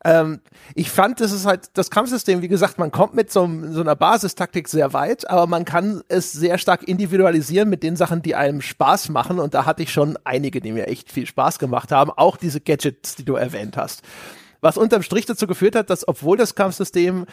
S1: Ähm, ich fand, das ist halt das Kampfsystem, wie gesagt, man kommt mit so, so, einer Basistaktik sehr weit, aber man kann es sehr stark individualisieren mit den Sachen, die einem Spaß machen. Und da hatte ich schon einige, die mir echt viel Spaß gemacht haben. Auch diese Gadgets, die du erwähnt hast. Was unterm Strich dazu geführt hat, dass obwohl das Kampfsystem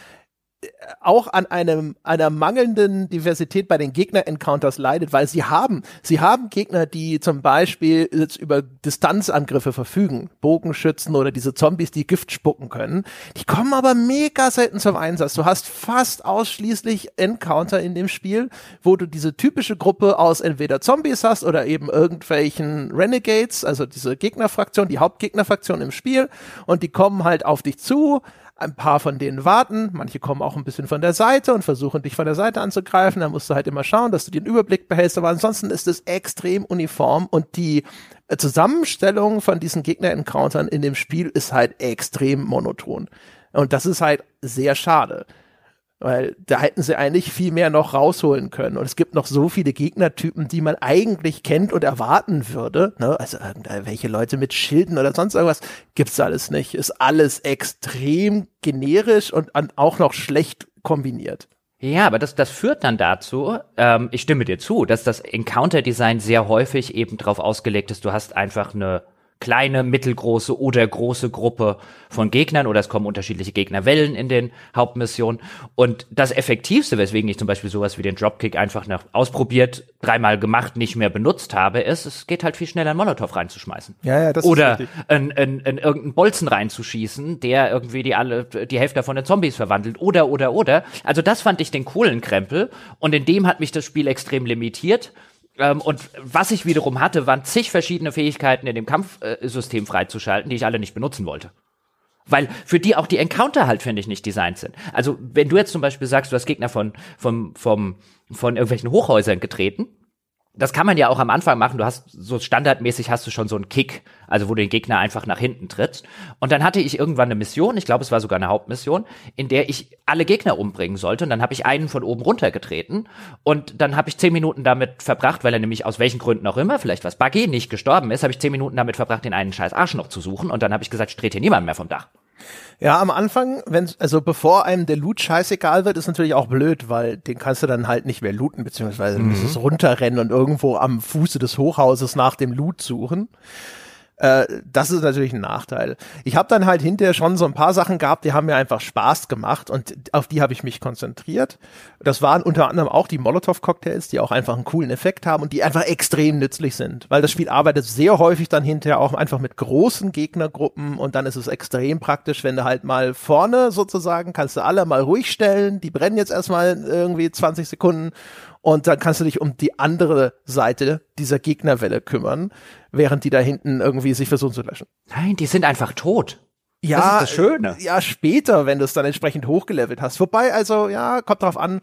S1: auch an einem einer mangelnden Diversität bei den Gegner-Encounters leidet, weil sie haben, sie haben Gegner, die zum Beispiel jetzt über Distanzangriffe verfügen, Bogenschützen oder diese Zombies, die Gift spucken können. Die kommen aber mega selten zum Einsatz. Du hast fast ausschließlich Encounter in dem Spiel, wo du diese typische Gruppe aus entweder Zombies hast oder eben irgendwelchen Renegades, also diese Gegnerfraktion, die Hauptgegnerfraktion im Spiel, und die kommen halt auf dich zu ein paar von denen warten, manche kommen auch ein bisschen von der Seite und versuchen dich von der Seite anzugreifen. Da musst du halt immer schauen, dass du den Überblick behältst. Aber ansonsten ist es extrem uniform und die äh, Zusammenstellung von diesen Gegner-Encountern in dem Spiel ist halt extrem monoton. Und das ist halt sehr schade. Weil da hätten sie eigentlich viel mehr noch rausholen können. Und es gibt noch so viele Gegnertypen, die man eigentlich kennt und erwarten würde. Ne? Also irgendwelche Leute mit Schilden oder sonst irgendwas gibt's alles nicht. Ist alles extrem generisch und auch noch schlecht kombiniert.
S2: Ja, aber das, das führt dann dazu, ähm, ich stimme dir zu, dass das Encounter-Design sehr häufig eben darauf ausgelegt ist, du hast einfach eine kleine, mittelgroße oder große Gruppe von Gegnern oder es kommen unterschiedliche Gegnerwellen in den Hauptmissionen. Und das Effektivste, weswegen ich zum Beispiel sowas wie den Dropkick einfach nach ausprobiert, dreimal gemacht, nicht mehr benutzt habe, ist, es geht halt viel schneller einen Molotow reinzuschmeißen.
S1: Ja, ja, das
S2: oder
S1: ist
S2: in, in, in irgendeinen Bolzen reinzuschießen, der irgendwie die alle, die Hälfte davon in Zombies verwandelt. Oder, oder, oder. Also das fand ich den coolen Krempel. Und in dem hat mich das Spiel extrem limitiert. Ähm, und was ich wiederum hatte, waren zig verschiedene Fähigkeiten in dem Kampfsystem freizuschalten, die ich alle nicht benutzen wollte. Weil für die auch die Encounter halt, finde ich, nicht designt sind. Also, wenn du jetzt zum Beispiel sagst, du hast Gegner von, von, vom, von irgendwelchen Hochhäusern getreten, das kann man ja auch am Anfang machen. Du hast so standardmäßig hast du schon so einen Kick, also wo du den Gegner einfach nach hinten trittst. Und dann hatte ich irgendwann eine Mission, ich glaube, es war sogar eine Hauptmission, in der ich alle Gegner umbringen sollte. Und dann habe ich einen von oben runtergetreten und dann habe ich zehn Minuten damit verbracht, weil er nämlich aus welchen Gründen auch immer, vielleicht was Buggy, nicht gestorben ist, habe ich zehn Minuten damit verbracht, den einen scheiß Arsch noch zu suchen. Und dann habe ich gesagt, ich trete hier niemand mehr vom Dach.
S1: Ja, am Anfang, wenn also bevor einem der Loot scheißegal wird, ist natürlich auch blöd, weil den kannst du dann halt nicht mehr looten, beziehungsweise mhm. musst du runterrennen und irgendwo am Fuße des Hochhauses nach dem Loot suchen. Äh, das ist natürlich ein Nachteil. Ich habe dann halt hinterher schon so ein paar Sachen gehabt, die haben mir einfach Spaß gemacht und auf die habe ich mich konzentriert. Das waren unter anderem auch die Molotow-Cocktails, die auch einfach einen coolen Effekt haben und die einfach extrem nützlich sind, weil das Spiel arbeitet sehr häufig dann hinterher auch einfach mit großen Gegnergruppen und dann ist es extrem praktisch, wenn du halt mal vorne sozusagen kannst du alle mal ruhig stellen, die brennen jetzt erstmal irgendwie 20 Sekunden und dann kannst du dich um die andere Seite dieser Gegnerwelle kümmern, während die da hinten irgendwie sich versuchen zu löschen.
S2: Nein, die sind einfach tot.
S1: Ja, das ist das Schöne. Ja, später, wenn du es dann entsprechend hochgelevelt hast. Wobei, also, ja, kommt drauf an.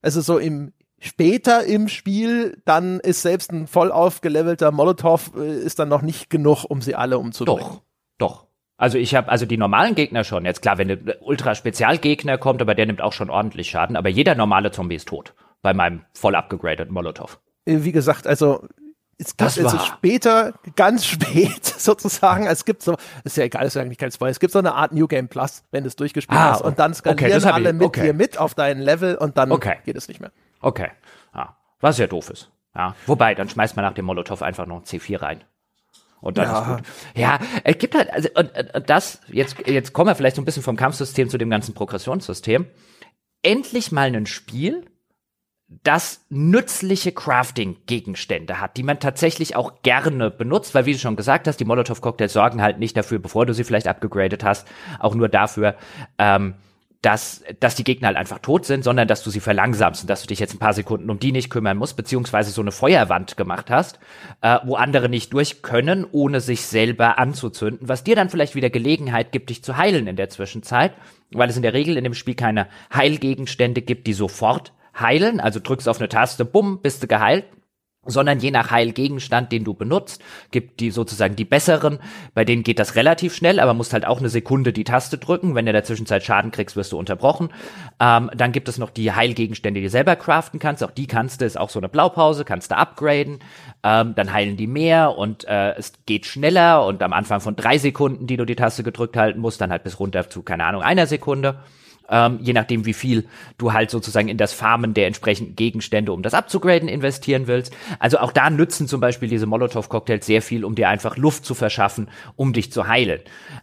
S1: Also so im später im Spiel, dann ist selbst ein voll aufgelevelter Molotow äh, ist dann noch nicht genug, um sie alle umzubringen.
S2: Doch, doch. Also ich habe also die normalen Gegner schon. Jetzt klar, wenn ein Ultra-Spezialgegner kommt, aber der nimmt auch schon ordentlich Schaden. Aber jeder normale Zombie ist tot bei meinem voll upgraded Molotow.
S1: Äh, wie gesagt, also es das also später, ganz spät sozusagen, es gibt so, ist ja egal, ist ja eigentlich kein Spoiler, es gibt so eine Art New Game Plus, wenn du es durchgespielt ah, hast und dann skalieren okay, alle ich, mit dir mit auf deinen Level und dann okay. geht es nicht mehr.
S2: Okay, ja. was ja doof ist. Ja. Wobei, dann schmeißt man nach dem Molotow einfach noch ein C4 rein. Und dann ja. ist gut. Ja, es gibt halt, also, und, und das, jetzt, jetzt kommen wir vielleicht so ein bisschen vom Kampfsystem zu dem ganzen Progressionssystem. Endlich mal ein Spiel, das nützliche Crafting-Gegenstände hat, die man tatsächlich auch gerne benutzt, weil wie du schon gesagt hast, die Molotov-Cocktails sorgen halt nicht dafür, bevor du sie vielleicht abgegradet hast, auch nur dafür, ähm, dass, dass die Gegner halt einfach tot sind, sondern dass du sie verlangsamst und dass du dich jetzt ein paar Sekunden um die nicht kümmern musst, beziehungsweise so eine Feuerwand gemacht hast, äh, wo andere nicht durch können, ohne sich selber anzuzünden, was dir dann vielleicht wieder Gelegenheit gibt, dich zu heilen in der Zwischenzeit, weil es in der Regel in dem Spiel keine Heilgegenstände gibt, die sofort heilen, also drückst auf eine Taste, bumm, bist du geheilt, sondern je nach Heilgegenstand, den du benutzt, gibt die sozusagen die besseren, bei denen geht das relativ schnell, aber musst halt auch eine Sekunde die Taste drücken, wenn du in der Zwischenzeit Schaden kriegst, wirst du unterbrochen. Ähm, dann gibt es noch die Heilgegenstände, die du selber craften kannst, auch die kannst du, ist auch so eine Blaupause, kannst du upgraden, ähm, dann heilen die mehr und äh, es geht schneller. Und am Anfang von drei Sekunden, die du die Taste gedrückt halten musst, dann halt bis runter zu, keine Ahnung, einer Sekunde ähm, je nachdem, wie viel du halt sozusagen in das Farmen der entsprechenden Gegenstände, um das abzugraden, investieren willst. Also auch da nützen zum Beispiel diese Molotow-Cocktails sehr viel, um dir einfach Luft zu verschaffen, um dich zu heilen.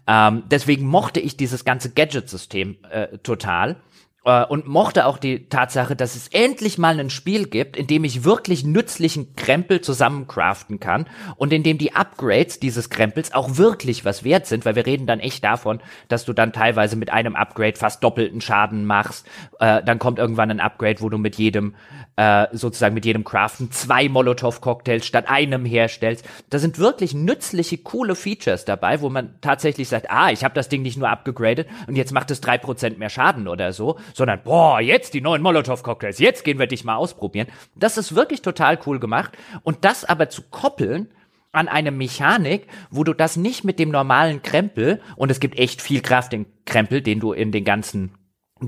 S2: Ähm, deswegen mochte ich dieses ganze Gadget-System äh, total äh, und mochte auch die Tatsache, dass es endlich mal ein Spiel gibt, in dem ich wirklich nützlichen Krempel zusammencraften kann und in dem die Upgrades dieses Krempels auch wirklich was wert sind, weil wir reden dann echt davon, dass du dann teilweise mit einem Upgrade fast doppelten Schaden machst. Äh, dann kommt irgendwann ein Upgrade, wo du mit jedem äh, sozusagen mit jedem Craften zwei Molotow-Cocktails statt einem herstellst. Da sind wirklich nützliche, coole Features dabei, wo man tatsächlich sagt, ah, ich habe das Ding nicht nur abgegradet und jetzt macht es drei Prozent mehr Schaden oder so, sondern boah, jetzt die neuen Molotow-Cocktails, jetzt gehen wir dich mal ausprobieren. Das ist wirklich total cool gemacht. Und das aber zu koppeln an eine Mechanik, wo du das nicht mit dem normalen Krempel, und es gibt echt viel Kraft in Krempel, den du in den ganzen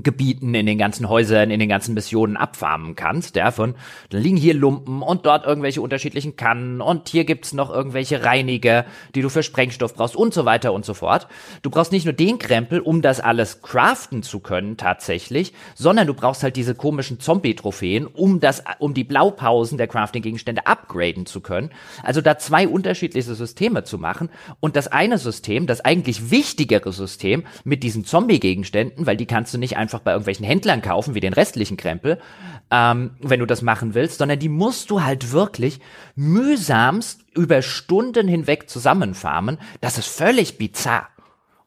S2: Gebieten, in den ganzen Häusern, in den ganzen Missionen abfarmen kannst, ja, von, dann liegen hier Lumpen und dort irgendwelche unterschiedlichen Kannen und hier gibt's noch irgendwelche Reiniger, die du für Sprengstoff brauchst und so weiter und so fort. Du brauchst nicht nur den Krempel, um das alles craften zu können, tatsächlich, sondern du brauchst halt diese komischen Zombie-Trophäen, um das, um die Blaupausen der Crafting-Gegenstände upgraden zu können. Also da zwei unterschiedliche Systeme zu machen und das eine System, das eigentlich wichtigere System mit diesen Zombie-Gegenständen, weil die kannst du nicht einfach bei irgendwelchen Händlern kaufen, wie den restlichen Krempel, ähm, wenn du das machen willst, sondern die musst du halt wirklich mühsamst über Stunden hinweg zusammenfarmen. Das ist völlig bizarr.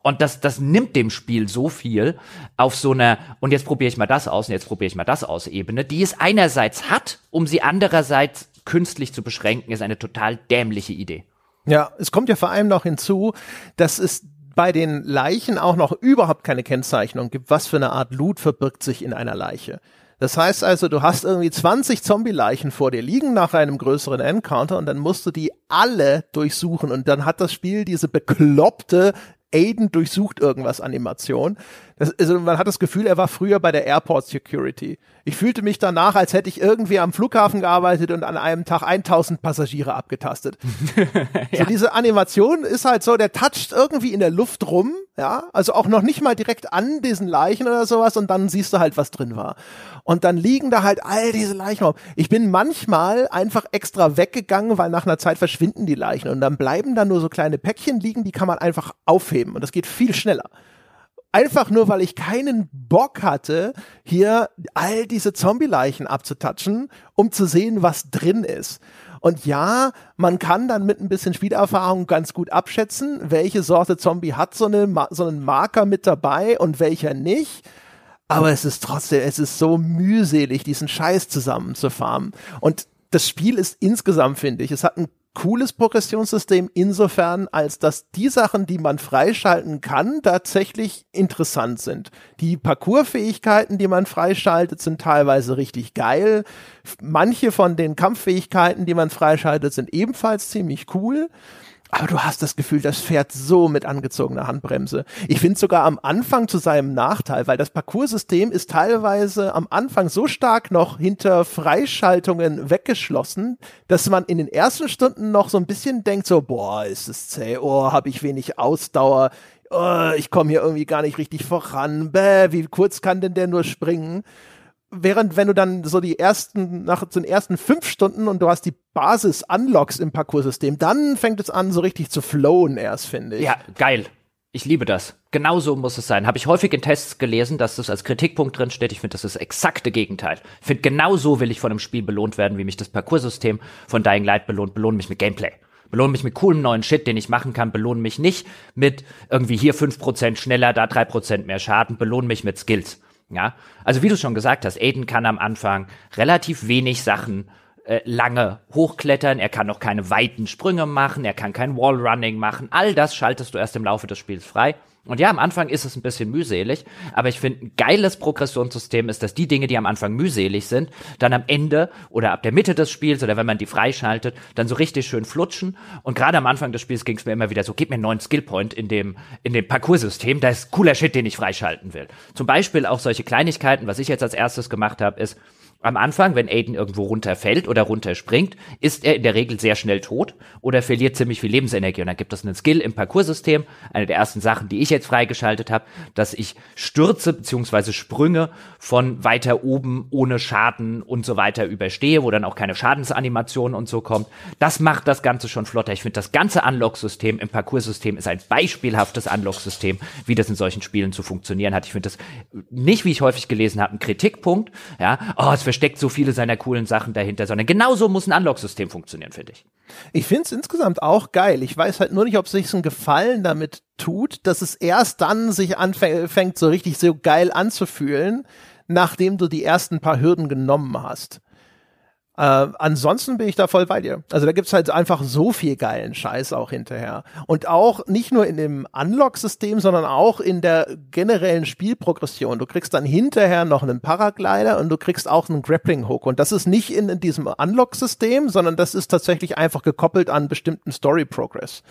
S2: Und das, das nimmt dem Spiel so viel auf so einer, und jetzt probiere ich mal das aus und jetzt probiere ich mal das aus Ebene, die es einerseits hat, um sie andererseits künstlich zu beschränken, ist eine total dämliche Idee.
S1: Ja, es kommt ja vor allem noch hinzu, dass es bei den Leichen auch noch überhaupt keine Kennzeichnung gibt, was für eine Art Loot verbirgt sich in einer Leiche. Das heißt also, du hast irgendwie 20 Zombie-Leichen vor dir liegen nach einem größeren Encounter und dann musst du die alle durchsuchen und dann hat das Spiel diese bekloppte Aiden durchsucht irgendwas Animation. Das, also man hat das Gefühl, er war früher bei der Airport Security. Ich fühlte mich danach, als hätte ich irgendwie am Flughafen gearbeitet und an einem Tag 1000 Passagiere abgetastet. ja. So diese Animation ist halt so, der toucht irgendwie in der Luft rum, ja, also auch noch nicht mal direkt an diesen Leichen oder sowas und dann siehst du halt, was drin war. Und dann liegen da halt all diese Leichen rum. Ich bin manchmal einfach extra weggegangen, weil nach einer Zeit verschwinden die Leichen und dann bleiben da nur so kleine Päckchen liegen, die kann man einfach aufheben und das geht viel schneller einfach nur, weil ich keinen Bock hatte, hier all diese Zombie-Leichen abzutatschen, um zu sehen, was drin ist. Und ja, man kann dann mit ein bisschen Spielerfahrung ganz gut abschätzen, welche Sorte Zombie hat so, eine, so einen Marker mit dabei und welcher nicht. Aber es ist trotzdem, es ist so mühselig, diesen Scheiß zusammenzufarmen. Und das Spiel ist insgesamt, finde ich, es hat ein cooles Progressionssystem insofern, als dass die Sachen, die man freischalten kann, tatsächlich interessant sind. Die Parcoursfähigkeiten, die man freischaltet, sind teilweise richtig geil. Manche von den Kampffähigkeiten, die man freischaltet, sind ebenfalls ziemlich cool. Aber du hast das Gefühl, das fährt so mit angezogener Handbremse. Ich finde sogar am Anfang zu seinem Nachteil, weil das Parcoursystem ist teilweise am Anfang so stark noch hinter Freischaltungen weggeschlossen, dass man in den ersten Stunden noch so ein bisschen denkt, so, boah, ist es zäh, oh, habe ich wenig Ausdauer, oh, ich komme hier irgendwie gar nicht richtig voran, bäh, wie kurz kann denn der nur springen? Während wenn du dann so die ersten, nach den ersten fünf Stunden und du hast die Basis-Unlocks im Parcoursystem, dann fängt es an, so richtig zu flowen erst, finde ich.
S2: Ja, geil. Ich liebe das. Genauso muss es sein. Habe ich häufig in Tests gelesen, dass das als Kritikpunkt drin steht. Ich finde, das ist das exakte Gegenteil. Ich finde, genau so will ich von einem Spiel belohnt werden, wie mich das Parcoursystem von Dying Light belohnt. Belohnt mich mit Gameplay. Belohnt mich mit coolem neuen Shit, den ich machen kann. Belohnt mich nicht mit irgendwie hier fünf Prozent schneller, da drei Prozent mehr Schaden. Belohnt mich mit Skills. Ja, also wie du schon gesagt hast, Aiden kann am Anfang relativ wenig Sachen äh, lange hochklettern, er kann noch keine weiten Sprünge machen, er kann kein Wallrunning machen. All das schaltest du erst im Laufe des Spiels frei. Und ja, am Anfang ist es ein bisschen mühselig, aber ich finde, ein geiles Progressionssystem ist, dass die Dinge, die am Anfang mühselig sind, dann am Ende oder ab der Mitte des Spiels oder wenn man die freischaltet, dann so richtig schön flutschen. Und gerade am Anfang des Spiels ging es mir immer wieder so, gib mir einen neuen Skillpoint in dem, in dem Parcoursystem, da ist cooler Shit, den ich freischalten will. Zum Beispiel auch solche Kleinigkeiten, was ich jetzt als erstes gemacht habe, ist, am Anfang, wenn Aiden irgendwo runterfällt oder runterspringt, ist er in der Regel sehr schnell tot oder verliert ziemlich viel Lebensenergie. Und dann gibt es einen Skill im Parcoursystem. Eine der ersten Sachen, die ich jetzt freigeschaltet habe, dass ich Stürze bzw. Sprünge von weiter oben ohne Schaden und so weiter überstehe, wo dann auch keine Schadensanimation und so kommt. Das macht das Ganze schon flotter. Ich finde, das ganze Unlock-System im Parcoursystem ist ein beispielhaftes Unlock-System, wie das in solchen Spielen zu funktionieren hat. Ich finde das nicht, wie ich häufig gelesen habe, ein Kritikpunkt. Ja, oh, es versteckt so viele seiner coolen Sachen dahinter, sondern genauso muss ein Unlock-System funktionieren, finde ich.
S1: Ich finde es insgesamt auch geil. Ich weiß halt nur nicht, ob es sich einen Gefallen damit tut, dass es erst dann sich anfängt, so richtig so geil anzufühlen, nachdem du die ersten paar Hürden genommen hast. Äh, ansonsten bin ich da voll bei dir. Also da gibt's halt einfach so viel geilen Scheiß auch hinterher. Und auch nicht nur in dem Unlock-System, sondern auch in der generellen Spielprogression. Du kriegst dann hinterher noch einen Paraglider und du kriegst auch einen Grappling-Hook. Und das ist nicht in, in diesem Unlock-System, sondern das ist tatsächlich einfach gekoppelt an bestimmten Story-Progress.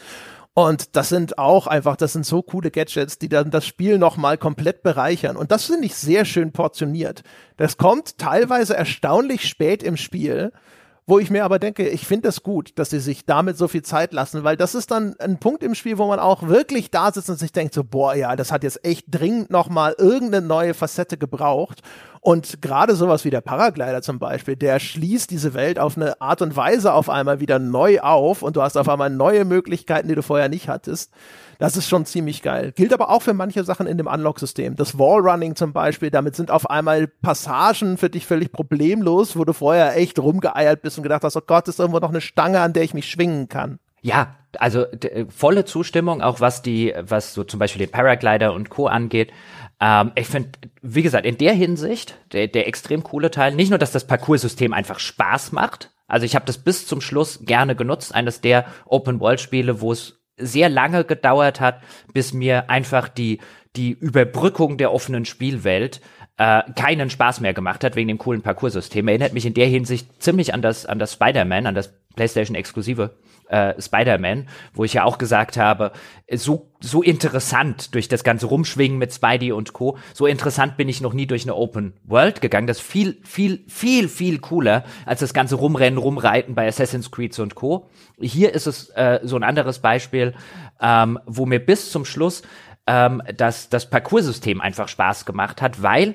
S1: Und das sind auch einfach, das sind so coole Gadgets, die dann das Spiel nochmal komplett bereichern. Und das finde ich sehr schön portioniert. Das kommt teilweise erstaunlich spät im Spiel wo ich mir aber denke, ich finde das gut, dass sie sich damit so viel Zeit lassen, weil das ist dann ein Punkt im Spiel, wo man auch wirklich da sitzt und sich denkt so, boah, ja, das hat jetzt echt dringend nochmal irgendeine neue Facette gebraucht. Und gerade sowas wie der Paraglider zum Beispiel, der schließt diese Welt auf eine Art und Weise auf einmal wieder neu auf und du hast auf einmal neue Möglichkeiten, die du vorher nicht hattest. Das ist schon ziemlich geil. Gilt aber auch für manche Sachen in dem Unlock-System. Das Wallrunning zum Beispiel, damit sind auf einmal Passagen für dich völlig problemlos, wo du vorher echt rumgeeiert bist und gedacht hast, oh Gott, ist irgendwo noch eine Stange, an der ich mich schwingen kann.
S2: Ja, also volle Zustimmung, auch was die, was so zum Beispiel den Paraglider und Co. angeht. Ähm, ich finde, wie gesagt, in der Hinsicht der, der extrem coole Teil, nicht nur, dass das Parcoursystem einfach Spaß macht, also ich habe das bis zum Schluss gerne genutzt, eines der Open-World-Spiele, wo es sehr lange gedauert hat, bis mir einfach die, die Überbrückung der offenen Spielwelt äh, keinen Spaß mehr gemacht hat wegen dem coolen Parcoursystem. Erinnert mich in der Hinsicht ziemlich an das, an das Spider-Man, an das PlayStation-exklusive äh, Spider-Man, wo ich ja auch gesagt habe, so, so interessant durch das ganze Rumschwingen mit Spidey und Co., so interessant bin ich noch nie durch eine Open World gegangen. Das ist viel, viel, viel, viel cooler als das ganze Rumrennen, Rumreiten bei Assassin's Creed und Co. Hier ist es äh, so ein anderes Beispiel, ähm, wo mir bis zum Schluss ähm, das, das Parcoursystem einfach Spaß gemacht hat, weil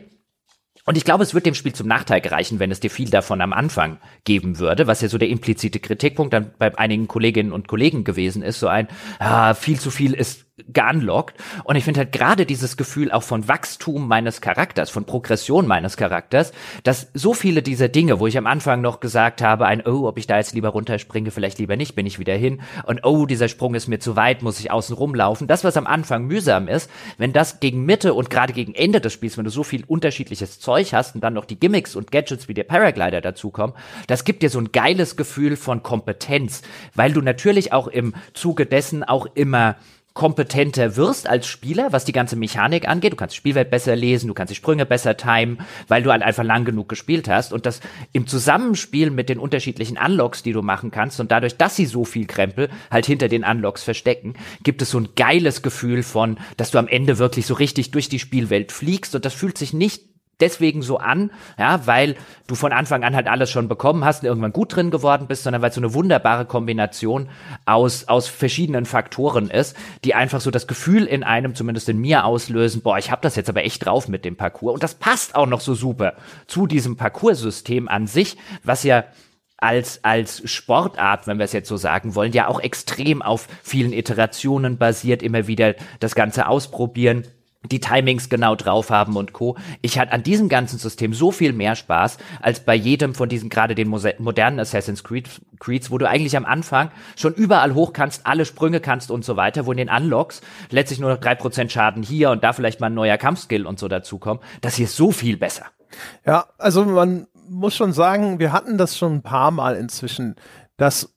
S2: und ich glaube, es wird dem Spiel zum Nachteil gereichen, wenn es dir viel davon am Anfang geben würde, was ja so der implizite Kritikpunkt dann bei einigen Kolleginnen und Kollegen gewesen ist, so ein, ah, viel zu viel ist geunlockt. Und ich finde halt gerade dieses Gefühl auch von Wachstum meines Charakters, von Progression meines Charakters, dass so viele dieser Dinge, wo ich am Anfang noch gesagt habe, ein, oh, ob ich da jetzt lieber runterspringe, vielleicht lieber nicht, bin ich wieder hin. Und oh, dieser Sprung ist mir zu weit, muss ich außen rumlaufen. Das, was am Anfang mühsam ist, wenn das gegen Mitte und gerade gegen Ende des Spiels, wenn du so viel unterschiedliches Zeug hast und dann noch die Gimmicks und Gadgets wie der Paraglider dazukommen, das gibt dir so ein geiles Gefühl von Kompetenz, weil du natürlich auch im Zuge dessen auch immer kompetenter wirst als Spieler, was die ganze Mechanik angeht. Du kannst die Spielwelt besser lesen, du kannst die Sprünge besser timen, weil du halt einfach lang genug gespielt hast. Und das im Zusammenspiel mit den unterschiedlichen Unlocks, die du machen kannst und dadurch, dass sie so viel Krempel halt hinter den Unlocks verstecken, gibt es so ein geiles Gefühl von, dass du am Ende wirklich so richtig durch die Spielwelt fliegst und das fühlt sich nicht deswegen so an, ja, weil du von Anfang an halt alles schon bekommen hast und irgendwann gut drin geworden bist, sondern weil es so eine wunderbare Kombination aus, aus verschiedenen Faktoren ist, die einfach so das Gefühl in einem, zumindest in mir auslösen, boah, ich habe das jetzt aber echt drauf mit dem Parcours. Und das passt auch noch so super zu diesem Parcoursystem an sich, was ja als, als Sportart, wenn wir es jetzt so sagen wollen, ja auch extrem auf vielen Iterationen basiert, immer wieder das Ganze ausprobieren die Timings genau drauf haben und Co. Ich hatte an diesem ganzen System so viel mehr Spaß als bei jedem von diesen gerade den modernen Assassin's Creed Creeds, wo du eigentlich am Anfang schon überall hoch kannst, alle Sprünge kannst und so weiter, wo in den Unlocks letztlich nur noch drei Prozent Schaden hier und da vielleicht mal ein neuer Kampfskill und so dazukommen. Das hier ist so viel besser.
S1: Ja, also man muss schon sagen, wir hatten das schon ein paar Mal inzwischen, dass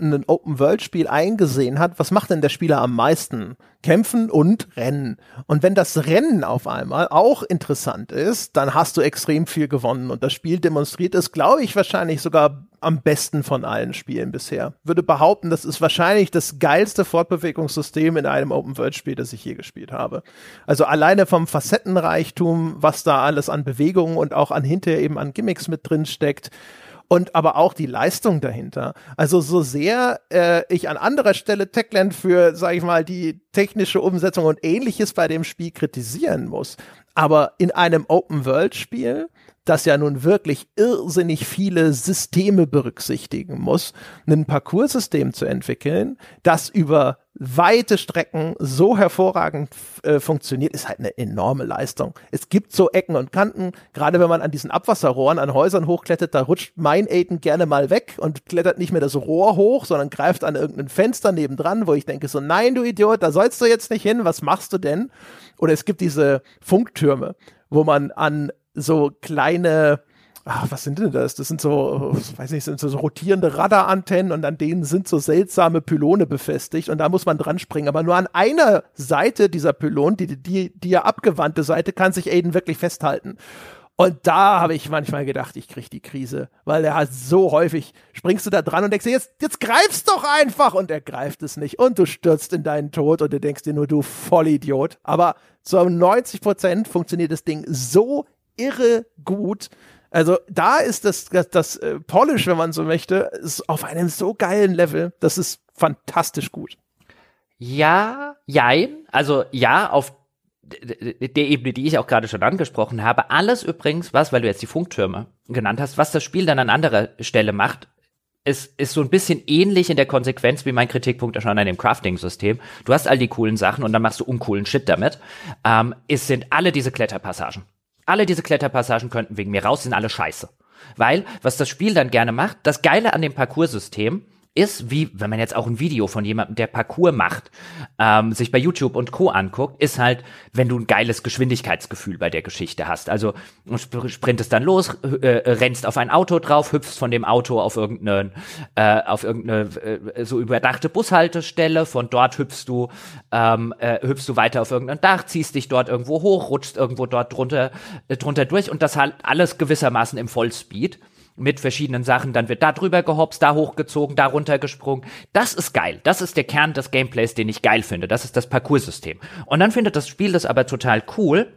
S1: ein Open-World-Spiel eingesehen hat, was macht denn der Spieler am meisten? Kämpfen und Rennen. Und wenn das Rennen auf einmal auch interessant ist, dann hast du extrem viel gewonnen. Und das Spiel demonstriert es, glaube ich, wahrscheinlich sogar am besten von allen Spielen bisher. Würde behaupten, das ist wahrscheinlich das geilste Fortbewegungssystem in einem Open-World-Spiel, das ich je gespielt habe. Also alleine vom Facettenreichtum, was da alles an Bewegungen und auch an hinterher eben an Gimmicks mit drin steckt und aber auch die Leistung dahinter. Also so sehr äh, ich an anderer Stelle Techland für, sag ich mal, die technische Umsetzung und ähnliches bei dem Spiel kritisieren muss, aber in einem Open-World-Spiel das ja nun wirklich irrsinnig viele Systeme berücksichtigen muss, ein Parcoursystem zu entwickeln, das über weite Strecken so hervorragend äh, funktioniert, ist halt eine enorme Leistung. Es gibt so Ecken und Kanten, gerade wenn man an diesen Abwasserrohren an Häusern hochklettert, da rutscht mein Aiden gerne mal weg und klettert nicht mehr das Rohr hoch, sondern greift an irgendein Fenster nebendran, wo ich denke so, nein, du Idiot, da sollst du jetzt nicht hin, was machst du denn? Oder es gibt diese Funktürme, wo man an so kleine, ach, was sind denn das? Das sind so, weiß nicht, sind so rotierende Radarantennen und an denen sind so seltsame Pylone befestigt und da muss man dran springen. Aber nur an einer Seite dieser Pylon, die, die, die ja abgewandte Seite, kann sich Aiden wirklich festhalten. Und da habe ich manchmal gedacht, ich krieg die Krise, weil er hat so häufig, springst du da dran und denkst dir, jetzt, jetzt greifst doch einfach und er greift es nicht und du stürzt in deinen Tod und du denkst dir nur, du Vollidiot. Aber zu 90 Prozent funktioniert das Ding so irre gut. Also da ist das, das, das äh, Polish, wenn man so möchte, ist auf einem so geilen Level. Das ist fantastisch gut.
S2: Ja, jein. Also ja, auf der Ebene, die ich auch gerade schon angesprochen habe. Alles übrigens, was, weil du jetzt die Funktürme genannt hast, was das Spiel dann an anderer Stelle macht, ist, ist so ein bisschen ähnlich in der Konsequenz wie mein Kritikpunkt schon an dem Crafting-System. Du hast all die coolen Sachen und dann machst du uncoolen Shit damit. Ähm, es sind alle diese Kletterpassagen. Alle diese Kletterpassagen könnten wegen mir raus, sind alle scheiße. Weil, was das Spiel dann gerne macht, das Geile an dem Parcoursystem ist, wie wenn man jetzt auch ein Video von jemandem, der Parcours macht, ähm, sich bei YouTube und Co. anguckt, ist halt, wenn du ein geiles Geschwindigkeitsgefühl bei der Geschichte hast. Also sprintest dann los, äh, rennst auf ein Auto drauf, hüpfst von dem Auto auf irgendeine, äh, auf irgendeine äh, so überdachte Bushaltestelle, von dort hüpfst du, ähm, äh, hüpfst du weiter auf irgendein Dach, ziehst dich dort irgendwo hoch, rutschst irgendwo dort drunter, äh, drunter durch und das halt alles gewissermaßen im Vollspeed mit verschiedenen Sachen. Dann wird da drüber gehopst, da hochgezogen, da runtergesprungen. Das ist geil. Das ist der Kern des Gameplays, den ich geil finde. Das ist das Parcoursystem. Und dann findet das Spiel das aber total cool,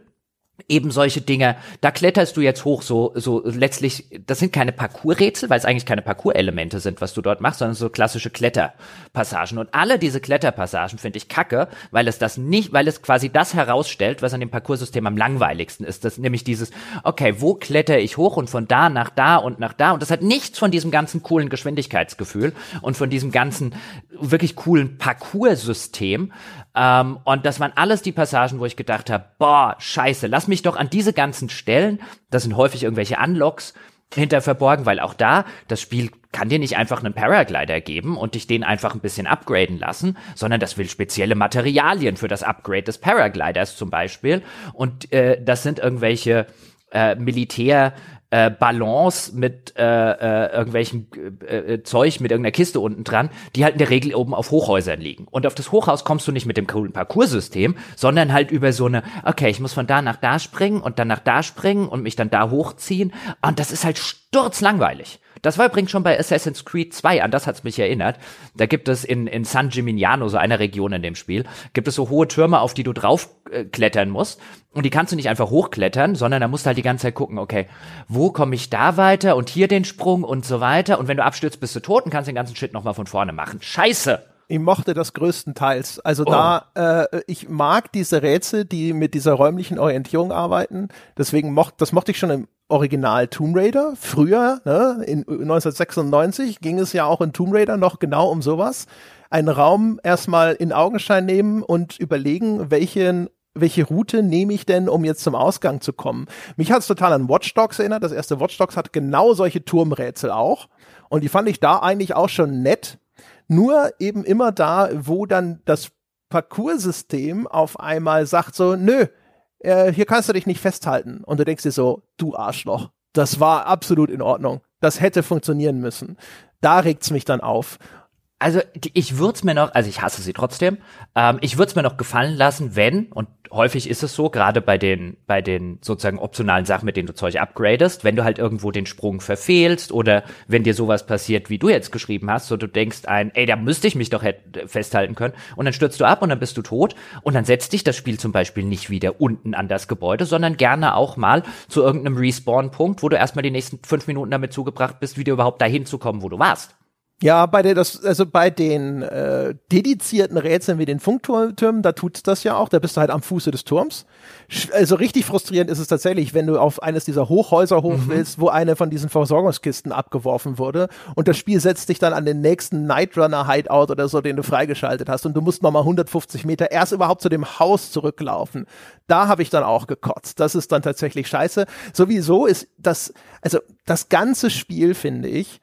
S2: eben solche Dinge, da kletterst du jetzt hoch, so, so letztlich, das sind keine Parcoursrätsel, weil es eigentlich keine Parcours-Elemente sind, was du dort machst, sondern so klassische Kletterpassagen. Und alle diese Kletterpassagen finde ich kacke, weil es das nicht, weil es quasi das herausstellt, was an dem Parcoursystem am langweiligsten ist. Das nämlich dieses, okay, wo kletter ich hoch und von da nach da und nach da. Und das hat nichts von diesem ganzen coolen Geschwindigkeitsgefühl und von diesem ganzen wirklich coolen Parcoursystem, ähm, und das waren alles die Passagen, wo ich gedacht habe, boah, scheiße, lass mich doch an diese ganzen Stellen, das sind häufig irgendwelche Unlocks, hinter verborgen, weil auch da, das Spiel kann dir nicht einfach einen Paraglider geben und dich den einfach ein bisschen upgraden lassen, sondern das will spezielle Materialien für das Upgrade des Paragliders zum Beispiel. Und äh, das sind irgendwelche äh, Militär- äh, Ballons mit äh, äh, irgendwelchen äh, äh, Zeug mit irgendeiner Kiste unten dran, die halt in der Regel oben auf Hochhäusern liegen. Und auf das Hochhaus kommst du nicht mit dem coolen Parcoursystem, sondern halt über so eine, okay, ich muss von da nach da springen und dann nach da springen und mich dann da hochziehen. Und das ist halt sturzlangweilig. Das war übrigens schon bei Assassin's Creed 2, an das hat's mich erinnert. Da gibt es in, in San Gimignano, so einer Region in dem Spiel, gibt es so hohe Türme, auf die du drauf äh, musst. Und die kannst du nicht einfach hochklettern, sondern da musst du halt die ganze Zeit gucken, okay, wo komme ich da weiter und hier den Sprung und so weiter. Und wenn du abstürzt, bist du tot und kannst den ganzen Shit nochmal von vorne machen. Scheiße!
S1: Ich mochte das größtenteils. Also oh. da, äh, ich mag diese Rätsel, die mit dieser räumlichen Orientierung arbeiten. Deswegen mochte, das mochte ich schon im Original Tomb Raider. Früher, ne, in 1996 ging es ja auch in Tomb Raider noch genau um sowas. Einen Raum erstmal in Augenschein nehmen und überlegen, welchen welche Route nehme ich denn, um jetzt zum Ausgang zu kommen? Mich hat es total an Watch Dogs erinnert. Das erste Watch Dogs hat genau solche Turmrätsel auch. Und die fand ich da eigentlich auch schon nett. Nur eben immer da, wo dann das Parcoursystem auf einmal sagt so, nö, äh, hier kannst du dich nicht festhalten. Und du denkst dir so, du Arschloch, das war absolut in Ordnung. Das hätte funktionieren müssen. Da regt's mich dann auf.
S2: Also ich würde es mir noch, also ich hasse sie trotzdem, ähm, ich würde es mir noch gefallen lassen, wenn, und häufig ist es so, gerade bei den, bei den sozusagen optionalen Sachen, mit denen du Zeug upgradest, wenn du halt irgendwo den Sprung verfehlst oder wenn dir sowas passiert, wie du jetzt geschrieben hast, so du denkst ein, ey, da müsste ich mich doch festhalten können und dann stürzt du ab und dann bist du tot und dann setzt dich das Spiel zum Beispiel nicht wieder unten an das Gebäude, sondern gerne auch mal zu irgendeinem Respawn-Punkt, wo du erstmal die nächsten fünf Minuten damit zugebracht bist, wieder überhaupt dahin zu kommen, wo du warst.
S1: Ja, bei der das also bei den äh, dedizierten Rätseln wie den Funktürmen, da tut's das ja auch. Da bist du halt am Fuße des Turms. Also richtig frustrierend ist es tatsächlich, wenn du auf eines dieser Hochhäuser hoch mhm. willst, wo eine von diesen Versorgungskisten abgeworfen wurde und das Spiel setzt dich dann an den nächsten Nightrunner Hideout oder so, den du freigeschaltet hast und du musst nochmal 150 Meter erst überhaupt zu dem Haus zurücklaufen. Da habe ich dann auch gekotzt. Das ist dann tatsächlich scheiße. Sowieso ist das also das ganze Spiel finde ich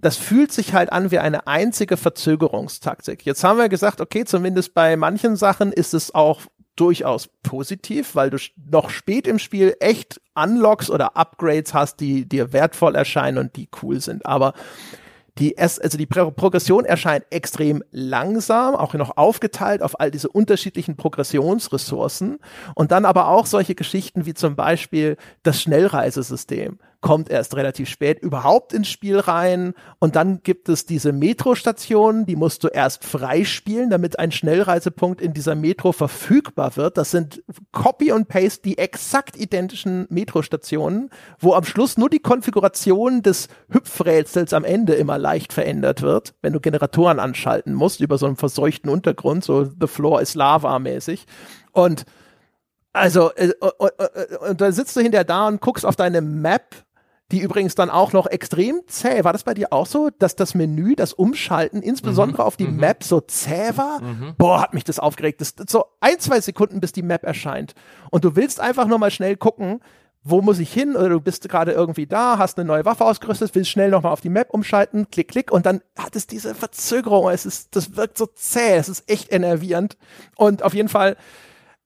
S1: das fühlt sich halt an wie eine einzige Verzögerungstaktik. Jetzt haben wir gesagt, okay, zumindest bei manchen Sachen ist es auch durchaus positiv, weil du noch spät im Spiel echt Unlocks oder Upgrades hast, die dir wertvoll erscheinen und die cool sind. Aber die, also die Progression erscheint extrem langsam, auch noch aufgeteilt auf all diese unterschiedlichen Progressionsressourcen und dann aber auch solche Geschichten wie zum Beispiel das Schnellreisesystem kommt erst relativ spät überhaupt ins Spiel rein. Und dann gibt es diese Metrostationen, die musst du erst freispielen, damit ein Schnellreisepunkt in dieser Metro verfügbar wird. Das sind Copy und Paste die exakt identischen Metrostationen, wo am Schluss nur die Konfiguration des Hüpfrätsels am Ende immer leicht verändert wird, wenn du Generatoren anschalten musst über so einen verseuchten Untergrund, so The Floor is Lava mäßig. Und also, und, äh, äh, und da sitzt du hinterher da und guckst auf deine Map die übrigens dann auch noch extrem zäh. War das bei dir auch so, dass das Menü, das Umschalten, insbesondere mhm. auf die mhm. Map so zäh war? Mhm. Boah, hat mich das aufgeregt. Das, das so ein, zwei Sekunden, bis die Map erscheint. Und du willst einfach nur mal schnell gucken, wo muss ich hin? Oder du bist gerade irgendwie da, hast eine neue Waffe ausgerüstet, willst schnell nochmal auf die Map umschalten, klick, klick, und dann hat es diese Verzögerung. Es ist, das wirkt so zäh, es ist echt enervierend. Und auf jeden Fall,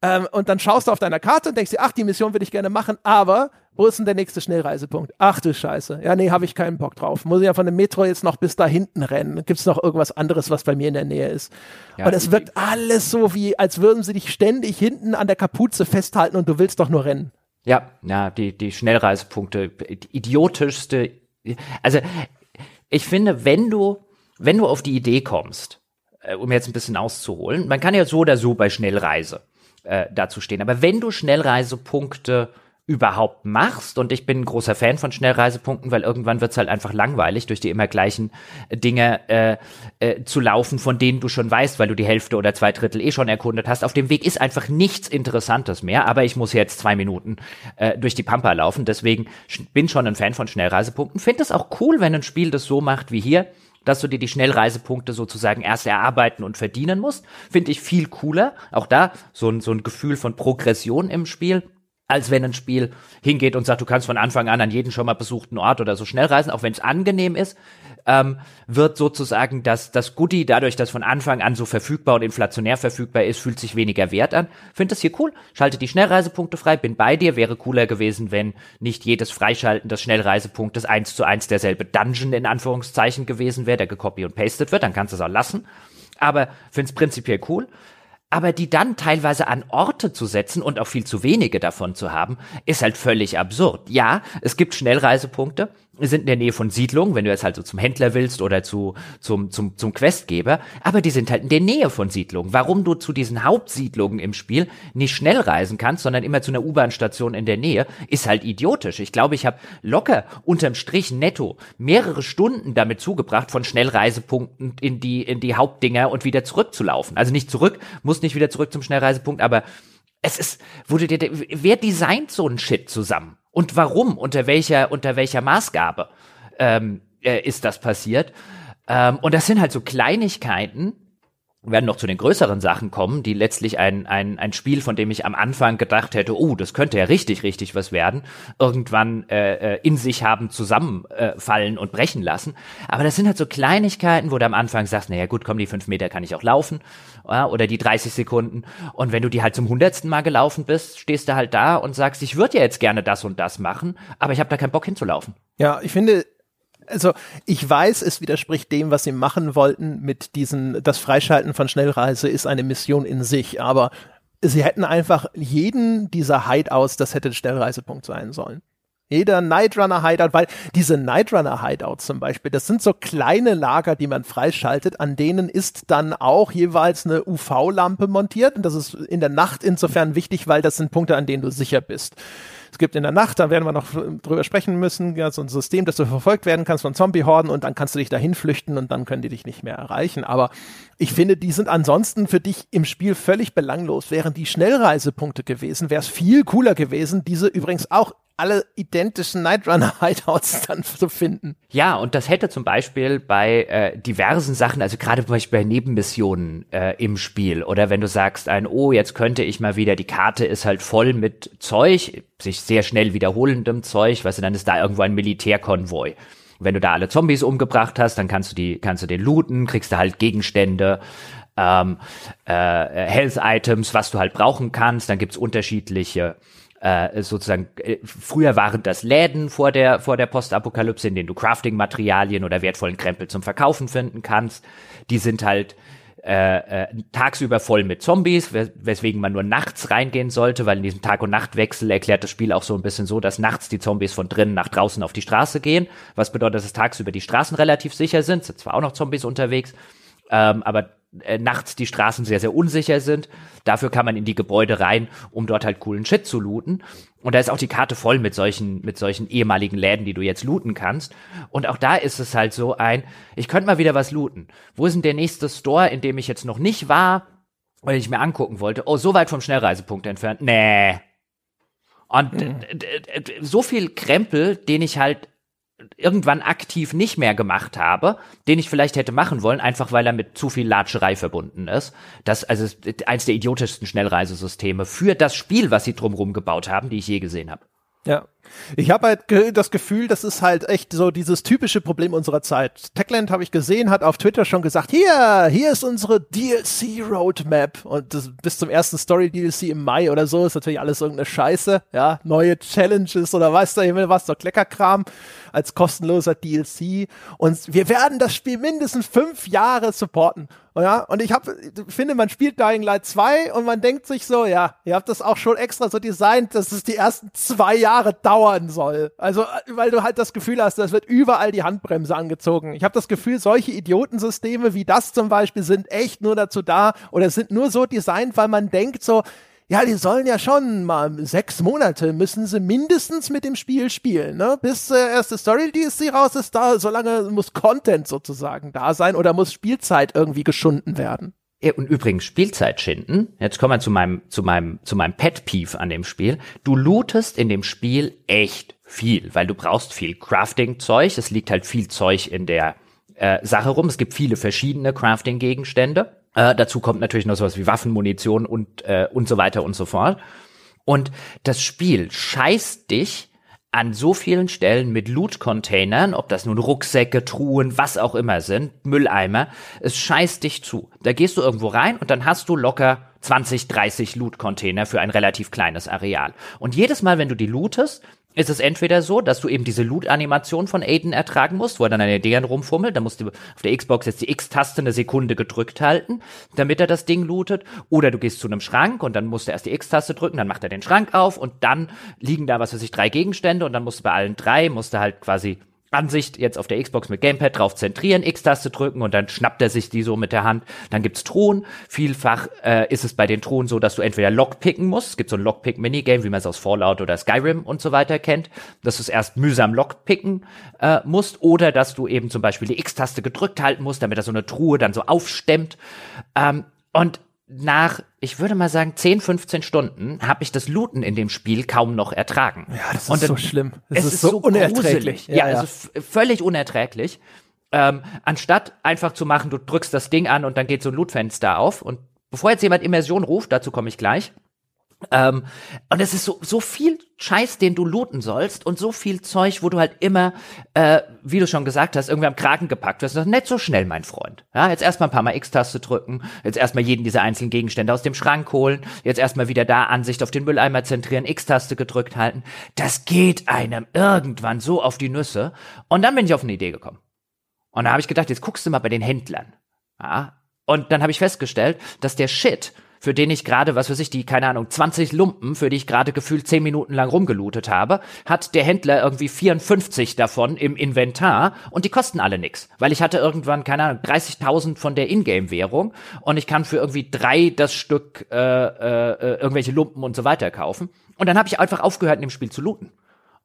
S1: ähm, und dann schaust du auf deiner Karte und denkst dir, ach, die Mission würde ich gerne machen, aber wo ist denn der nächste Schnellreisepunkt? Ach du Scheiße. Ja, nee, habe ich keinen Bock drauf. Muss ich ja von dem Metro jetzt noch bis da hinten rennen? Gibt es noch irgendwas anderes, was bei mir in der Nähe ist? Ja, und es wirkt alles so wie, als würden sie dich ständig hinten an der Kapuze festhalten und du willst doch nur rennen.
S2: Ja, ja, die, die Schnellreisepunkte, die idiotischste. Also, ich finde, wenn du, wenn du auf die Idee kommst, äh, um jetzt ein bisschen auszuholen, man kann ja so oder so bei Schnellreise äh, dazu stehen, aber wenn du Schnellreisepunkte überhaupt machst. Und ich bin ein großer Fan von Schnellreisepunkten, weil irgendwann wird es halt einfach langweilig, durch die immer gleichen Dinge äh, äh, zu laufen, von denen du schon weißt, weil du die Hälfte oder zwei Drittel eh schon erkundet hast. Auf dem Weg ist einfach nichts Interessantes mehr, aber ich muss jetzt zwei Minuten äh, durch die Pampa laufen. Deswegen bin schon ein Fan von Schnellreisepunkten. Finde es auch cool, wenn ein Spiel das so macht wie hier dass du dir die Schnellreisepunkte sozusagen erst erarbeiten und verdienen musst, finde ich viel cooler. Auch da so ein, so ein Gefühl von Progression im Spiel als wenn ein Spiel hingeht und sagt, du kannst von Anfang an an jeden schon mal besuchten Ort oder so schnell reisen, auch wenn es angenehm ist, ähm, wird sozusagen das, das Goodie, dadurch, dass von Anfang an so verfügbar und inflationär verfügbar ist, fühlt sich weniger wert an. Finde das hier cool, schalte die Schnellreisepunkte frei, bin bei dir, wäre cooler gewesen, wenn nicht jedes Freischalten des Schnellreisepunktes eins zu eins derselbe Dungeon in Anführungszeichen gewesen wäre, der gecopy und pasted wird, dann kannst du es auch lassen. Aber finde es prinzipiell cool aber die dann teilweise an Orte zu setzen und auch viel zu wenige davon zu haben, ist halt völlig absurd. Ja, es gibt Schnellreisepunkte, sind in der Nähe von Siedlungen, wenn du jetzt halt so zum Händler willst oder zu, zum, zum, zum Questgeber, aber die sind halt in der Nähe von Siedlungen. Warum du zu diesen Hauptsiedlungen im Spiel nicht schnell reisen kannst, sondern immer zu einer U-Bahn-Station in der Nähe, ist halt idiotisch. Ich glaube, ich habe locker unterm Strich netto mehrere Stunden damit zugebracht, von Schnellreisepunkten in die, in die Hauptdinger und wieder zurückzulaufen. Also nicht zurück, muss nicht wieder zurück zum Schnellreisepunkt, aber es ist, wurde dir, wer designt so einen Shit zusammen? Und warum? Unter welcher, unter welcher Maßgabe ähm, äh, ist das passiert? Ähm, und das sind halt so Kleinigkeiten, werden noch zu den größeren Sachen kommen, die letztlich ein, ein, ein Spiel, von dem ich am Anfang gedacht hätte, oh, das könnte ja richtig, richtig was werden, irgendwann äh, äh in sich haben zusammenfallen äh, und brechen lassen. Aber das sind halt so Kleinigkeiten, wo du am Anfang sagst, naja gut, komm, die fünf Meter kann ich auch laufen ja, oder die 30 Sekunden. Und wenn du die halt zum hundertsten Mal gelaufen bist, stehst du halt da und sagst, ich würde ja jetzt gerne das und das machen, aber ich habe da keinen Bock hinzulaufen.
S1: Ja, ich finde, also ich weiß, es widerspricht dem, was sie machen wollten mit diesen, das Freischalten von Schnellreise ist eine Mission in sich, aber sie hätten einfach jeden dieser Hideouts, das hätte ein Schnellreisepunkt sein sollen. Jeder Nightrunner Hideout, weil diese Nightrunner Hideouts zum Beispiel, das sind so kleine Lager, die man freischaltet, an denen ist dann auch jeweils eine UV-Lampe montiert und das ist in der Nacht insofern wichtig, weil das sind Punkte, an denen du sicher bist. Es gibt in der Nacht, da werden wir noch drüber sprechen müssen, ja, so ein System, dass du verfolgt werden kannst von Zombie-Horden und dann kannst du dich dahin flüchten und dann können die dich nicht mehr erreichen. Aber ich finde, die sind ansonsten für dich im Spiel völlig belanglos. Wären die Schnellreisepunkte gewesen, wäre es viel cooler gewesen, diese übrigens auch alle identischen Nightrunner-Hideouts dann zu finden.
S2: Ja, und das hätte zum Beispiel bei äh, diversen Sachen, also gerade zum Beispiel bei Nebenmissionen äh, im Spiel, oder wenn du sagst, ein, oh, jetzt könnte ich mal wieder, die Karte ist halt voll mit Zeug, sich sehr schnell wiederholendem Zeug, weißt du, dann ist da irgendwo ein Militärkonvoi. Wenn du da alle Zombies umgebracht hast, dann kannst du die, kannst du den looten, kriegst du halt Gegenstände, ähm, äh, Health Items, was du halt brauchen kannst. Dann gibt's unterschiedliche äh, sozusagen, äh, früher waren das Läden vor der, vor der Postapokalypse, in denen du Crafting-Materialien oder wertvollen Krempel zum Verkaufen finden kannst. Die sind halt äh, äh, tagsüber voll mit Zombies, wes weswegen man nur nachts reingehen sollte, weil in diesem Tag- und Nachtwechsel erklärt das Spiel auch so ein bisschen so, dass nachts die Zombies von drinnen nach draußen auf die Straße gehen, was bedeutet, dass tagsüber die Straßen relativ sicher sind, sind zwar auch noch Zombies unterwegs, ähm, aber äh, nachts die Straßen sehr, sehr unsicher sind. Dafür kann man in die Gebäude rein, um dort halt coolen Shit zu looten. Und da ist auch die Karte voll mit solchen, mit solchen ehemaligen Läden, die du jetzt looten kannst. Und auch da ist es halt so ein, ich könnte mal wieder was looten. Wo ist denn der nächste Store, in dem ich jetzt noch nicht war, weil ich mir angucken wollte? Oh, so weit vom Schnellreisepunkt entfernt. Nee. Und mhm. so viel Krempel, den ich halt irgendwann aktiv nicht mehr gemacht habe, den ich vielleicht hätte machen wollen, einfach weil er mit zu viel Latscherei verbunden ist. Das also eins der idiotischsten Schnellreisesysteme für das Spiel, was sie drumherum gebaut haben, die ich je gesehen habe.
S1: Ja. Ich habe halt ge das Gefühl, das ist halt echt so dieses typische Problem unserer Zeit. Techland habe ich gesehen, hat auf Twitter schon gesagt, hier, hier ist unsere DLC Roadmap und das, bis zum ersten Story DLC im Mai oder so ist natürlich alles irgendeine Scheiße, ja, neue Challenges oder weiß der Himmel was, so Kleckerkram als kostenloser DLC und wir werden das Spiel mindestens fünf Jahre supporten. Ja, und ich habe, finde, man spielt Dying Light 2 und man denkt sich so, ja, ihr habt das auch schon extra so designt, dass es die ersten zwei Jahre dauern soll. Also, weil du halt das Gefühl hast, das wird überall die Handbremse angezogen. Ich habe das Gefühl, solche Idiotensysteme wie das zum Beispiel sind echt nur dazu da oder sind nur so designt, weil man denkt so, ja, die sollen ja schon mal sechs Monate müssen sie mindestens mit dem Spiel spielen, ne? Bis äh, erste Story DLC raus ist, da, solange muss Content sozusagen da sein oder muss Spielzeit irgendwie geschunden werden.
S2: Ja, und übrigens Spielzeit schinden. Jetzt kommen wir zu meinem, zu meinem, zu meinem Pet Peeve an dem Spiel. Du lootest in dem Spiel echt viel, weil du brauchst viel Crafting-Zeug. Es liegt halt viel Zeug in der äh, Sache rum. Es gibt viele verschiedene Crafting-Gegenstände. Äh, dazu kommt natürlich noch sowas wie Waffenmunition und, äh, und so weiter und so fort. Und das Spiel scheißt dich an so vielen Stellen mit Loot-Containern, ob das nun Rucksäcke, Truhen, was auch immer sind, Mülleimer, es scheißt dich zu. Da gehst du irgendwo rein und dann hast du locker 20, 30 Loot-Container für ein relativ kleines Areal. Und jedes Mal, wenn du die lootest, ist es entweder so, dass du eben diese Loot-Animation von Aiden ertragen musst, wo er dann an den Dingern rumfummelt, dann musst du auf der Xbox jetzt die X-Taste eine Sekunde gedrückt halten, damit er das Ding lootet, oder du gehst zu einem Schrank und dann musst du erst die X-Taste drücken, dann macht er den Schrank auf und dann liegen da, was weiß ich, drei Gegenstände und dann musst du bei allen drei, musst du halt quasi Ansicht jetzt auf der Xbox mit Gamepad drauf zentrieren, X-Taste drücken und dann schnappt er sich die so mit der Hand. Dann gibt's Thron. Vielfach äh, ist es bei den Thronen so, dass du entweder Lockpicken musst. Es gibt so ein Lockpick-Minigame, wie man es aus Fallout oder Skyrim und so weiter kennt, dass du es erst mühsam Lockpicken äh, musst oder dass du eben zum Beispiel die X-Taste gedrückt halten musst, damit er so eine Truhe dann so aufstemmt. Ähm, und nach, ich würde mal sagen, 10, 15 Stunden habe ich das Looten in dem Spiel kaum noch ertragen.
S1: Ja, das ist und so schlimm.
S2: Das es ist, ist so, unerträglich. Ja, ja,
S1: ja.
S2: also völlig unerträglich. Ähm, anstatt einfach zu machen, du drückst das Ding an und dann geht so ein Lootfenster auf. Und bevor jetzt jemand Immersion ruft, dazu komme ich gleich, ähm, und es ist so, so viel Scheiß, den du looten sollst und so viel Zeug, wo du halt immer, äh, wie du schon gesagt hast, irgendwie am Kragen gepackt wirst. Nicht so schnell, mein Freund. Ja, jetzt erstmal ein paar Mal X-Taste drücken, jetzt erstmal jeden dieser einzelnen Gegenstände aus dem Schrank holen, jetzt erstmal wieder da Ansicht auf den Mülleimer zentrieren, X-Taste gedrückt halten. Das geht einem irgendwann so auf die Nüsse. Und dann bin ich auf eine Idee gekommen. Und da habe ich gedacht, jetzt guckst du mal bei den Händlern. Ja, und dann habe ich festgestellt, dass der Shit, für den ich gerade, was weiß ich, die, keine Ahnung, 20 Lumpen, für die ich gerade gefühlt 10 Minuten lang rumgelootet habe, hat der Händler irgendwie 54 davon im Inventar und die kosten alle nix. Weil ich hatte irgendwann, keine Ahnung, 30.000 von der Ingame-Währung und ich kann für irgendwie drei das Stück äh, äh, äh, irgendwelche Lumpen und so weiter kaufen. Und dann habe ich einfach aufgehört, in dem Spiel zu looten.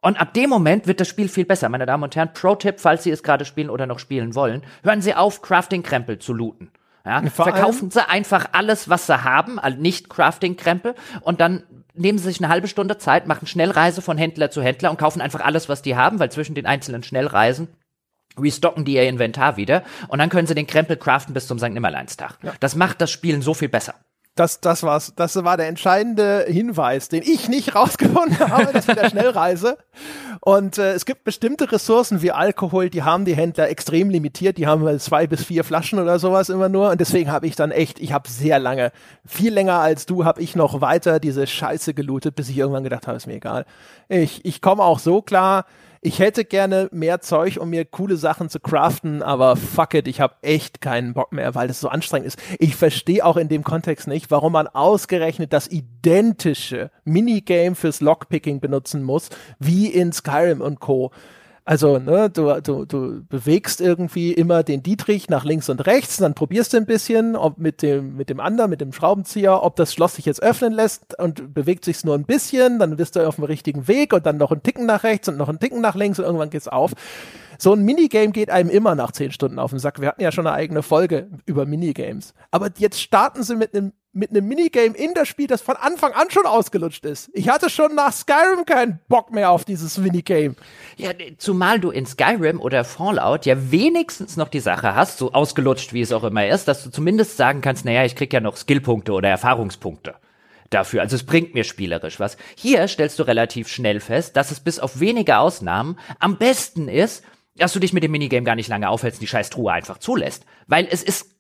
S2: Und ab dem Moment wird das Spiel viel besser. Meine Damen und Herren, Pro-Tipp, falls Sie es gerade spielen oder noch spielen wollen, hören Sie auf, Crafting-Krempel zu looten. Ja, verkaufen sie einfach alles, was sie haben, also nicht Crafting-Krempel, und dann nehmen sie sich eine halbe Stunde Zeit, machen Schnellreise von Händler zu Händler und kaufen einfach alles, was die haben, weil zwischen den einzelnen Schnellreisen restocken die ihr Inventar wieder und dann können sie den Krempel craften bis zum St. Nimmerleinstag. Ja. Das macht das Spielen so viel besser.
S1: Das, das war's. Das war der entscheidende Hinweis, den ich nicht rausgefunden habe, das mit der Schnellreise. Und äh, es gibt bestimmte Ressourcen wie Alkohol, die haben die Händler extrem limitiert. Die haben zwei bis vier Flaschen oder sowas immer nur. Und deswegen habe ich dann echt, ich habe sehr lange, viel länger als du, habe ich noch weiter diese Scheiße gelootet, bis ich irgendwann gedacht habe, ist mir egal. Ich, ich komme auch so klar ich hätte gerne mehr Zeug, um mir coole Sachen zu craften, aber fuck it, ich habe echt keinen Bock mehr, weil das so anstrengend ist. Ich verstehe auch in dem Kontext nicht, warum man ausgerechnet das identische Minigame fürs Lockpicking benutzen muss, wie in Skyrim und Co. Also, ne, du, du, du bewegst irgendwie immer den Dietrich nach links und rechts, dann probierst du ein bisschen, ob mit dem, mit dem anderen, mit dem Schraubenzieher, ob das Schloss sich jetzt öffnen lässt und bewegt sich's nur ein bisschen, dann bist du auf dem richtigen Weg und dann noch ein Ticken nach rechts und noch ein Ticken nach links und irgendwann geht's auf. So ein Minigame geht einem immer nach zehn Stunden auf den Sack. Wir hatten ja schon eine eigene Folge über Minigames. Aber jetzt starten sie mit einem mit einem Minigame in das Spiel, das von Anfang an schon ausgelutscht ist. Ich hatte schon nach Skyrim keinen Bock mehr auf dieses Minigame.
S2: Ja, zumal du in Skyrim oder Fallout ja wenigstens noch die Sache hast, so ausgelutscht wie es auch immer ist, dass du zumindest sagen kannst, naja, ich krieg ja noch Skillpunkte oder Erfahrungspunkte dafür. Also es bringt mir spielerisch was. Hier stellst du relativ schnell fest, dass es bis auf wenige Ausnahmen am besten ist, dass du dich mit dem Minigame gar nicht lange aufhältst, die scheiß Truhe einfach zulässt. Weil es ist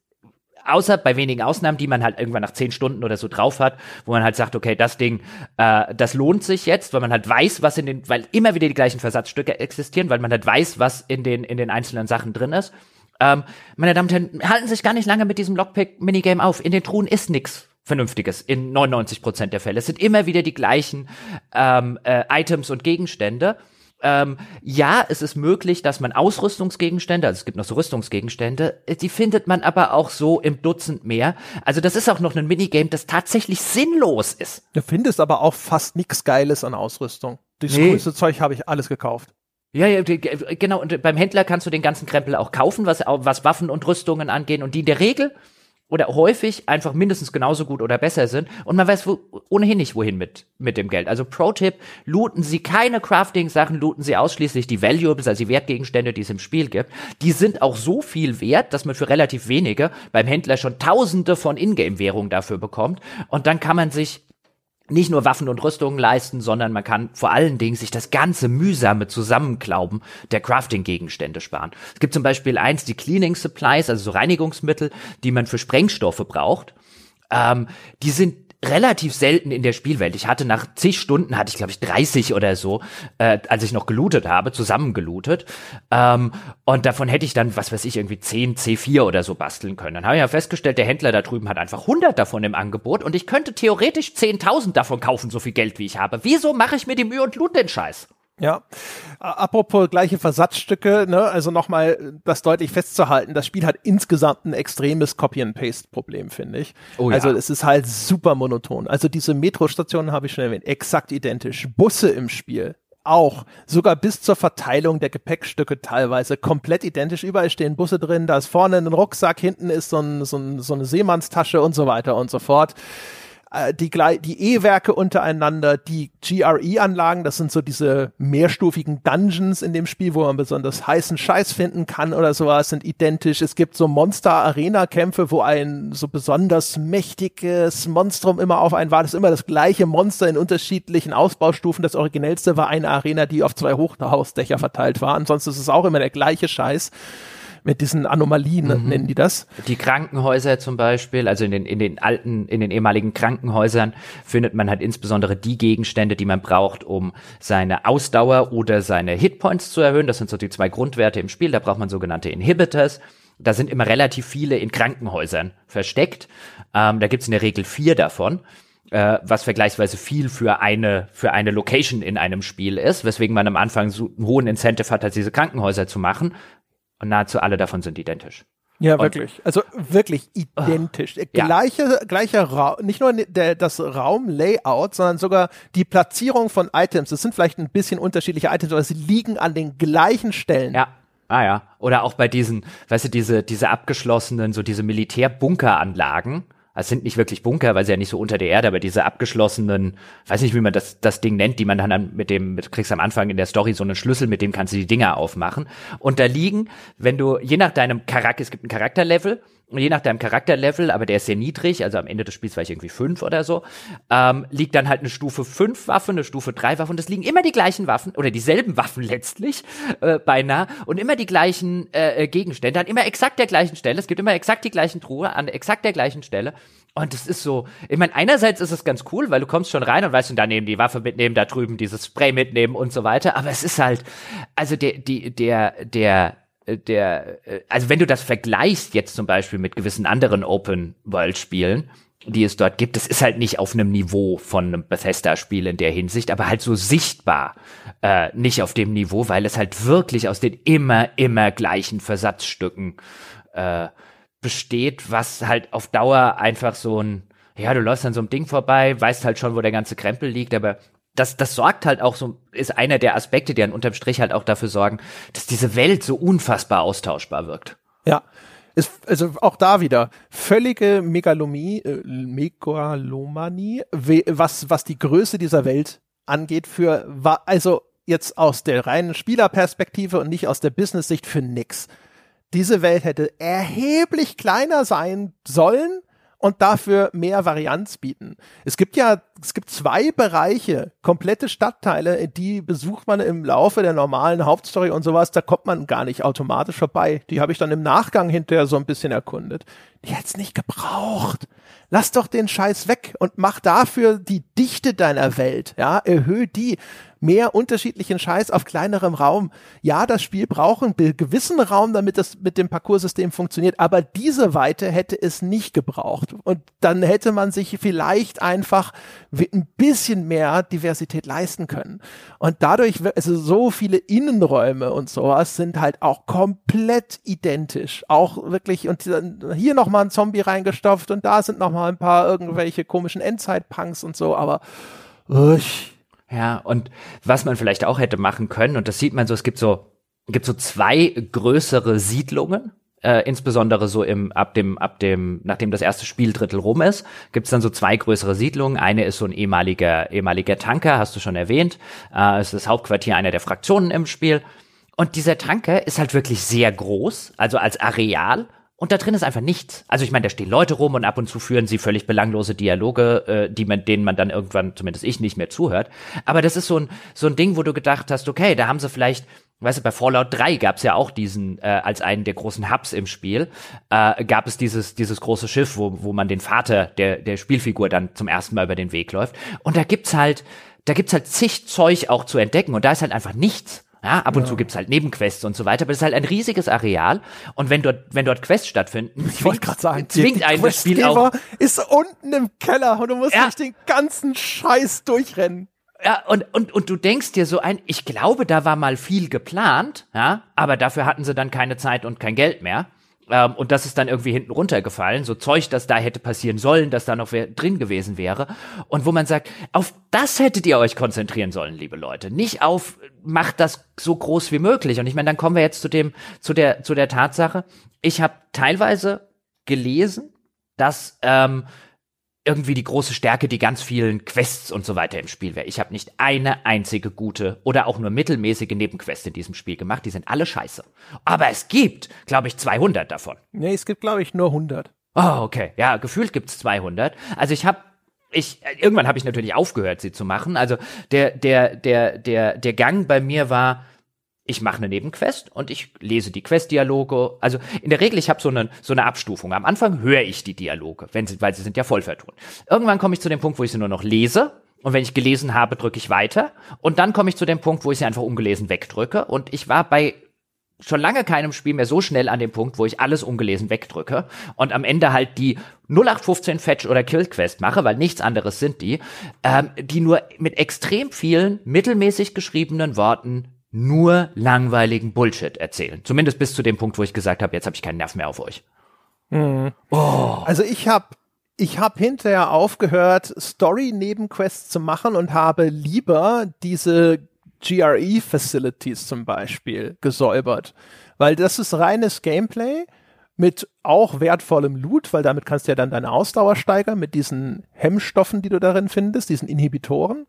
S2: außer bei wenigen Ausnahmen, die man halt irgendwann nach zehn Stunden oder so drauf hat, wo man halt sagt, okay, das Ding, äh, das lohnt sich jetzt, weil man halt weiß, was in den, weil immer wieder die gleichen Versatzstücke existieren, weil man halt weiß, was in den, in den einzelnen Sachen drin ist. Ähm, meine Damen und Herren, halten sich gar nicht lange mit diesem Lockpick-Minigame auf. In den Truhen ist nix Vernünftiges in 99 Prozent der Fälle. Es sind immer wieder die gleichen ähm, äh, Items und Gegenstände. Ähm, ja, es ist möglich, dass man Ausrüstungsgegenstände, also es gibt noch so Rüstungsgegenstände, äh, die findet man aber auch so im Dutzend mehr. Also das ist auch noch ein Minigame, das tatsächlich sinnlos ist.
S1: Du findest aber auch fast nichts Geiles an Ausrüstung. Das nee. größte Zeug habe ich alles gekauft.
S2: Ja, ja, genau. Und beim Händler kannst du den ganzen Krempel auch kaufen, was, was Waffen und Rüstungen angehen. Und die in der Regel oder häufig einfach mindestens genauso gut oder besser sind und man weiß wo, ohnehin nicht wohin mit mit dem Geld. Also Pro-Tipp, looten Sie keine Crafting-Sachen, looten Sie ausschließlich die Valuables, also die Wertgegenstände, die es im Spiel gibt. Die sind auch so viel wert, dass man für relativ wenige beim Händler schon Tausende von Ingame-Währungen dafür bekommt und dann kann man sich nicht nur Waffen und Rüstungen leisten, sondern man kann vor allen Dingen sich das ganze mühsame Zusammenklauben der Crafting-Gegenstände sparen. Es gibt zum Beispiel eins, die Cleaning Supplies, also so Reinigungsmittel, die man für Sprengstoffe braucht. Ähm, die sind relativ selten in der Spielwelt. Ich hatte nach zig Stunden, hatte ich glaube ich 30 oder so, äh, als ich noch gelootet habe, zusammengelootet. Ähm, und davon hätte ich dann, was weiß ich, irgendwie 10 C4 oder so basteln können. Dann habe ich ja festgestellt, der Händler da drüben hat einfach 100 davon im Angebot und ich könnte theoretisch 10.000 davon kaufen, so viel Geld wie ich habe. Wieso mache ich mir die Mühe und loot den Scheiß?
S1: Ja, apropos gleiche Versatzstücke, ne, also nochmal das deutlich festzuhalten, das Spiel hat insgesamt ein extremes Copy-and-Paste-Problem, finde ich. Oh, ja. Also es ist halt super monoton. Also diese Metrostationen habe ich schon erwähnt, exakt identisch. Busse im Spiel, auch, sogar bis zur Verteilung der Gepäckstücke teilweise komplett identisch. Überall stehen Busse drin, da ist vorne ein Rucksack, hinten ist so, ein, so, ein, so eine Seemannstasche und so weiter und so fort. Äh, die, die E-Werke untereinander, die GRE-Anlagen, das sind so diese mehrstufigen Dungeons in dem Spiel, wo man besonders heißen Scheiß finden kann oder sowas, sind identisch. Es gibt so Monster-Arena-Kämpfe, wo ein so besonders mächtiges Monstrum immer auf einen war. Das ist immer das gleiche Monster in unterschiedlichen Ausbaustufen. Das originellste war eine Arena, die auf zwei Hochhausdächer verteilt war. Ansonsten ist es auch immer der gleiche Scheiß mit diesen Anomalien, mhm. nennen die das.
S2: Die Krankenhäuser zum Beispiel, also in den, in den alten, in den ehemaligen Krankenhäusern findet man halt insbesondere die Gegenstände, die man braucht, um seine Ausdauer oder seine Hitpoints zu erhöhen. Das sind so die zwei Grundwerte im Spiel. Da braucht man sogenannte Inhibitors. Da sind immer relativ viele in Krankenhäusern versteckt. Ähm, da gibt's in der Regel vier davon äh, was vergleichsweise viel für eine, für eine Location in einem Spiel ist, weswegen man am Anfang so einen hohen Incentive hat, halt diese Krankenhäuser zu machen. Und nahezu alle davon sind identisch.
S1: Ja, und, wirklich. Also wirklich identisch. Oh, Gleiche, ja. gleicher Raum, nicht nur der, das Raumlayout, sondern sogar die Platzierung von Items. Das sind vielleicht ein bisschen unterschiedliche Items, aber sie liegen an den gleichen Stellen.
S2: Ja. Ah ja. Oder auch bei diesen, weißt du, diese, diese abgeschlossenen, so diese Militärbunkeranlagen, es sind nicht wirklich Bunker, weil sie ja nicht so unter der Erde, aber diese abgeschlossenen, weiß nicht, wie man das, das Ding nennt, die man dann mit dem, mit, kriegst am Anfang in der Story so einen Schlüssel, mit dem kannst du die Dinger aufmachen. Und da liegen, wenn du, je nach deinem Charakter, es gibt ein Charakterlevel, je nach deinem Charakterlevel, aber der ist sehr niedrig, also am Ende des Spiels war ich irgendwie fünf oder so, ähm, liegt dann halt eine Stufe fünf Waffe, eine Stufe drei Waffe und es liegen immer die gleichen Waffen oder dieselben Waffen letztlich äh, beinahe und immer die gleichen äh, äh Gegenstände an immer exakt der gleichen Stelle. Es gibt immer exakt die gleichen Truhe an exakt der gleichen Stelle. Und es ist so, ich meine, einerseits ist es ganz cool, weil du kommst schon rein und weißt, und da neben die Waffe mitnehmen, da drüben dieses Spray mitnehmen und so weiter. Aber es ist halt, also der, die, der, der, der, äh, also wenn du das vergleichst jetzt zum Beispiel mit gewissen anderen Open-World-Spielen, die es dort gibt, das ist halt nicht auf einem Niveau von einem Bethesda-Spiel in der Hinsicht, aber halt so sichtbar äh, nicht auf dem Niveau, weil es halt wirklich aus den immer, immer gleichen Versatzstücken äh, besteht, was halt auf Dauer einfach so ein, ja, du läufst an so einem Ding vorbei, weißt halt schon, wo der ganze Krempel liegt, aber das, das sorgt halt auch so, ist einer der Aspekte, die an unterm Strich halt auch dafür sorgen, dass diese Welt so unfassbar austauschbar wirkt.
S1: Ja. Ist, also auch da wieder völlige Megalomie, äh, Megalomanie, was, was die Größe dieser Welt angeht, für, also jetzt aus der reinen Spielerperspektive und nicht aus der Business-Sicht für nix. Diese Welt hätte erheblich kleiner sein sollen und dafür mehr Varianz bieten. Es gibt ja, es gibt zwei Bereiche, komplette Stadtteile, die besucht man im Laufe der normalen Hauptstory und sowas, da kommt man gar nicht automatisch vorbei. Die habe ich dann im Nachgang hinterher so ein bisschen erkundet. Die hätte es nicht gebraucht. Lass doch den Scheiß weg und mach dafür die Dichte deiner Welt, ja, erhöh die mehr unterschiedlichen Scheiß auf kleinerem Raum. Ja, das Spiel braucht einen gewissen Raum, damit das mit dem Parcoursystem funktioniert, aber diese Weite hätte es nicht gebraucht. Und dann hätte man sich vielleicht einfach ein bisschen mehr Diversität leisten können. Und dadurch, also so viele Innenräume und sowas sind halt auch komplett identisch. Auch wirklich, und hier nochmal ein Zombie reingestopft und da sind nochmal ein paar irgendwelche komischen Endzeit-Punks und so, aber uh,
S2: ja, und was man vielleicht auch hätte machen können, und das sieht man so, es gibt so, gibt so zwei größere Siedlungen, äh, insbesondere so im, ab dem, ab dem, nachdem das erste Spieldrittel rum ist, gibt's dann so zwei größere Siedlungen. Eine ist so ein ehemaliger, ehemaliger Tanker, hast du schon erwähnt. Äh, es ist das Hauptquartier einer der Fraktionen im Spiel. Und dieser Tanker ist halt wirklich sehr groß, also als Areal und da drin ist einfach nichts. Also ich meine, da stehen Leute rum und ab und zu führen sie völlig belanglose Dialoge, äh, die man, denen man dann irgendwann, zumindest ich, nicht mehr zuhört. Aber das ist so ein, so ein Ding, wo du gedacht hast, okay, da haben sie vielleicht, weißt du, bei Fallout 3 gab es ja auch diesen, äh, als einen der großen Hubs im Spiel, äh, gab es dieses, dieses große Schiff, wo, wo man den Vater der, der Spielfigur dann zum ersten Mal über den Weg läuft. Und da gibt's halt, da gibt's halt zig Zeug auch zu entdecken und da ist halt einfach nichts. Ja, ab und ja. zu gibt's halt Nebenquests und so weiter, aber es ist halt ein riesiges Areal. Und wenn dort, wenn dort Quests stattfinden,
S1: ich wollte gerade sagen,
S2: zwingt ein das Spiel auch.
S1: ist unten im Keller und du musst ja. nicht den ganzen Scheiß durchrennen.
S2: Ja, und, und, und du denkst dir so ein, ich glaube, da war mal viel geplant, ja, aber dafür hatten sie dann keine Zeit und kein Geld mehr. Ähm, und das ist dann irgendwie hinten runtergefallen. So Zeug, das da hätte passieren sollen, dass da noch wer drin gewesen wäre. Und wo man sagt, auf das hättet ihr euch konzentrieren sollen, liebe Leute. Nicht auf, macht das so groß wie möglich. Und ich meine, dann kommen wir jetzt zu dem, zu der, zu der Tatsache. Ich habe teilweise gelesen, dass ähm, irgendwie die große Stärke, die ganz vielen Quests und so weiter im Spiel wäre. Ich habe nicht eine einzige gute oder auch nur mittelmäßige Nebenquest in diesem Spiel gemacht. Die sind alle scheiße. Aber es gibt, glaube ich, 200 davon.
S1: Nee, es gibt, glaube ich, nur 100.
S2: Oh, okay. Ja, gefühlt gibt's 200. Also ich habe ich irgendwann habe ich natürlich aufgehört, sie zu machen. Also der der der der der Gang bei mir war ich mache eine Nebenquest und ich lese die Questdialoge. Also in der Regel, ich habe so eine, so eine Abstufung. Am Anfang höre ich die Dialoge, wenn sie, weil sie sind ja voll vertont. Irgendwann komme ich zu dem Punkt, wo ich sie nur noch lese. Und wenn ich gelesen habe, drücke ich weiter. Und dann komme ich zu dem Punkt, wo ich sie einfach ungelesen wegdrücke. Und ich war bei schon lange keinem Spiel mehr so schnell an dem Punkt, wo ich alles ungelesen wegdrücke und am Ende halt die 0815 Fetch oder Kill Quest mache, weil nichts anderes sind die, ähm, die nur mit extrem vielen mittelmäßig geschriebenen Worten nur langweiligen Bullshit erzählen. Zumindest bis zu dem Punkt, wo ich gesagt habe, jetzt habe ich keinen Nerv mehr auf euch.
S1: Mhm. Oh. Also ich habe ich hab hinterher aufgehört, Story-Nebenquests zu machen und habe lieber diese GRE-Facilities zum Beispiel gesäubert. Weil das ist reines Gameplay mit auch wertvollem Loot, weil damit kannst du ja dann deine Ausdauer steigern mit diesen Hemmstoffen, die du darin findest, diesen Inhibitoren.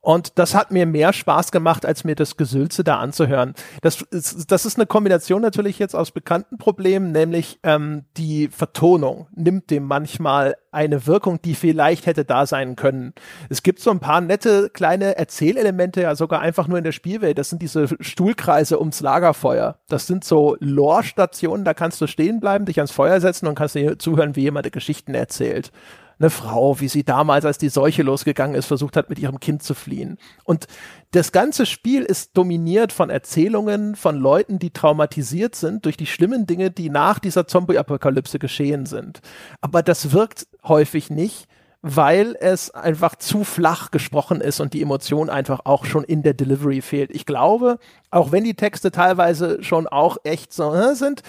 S1: Und das hat mir mehr Spaß gemacht, als mir das Gesülze da anzuhören. Das ist, das ist eine Kombination natürlich jetzt aus bekannten Problemen, nämlich ähm, die Vertonung nimmt dem manchmal eine Wirkung, die vielleicht hätte da sein können. Es gibt so ein paar nette kleine Erzählelemente, ja sogar einfach nur in der Spielwelt. Das sind diese Stuhlkreise ums Lagerfeuer. Das sind so Lore-Stationen, da kannst du stehen bleiben, dich ans Feuer setzen und kannst dir zuhören, wie jemand Geschichten erzählt eine Frau, wie sie damals, als die Seuche losgegangen ist, versucht hat, mit ihrem Kind zu fliehen. Und das ganze Spiel ist dominiert von Erzählungen von Leuten, die traumatisiert sind durch die schlimmen Dinge, die nach dieser Zombie-Apokalypse geschehen sind. Aber das wirkt häufig nicht, weil es einfach zu flach gesprochen ist und die Emotion einfach auch schon in der Delivery fehlt. Ich glaube, auch wenn die Texte teilweise schon auch echt so äh, sind,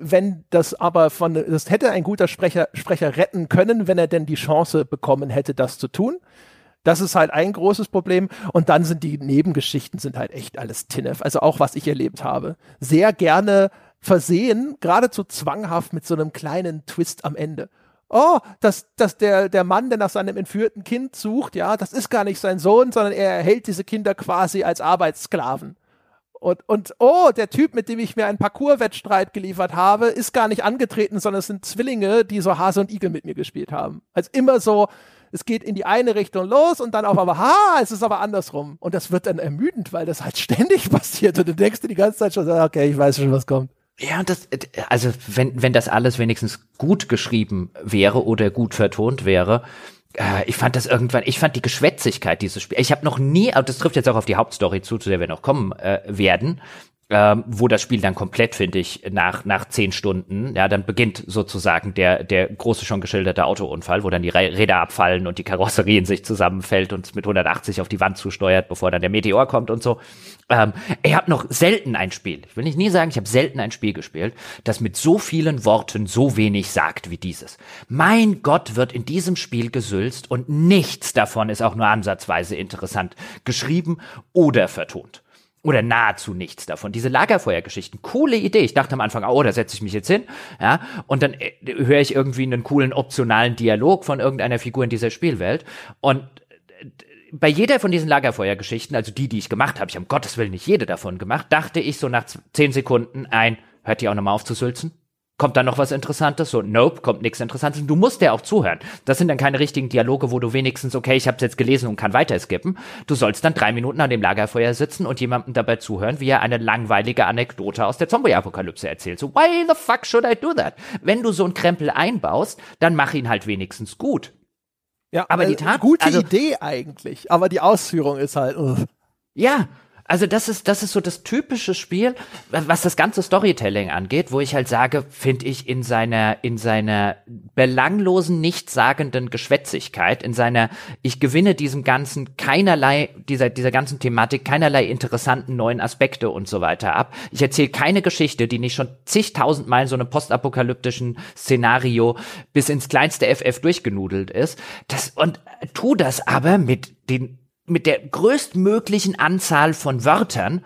S1: wenn das aber von, das hätte ein guter Sprecher, Sprecher retten können, wenn er denn die Chance bekommen hätte, das zu tun. Das ist halt ein großes Problem. Und dann sind die Nebengeschichten sind halt echt alles Tinnef. Also auch was ich erlebt habe. Sehr gerne versehen, geradezu zwanghaft mit so einem kleinen Twist am Ende. Oh, dass, dass der, der Mann, der nach seinem entführten Kind sucht, ja, das ist gar nicht sein Sohn, sondern er erhält diese Kinder quasi als Arbeitssklaven. Und, und oh, der Typ, mit dem ich mir einen Parcours-Wettstreit geliefert habe, ist gar nicht angetreten, sondern es sind Zwillinge, die so Hase und Igel mit mir gespielt haben. Also immer so, es geht in die eine Richtung los und dann auf aber, ha, es ist aber andersrum. Und das wird dann ermüdend, weil das halt ständig passiert und du denkst dir die ganze Zeit schon, okay, ich weiß schon, was kommt.
S2: Ja, und das, also wenn, wenn das alles wenigstens gut geschrieben wäre oder gut vertont wäre, äh, ich fand das irgendwann, ich fand die Geschwätzigkeit dieses Spiels, ich habe noch nie, das trifft jetzt auch auf die Hauptstory zu, zu der wir noch kommen äh, werden, ähm, wo das Spiel dann komplett, finde ich, nach, nach zehn Stunden, ja, dann beginnt sozusagen der, der große schon geschilderte Autounfall, wo dann die Räder abfallen und die Karosserie in sich zusammenfällt und mit 180 auf die Wand zusteuert, bevor dann der Meteor kommt und so. Ähm, ich habe noch selten ein Spiel, ich will nicht nie sagen, ich habe selten ein Spiel gespielt, das mit so vielen Worten so wenig sagt wie dieses. Mein Gott wird in diesem Spiel gesülzt und nichts davon ist auch nur ansatzweise interessant geschrieben oder vertont oder nahezu nichts davon. Diese Lagerfeuergeschichten, coole Idee. Ich dachte am Anfang, oh, da setze ich mich jetzt hin, ja, und dann äh, höre ich irgendwie einen coolen optionalen Dialog von irgendeiner Figur in dieser Spielwelt und äh, bei jeder von diesen Lagerfeuergeschichten, also die, die ich gemacht habe, ich habe um Gottes Willen nicht jede davon gemacht, dachte ich so nach zehn Sekunden ein, hört die auch nochmal auf zu sülzen? Kommt da noch was Interessantes? So, nope, kommt nichts Interessantes. Du musst ja auch zuhören. Das sind dann keine richtigen Dialoge, wo du wenigstens, okay, ich habe jetzt gelesen und kann weiter skippen. Du sollst dann drei Minuten an dem Lagerfeuer sitzen und jemandem dabei zuhören, wie er eine langweilige Anekdote aus der Zombie-Apokalypse erzählt. So, why the fuck should I do that? Wenn du so einen Krempel einbaust, dann mach ihn halt wenigstens gut.
S1: Ja, aber die äh, Tat, gute also, Idee eigentlich, aber die Ausführung ist halt. Uh.
S2: Ja, also das ist, das ist so das typische Spiel, was das ganze Storytelling angeht, wo ich halt sage, finde ich in seiner, in seiner belanglosen, nichtssagenden Geschwätzigkeit, in seiner, ich gewinne diesem ganzen keinerlei, dieser, dieser ganzen Thematik keinerlei interessanten neuen Aspekte und so weiter ab. Ich erzähle keine Geschichte, die nicht schon zigtausendmal in so einem postapokalyptischen Szenario bis ins kleinste FF durchgenudelt ist. Das, und tu das aber mit den mit der größtmöglichen Anzahl von Wörtern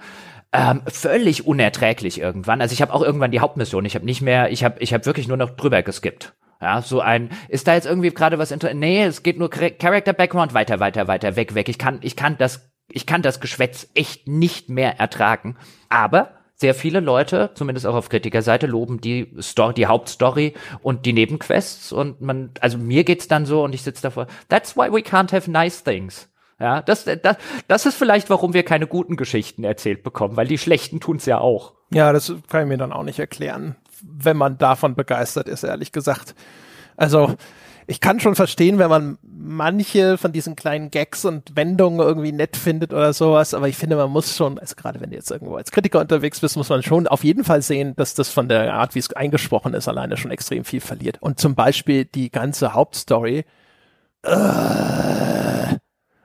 S2: ähm, völlig unerträglich irgendwann. Also ich habe auch irgendwann die Hauptmission. Ich habe nicht mehr, ich habe ich habe wirklich nur noch drüber geskippt. Ja, so ein, ist da jetzt irgendwie gerade was inter Nee, es geht nur Character Background weiter, weiter, weiter, weg, weg. Ich kann, ich kann das, ich kann das Geschwätz echt nicht mehr ertragen. Aber sehr viele Leute, zumindest auch auf Kritikerseite, loben die Story, die Hauptstory und die Nebenquests. Und man, also mir geht's dann so und ich sitze davor. That's why we can't have nice things. Ja, das, das, das ist vielleicht, warum wir keine guten Geschichten erzählt bekommen, weil die schlechten tun's ja auch.
S1: Ja, das kann ich mir dann auch nicht erklären, wenn man davon begeistert ist, ehrlich gesagt. Also, ich kann schon verstehen, wenn man manche von diesen kleinen Gags und Wendungen irgendwie nett findet oder sowas, aber ich finde, man muss schon, also gerade wenn du jetzt irgendwo als Kritiker unterwegs bist, muss man schon auf jeden Fall sehen, dass das von der Art, wie es eingesprochen ist, alleine schon extrem viel verliert. Und zum Beispiel die ganze Hauptstory, äh,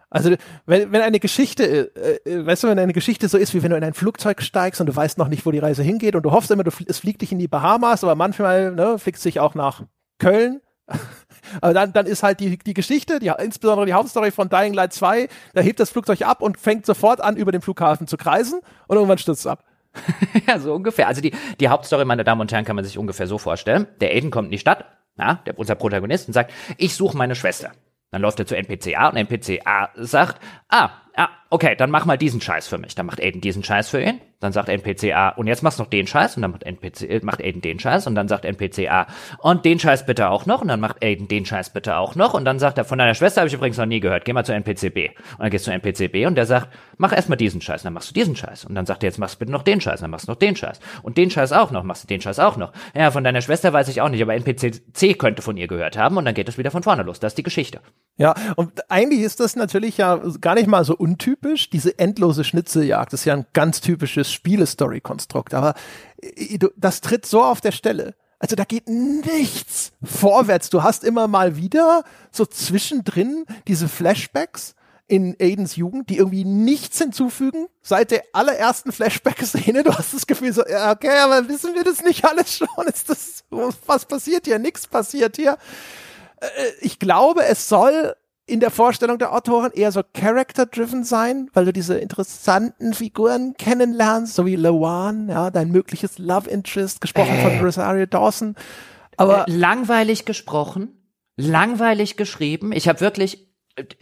S1: also wenn, wenn eine Geschichte, äh, äh, weißt du, wenn eine Geschichte so ist, wie wenn du in ein Flugzeug steigst und du weißt noch nicht, wo die Reise hingeht und du hoffst immer, du, es fliegt dich in die Bahamas, aber manchmal ne, fliegt es sich auch nach Köln. aber dann, dann ist halt die, die Geschichte, die, insbesondere die Hauptstory von Dying Light 2, da hebt das Flugzeug ab und fängt sofort an, über den Flughafen zu kreisen und irgendwann stürzt es ab.
S2: ja, so ungefähr. Also die, die Hauptstory, meine Damen und Herren, kann man sich ungefähr so vorstellen. Der Aiden kommt in die Stadt, ja, der, unser Protagonist, und sagt, ich suche meine Schwester. Dann läuft er zu NPC A und NPC A sagt, ah, ah, okay, dann mach mal diesen Scheiß für mich. Dann macht Aiden diesen Scheiß für ihn. Dann sagt NPC A, und jetzt machst du noch den Scheiß. Und dann macht, NPC, äh, macht Aiden den Scheiß. Und dann sagt NPC A, und den Scheiß bitte auch noch. Und dann macht Aiden den Scheiß bitte auch noch. Und dann sagt er, von deiner Schwester habe ich übrigens noch nie gehört. Geh mal zu NPC B. Und dann gehst du zu NPC B und der sagt, mach erstmal diesen Scheiß. Und dann machst du diesen Scheiß. Und dann sagt er, jetzt machst du bitte noch den Scheiß. Und dann machst du noch den Scheiß. Und den Scheiß auch noch. Machst du den Scheiß auch noch. Ja, von deiner Schwester weiß ich auch nicht, aber NPC C könnte von ihr gehört haben. Und dann geht es wieder von vorne los. Das ist die Geschichte.
S1: Ja, und eigentlich ist das natürlich ja gar nicht mal so untypisch. Diese endlose Schnitzeljagd ist ja ein ganz typisches Spielestory-Konstrukt. Aber äh, das tritt so auf der Stelle. Also da geht nichts vorwärts. Du hast immer mal wieder so zwischendrin diese Flashbacks in Aidens Jugend, die irgendwie nichts hinzufügen. Seit der allerersten Flashback-Szene, du hast das Gefühl so, ja, okay, aber wissen wir das nicht alles schon? Ist das, was passiert hier? Nichts passiert hier. Äh, ich glaube, es soll in der Vorstellung der Autoren eher so character-driven sein, weil du diese interessanten Figuren kennenlernst, so wie Lewan, ja, dein mögliches Love Interest, gesprochen äh. von Rosario Dawson. Aber
S2: äh, langweilig gesprochen, langweilig geschrieben. Ich habe wirklich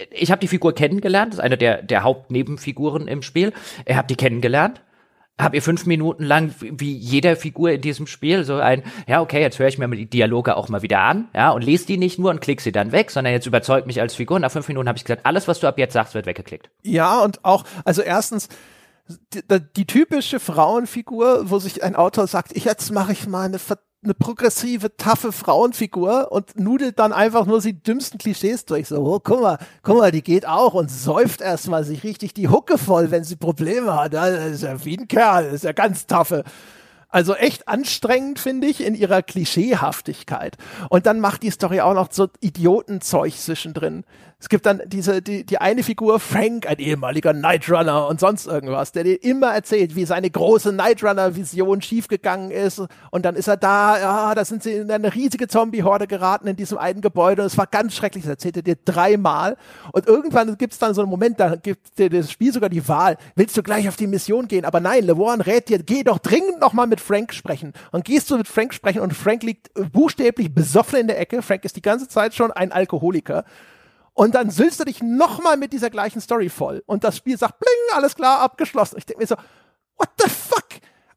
S2: ich habe die Figur kennengelernt, das ist eine der, der Hauptnebenfiguren im Spiel. Ich habe die kennengelernt hab ihr fünf Minuten lang, wie jeder Figur in diesem Spiel, so ein, ja, okay, jetzt höre ich mir die Dialoge auch mal wieder an, ja, und lese die nicht nur und klick sie dann weg, sondern jetzt überzeugt mich als Figur. Nach fünf Minuten habe ich gesagt, alles, was du ab jetzt sagst, wird weggeklickt.
S1: Ja, und auch, also erstens, die, die typische Frauenfigur, wo sich ein Autor sagt, ich, jetzt mache ich mal eine eine progressive, taffe Frauenfigur und nudelt dann einfach nur die dümmsten Klischees durch. So, oh, guck mal, guck mal, die geht auch und säuft erstmal sich richtig die Hucke voll, wenn sie Probleme hat. Das ist ja wie ein Kerl, das ist ja ganz taffe. Also echt anstrengend, finde ich, in ihrer Klischeehaftigkeit. Und dann macht die Story auch noch so Idiotenzeug zwischendrin. Es gibt dann diese, die, die eine Figur, Frank, ein ehemaliger Nightrunner und sonst irgendwas, der dir immer erzählt, wie seine große Nightrunner-Vision schiefgegangen ist. Und dann ist er da, ja, da sind sie in eine riesige Zombie-Horde geraten in diesem einen Gebäude. Und es war ganz schrecklich, das erzählt er dir dreimal. Und irgendwann gibt es dann so einen Moment, da gibt dir das Spiel sogar die Wahl, willst du gleich auf die Mission gehen? Aber nein, LeWarn rät dir, geh doch dringend nochmal mit Frank sprechen. Und gehst du mit Frank sprechen und Frank liegt buchstäblich besoffen in der Ecke. Frank ist die ganze Zeit schon ein Alkoholiker. Und dann süllst du dich nochmal mit dieser gleichen Story voll. Und das Spiel sagt, bling, alles klar, abgeschlossen. Ich denke mir so, what the fuck?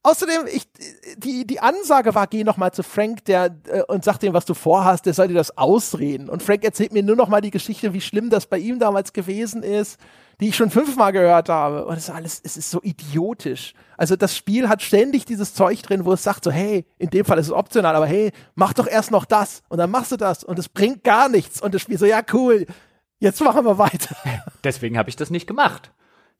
S1: Außerdem, ich, die, die Ansage war, geh nochmal zu Frank der, äh, und sag dem, was du vorhast, der soll dir das ausreden. Und Frank erzählt mir nur nochmal die Geschichte, wie schlimm das bei ihm damals gewesen ist, die ich schon fünfmal gehört habe. Und es ist alles, es ist so idiotisch. Also das Spiel hat ständig dieses Zeug drin, wo es sagt so, hey, in dem Fall ist es optional, aber hey, mach doch erst noch das. Und dann machst du das. Und es bringt gar nichts. Und das Spiel so, ja, cool, Jetzt machen wir weiter.
S2: Deswegen habe ich das nicht gemacht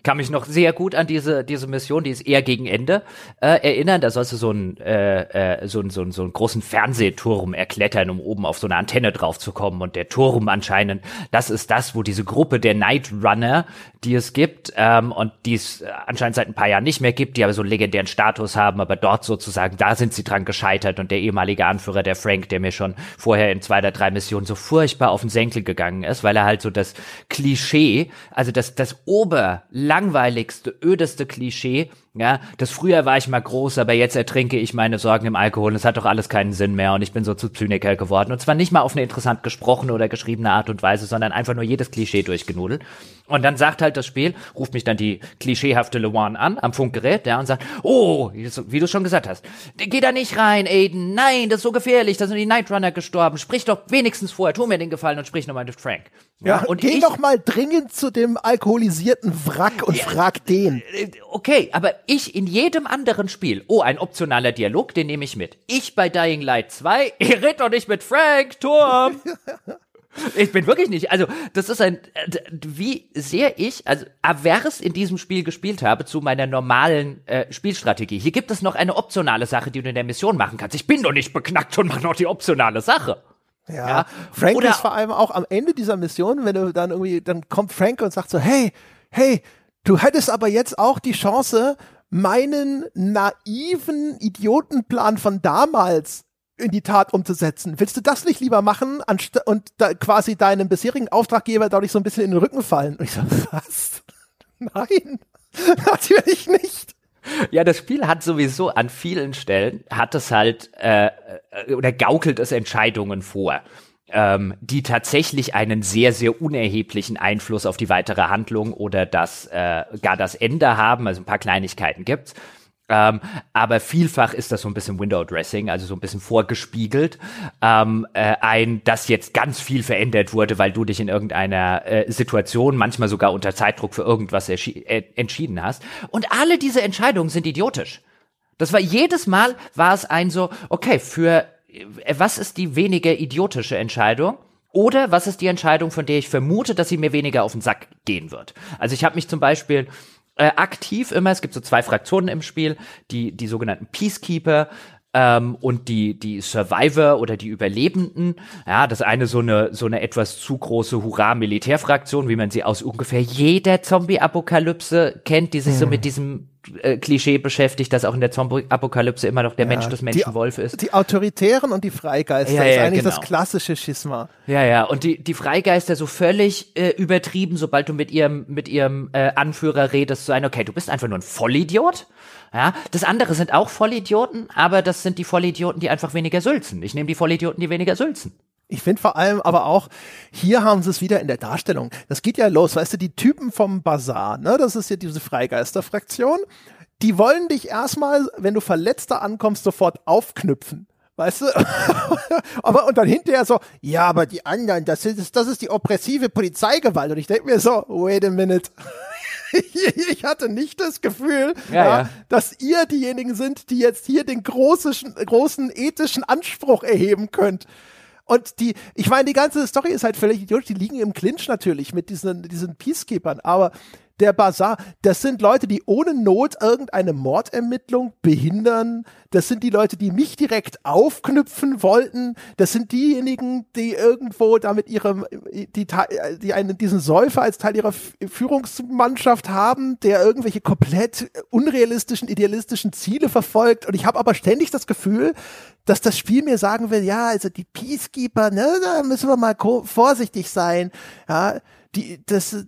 S2: kann mich noch sehr gut an diese diese Mission, die ist eher gegen Ende äh, erinnern. Da sollst du so einen äh, äh, so, so, so einen großen Fernsehturm erklettern, um oben auf so eine Antenne drauf zu kommen. Und der Turm anscheinend, das ist das, wo diese Gruppe der Night Runner, die es gibt ähm, und die es anscheinend seit ein paar Jahren nicht mehr gibt, die aber so einen legendären Status haben, aber dort sozusagen, da sind sie dran gescheitert. Und der ehemalige Anführer, der Frank, der mir schon vorher in zwei oder drei Missionen so furchtbar auf den Senkel gegangen ist, weil er halt so das Klischee, also das das Ober langweiligste, ödeste Klischee ja, das früher war ich mal groß, aber jetzt ertrinke ich meine Sorgen im Alkohol. Es hat doch alles keinen Sinn mehr und ich bin so zu Zyniker geworden. Und zwar nicht mal auf eine interessant gesprochene oder geschriebene Art und Weise, sondern einfach nur jedes Klischee durchgenudelt. Und dann sagt halt das Spiel, ruft mich dann die klischeehafte Lewan an am Funkgerät, ja, und sagt, oh, wie du schon gesagt hast, geh da nicht rein, Aiden, nein, das ist so gefährlich, da sind die Nightrunner gestorben, sprich doch wenigstens vorher, tu mir den Gefallen und sprich nochmal mit Frank.
S1: Ja, und geh ich, doch mal dringend zu dem alkoholisierten Wrack und ja, frag den.
S2: Okay, aber ich in jedem anderen Spiel, oh, ein optionaler Dialog, den nehme ich mit. Ich bei Dying Light 2, ihr redet doch nicht mit Frank, Turm. Ich bin wirklich nicht. Also, das ist ein, wie sehr ich, also avers in diesem Spiel gespielt habe zu meiner normalen äh, Spielstrategie. Hier gibt es noch eine optionale Sache, die du in der Mission machen kannst. Ich bin doch nicht beknackt und mache noch die optionale Sache.
S1: Ja. ja. Frank Oder, ist vor allem auch am Ende dieser Mission, wenn du dann irgendwie, dann kommt Frank und sagt so, hey, hey, du hättest aber jetzt auch die Chance, meinen naiven Idiotenplan von damals in die Tat umzusetzen. Willst du das nicht lieber machen und da quasi deinem bisherigen Auftraggeber dadurch so ein bisschen in den Rücken fallen? Und ich so, was? Nein, natürlich nicht.
S2: Ja, das Spiel hat sowieso an vielen Stellen, hat es halt, äh, äh oder gaukelt es Entscheidungen vor. ähm, die tatsächlich einen sehr, sehr unerheblichen Einfluss auf die weitere Handlung oder das äh, gar das Ende haben. Also ein paar Kleinigkeiten gibt's. Ähm, aber vielfach ist das so ein bisschen Window Dressing, also so ein bisschen vorgespiegelt. Ähm, äh, ein, dass jetzt ganz viel verändert wurde, weil du dich in irgendeiner äh, Situation, manchmal sogar unter Zeitdruck für irgendwas äh, entschieden hast. Und alle diese Entscheidungen sind idiotisch. Das war jedes Mal war es ein so, okay, für äh, was ist die weniger idiotische Entscheidung? Oder was ist die Entscheidung, von der ich vermute, dass sie mir weniger auf den Sack gehen wird? Also ich habe mich zum Beispiel äh, aktiv immer, es gibt so zwei Fraktionen im Spiel, die, die sogenannten Peacekeeper, ähm, und die, die Survivor oder die Überlebenden. Ja, das eine so eine, so eine etwas zu große Hurra-Militärfraktion, wie man sie aus ungefähr jeder Zombie-Apokalypse kennt, die sich so mit diesem äh, Klischee beschäftigt, dass auch in der Zombie-Apokalypse immer noch der ja, Mensch das Menschenwolf ist.
S1: Die Autoritären und die Freigeister ja, ja, ist eigentlich genau. das klassische Schisma.
S2: Ja, ja, und die, die Freigeister so völlig äh, übertrieben, sobald du mit ihrem, mit ihrem äh, Anführer redest, so ein, okay, du bist einfach nur ein Vollidiot. Ja, das andere sind auch Vollidioten, aber das sind die Vollidioten, die einfach weniger sülzen. Ich nehme die Vollidioten, die weniger sülzen.
S1: Ich finde vor allem aber auch, hier haben sie es wieder in der Darstellung. Das geht ja los, weißt du, die Typen vom Bazar, ne, das ist ja diese Freigeisterfraktion, die wollen dich erstmal, wenn du Verletzter ankommst, sofort aufknüpfen. Weißt du? aber und dann hinterher so, ja, aber die anderen, das ist, das ist die oppressive Polizeigewalt. Und ich denke mir so, wait a minute. ich hatte nicht das Gefühl, ja, ja, dass ihr diejenigen sind, die jetzt hier den großen, großen ethischen Anspruch erheben könnt. Und die, ich meine, die ganze Story ist halt völlig idiotisch. Die liegen im Clinch natürlich mit diesen, diesen Peacekeepers. Aber der Bazar, das sind Leute, die ohne Not irgendeine Mordermittlung behindern. Das sind die Leute, die mich direkt aufknüpfen wollten. Das sind diejenigen, die irgendwo damit ihrem, die, die einen, diesen Säufer als Teil ihrer Führungsmannschaft haben, der irgendwelche komplett unrealistischen, idealistischen Ziele verfolgt. Und ich habe aber ständig das Gefühl, dass das Spiel mir sagen will, ja, also die Peacekeeper, ne, da müssen wir mal vorsichtig sein. Ja, die, das,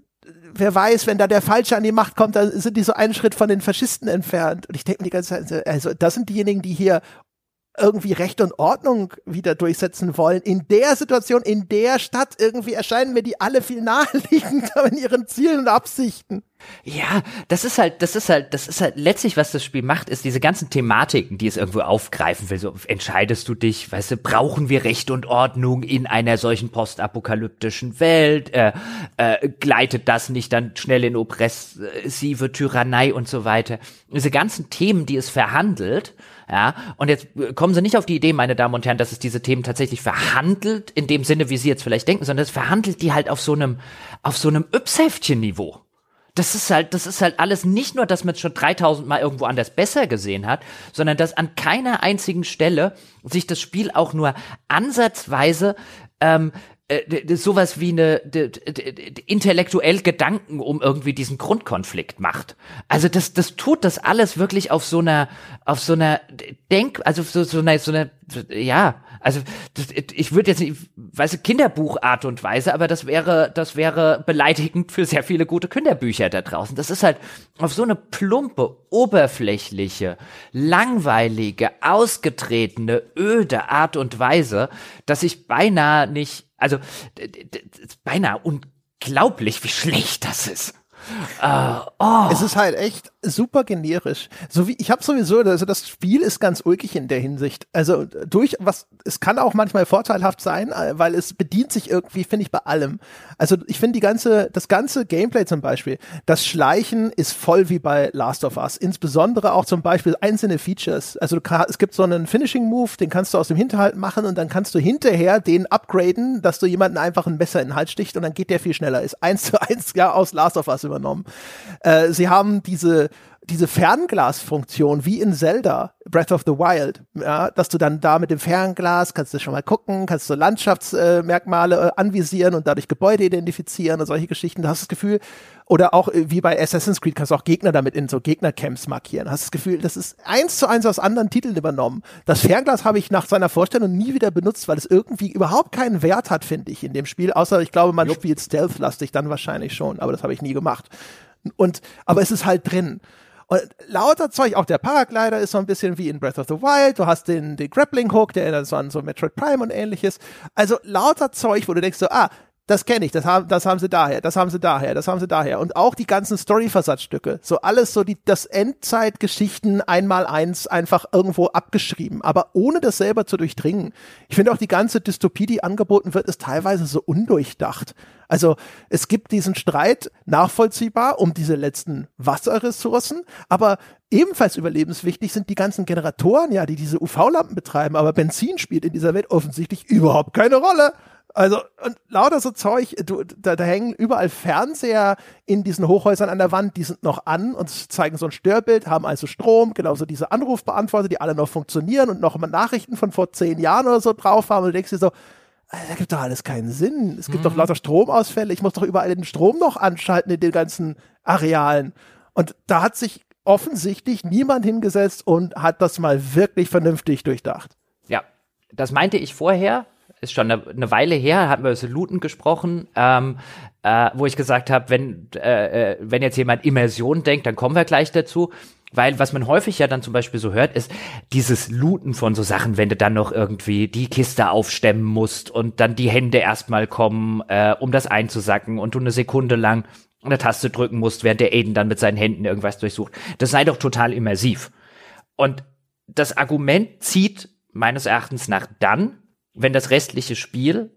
S1: wer weiß, wenn da der Falsche an die Macht kommt, dann sind die so einen Schritt von den Faschisten entfernt. Und ich denke mir die ganze Zeit, also das sind diejenigen, die hier irgendwie Recht und Ordnung wieder durchsetzen wollen. In der Situation, in der Stadt irgendwie erscheinen mir die alle viel naheliegender in ihren Zielen und Absichten.
S2: Ja, das ist halt, das ist halt, das ist halt letztlich, was das Spiel macht, ist diese ganzen Thematiken, die es irgendwo aufgreifen will. So entscheidest du dich, weißt du, brauchen wir Recht und Ordnung in einer solchen postapokalyptischen Welt? Äh, äh, gleitet das nicht dann schnell in oppressive Tyrannei und so weiter? Diese ganzen Themen, die es verhandelt, ja, und jetzt kommen Sie nicht auf die Idee, meine Damen und Herren, dass es diese Themen tatsächlich verhandelt, in dem Sinne, wie Sie jetzt vielleicht denken, sondern es verhandelt die halt auf so einem, auf so einem Yps-Heftchen-Niveau. Das ist halt, das ist halt alles nicht nur, dass man es schon 3000 Mal irgendwo anders besser gesehen hat, sondern dass an keiner einzigen Stelle sich das Spiel auch nur ansatzweise ähm, äh, sowas wie eine intellektuell Gedanken um irgendwie diesen Grundkonflikt macht. Also das das tut das alles wirklich auf so einer auf so einer Denk also so so einer so einer ja also das, ich würde jetzt nicht weiß Kinderbuchart und Weise, aber das wäre das wäre beleidigend für sehr viele gute Kinderbücher da draußen. Das ist halt auf so eine plumpe, oberflächliche, langweilige, ausgetretene, öde Art und Weise, dass ich beinahe nicht also beinahe unglaublich, wie schlecht das ist.
S1: Uh, oh. Es ist halt echt super generisch. So wie ich habe sowieso, also das Spiel ist ganz ulkig in der Hinsicht. Also durch was, es kann auch manchmal vorteilhaft sein, äh, weil es bedient sich irgendwie, finde ich, bei allem. Also ich finde die ganze, das ganze Gameplay zum Beispiel, das Schleichen ist voll wie bei Last of Us. Insbesondere auch zum Beispiel einzelne Features. Also kann, es gibt so einen Finishing Move, den kannst du aus dem Hinterhalt machen und dann kannst du hinterher den upgraden, dass du jemanden einfach ein Messer in den Hals sticht und dann geht der viel schneller. Ist eins zu eins ja aus Last of Us übernommen. Äh, sie haben diese diese Fernglasfunktion wie in Zelda Breath of the Wild, ja, dass du dann da mit dem Fernglas kannst du schon mal gucken, kannst du Landschaftsmerkmale äh, anvisieren und dadurch Gebäude identifizieren und solche Geschichten. Du hast das Gefühl, oder auch äh, wie bei Assassin's Creed kannst du auch Gegner damit in so Gegnercamps markieren. Hast das Gefühl, das ist eins zu eins aus anderen Titeln übernommen. Das Fernglas habe ich nach seiner Vorstellung nie wieder benutzt, weil es irgendwie überhaupt keinen Wert hat, finde ich, in dem Spiel. Außer ich glaube, man Jupp. spielt Stealth-lastig dann wahrscheinlich schon, aber das habe ich nie gemacht. Und, aber es ist halt drin. Und lauter Zeug, auch der Paraglider ist so ein bisschen wie in Breath of the Wild. Du hast den, den Grappling Hook, der erinnert so an so Metroid Prime und ähnliches. Also lauter Zeug, wo du denkst so, ah, das kenne ich, das haben, das haben sie daher, das haben sie daher, das haben sie daher. Und auch die ganzen Story-Versatzstücke. So alles so die, das Endzeitgeschichten einmal eins einfach irgendwo abgeschrieben, aber ohne das selber zu durchdringen. Ich finde auch die ganze Dystopie, die angeboten wird, ist teilweise so undurchdacht. Also es gibt diesen Streit nachvollziehbar um diese letzten Wasserressourcen, aber ebenfalls überlebenswichtig sind die ganzen Generatoren, ja, die diese UV-Lampen betreiben, aber Benzin spielt in dieser Welt offensichtlich überhaupt keine Rolle. Also, und lauter so Zeug, du, da, da hängen überall Fernseher in diesen Hochhäusern an der Wand, die sind noch an und zeigen so ein Störbild, haben also Strom, genauso diese Anrufbeantworter, die alle noch funktionieren und noch mal Nachrichten von vor zehn Jahren oder so drauf haben und du denkst dir so, da gibt doch alles keinen Sinn. Es gibt mhm. doch lauter Stromausfälle, ich muss doch überall den Strom noch anschalten in den ganzen Arealen. Und da hat sich offensichtlich niemand hingesetzt und hat das mal wirklich vernünftig durchdacht.
S2: Ja, das meinte ich vorher, ist schon eine, eine Weile her, hatten wir über Looten gesprochen, ähm, äh, wo ich gesagt habe, wenn, äh, äh, wenn jetzt jemand Immersion denkt, dann kommen wir gleich dazu. Weil was man häufig ja dann zum Beispiel so hört, ist dieses Looten von so Sachen, wenn du dann noch irgendwie die Kiste aufstemmen musst und dann die Hände erstmal kommen, äh, um das einzusacken und du eine Sekunde lang eine Taste drücken musst, während der Aiden dann mit seinen Händen irgendwas durchsucht. Das sei doch total immersiv. Und das Argument zieht meines Erachtens nach dann, wenn das restliche Spiel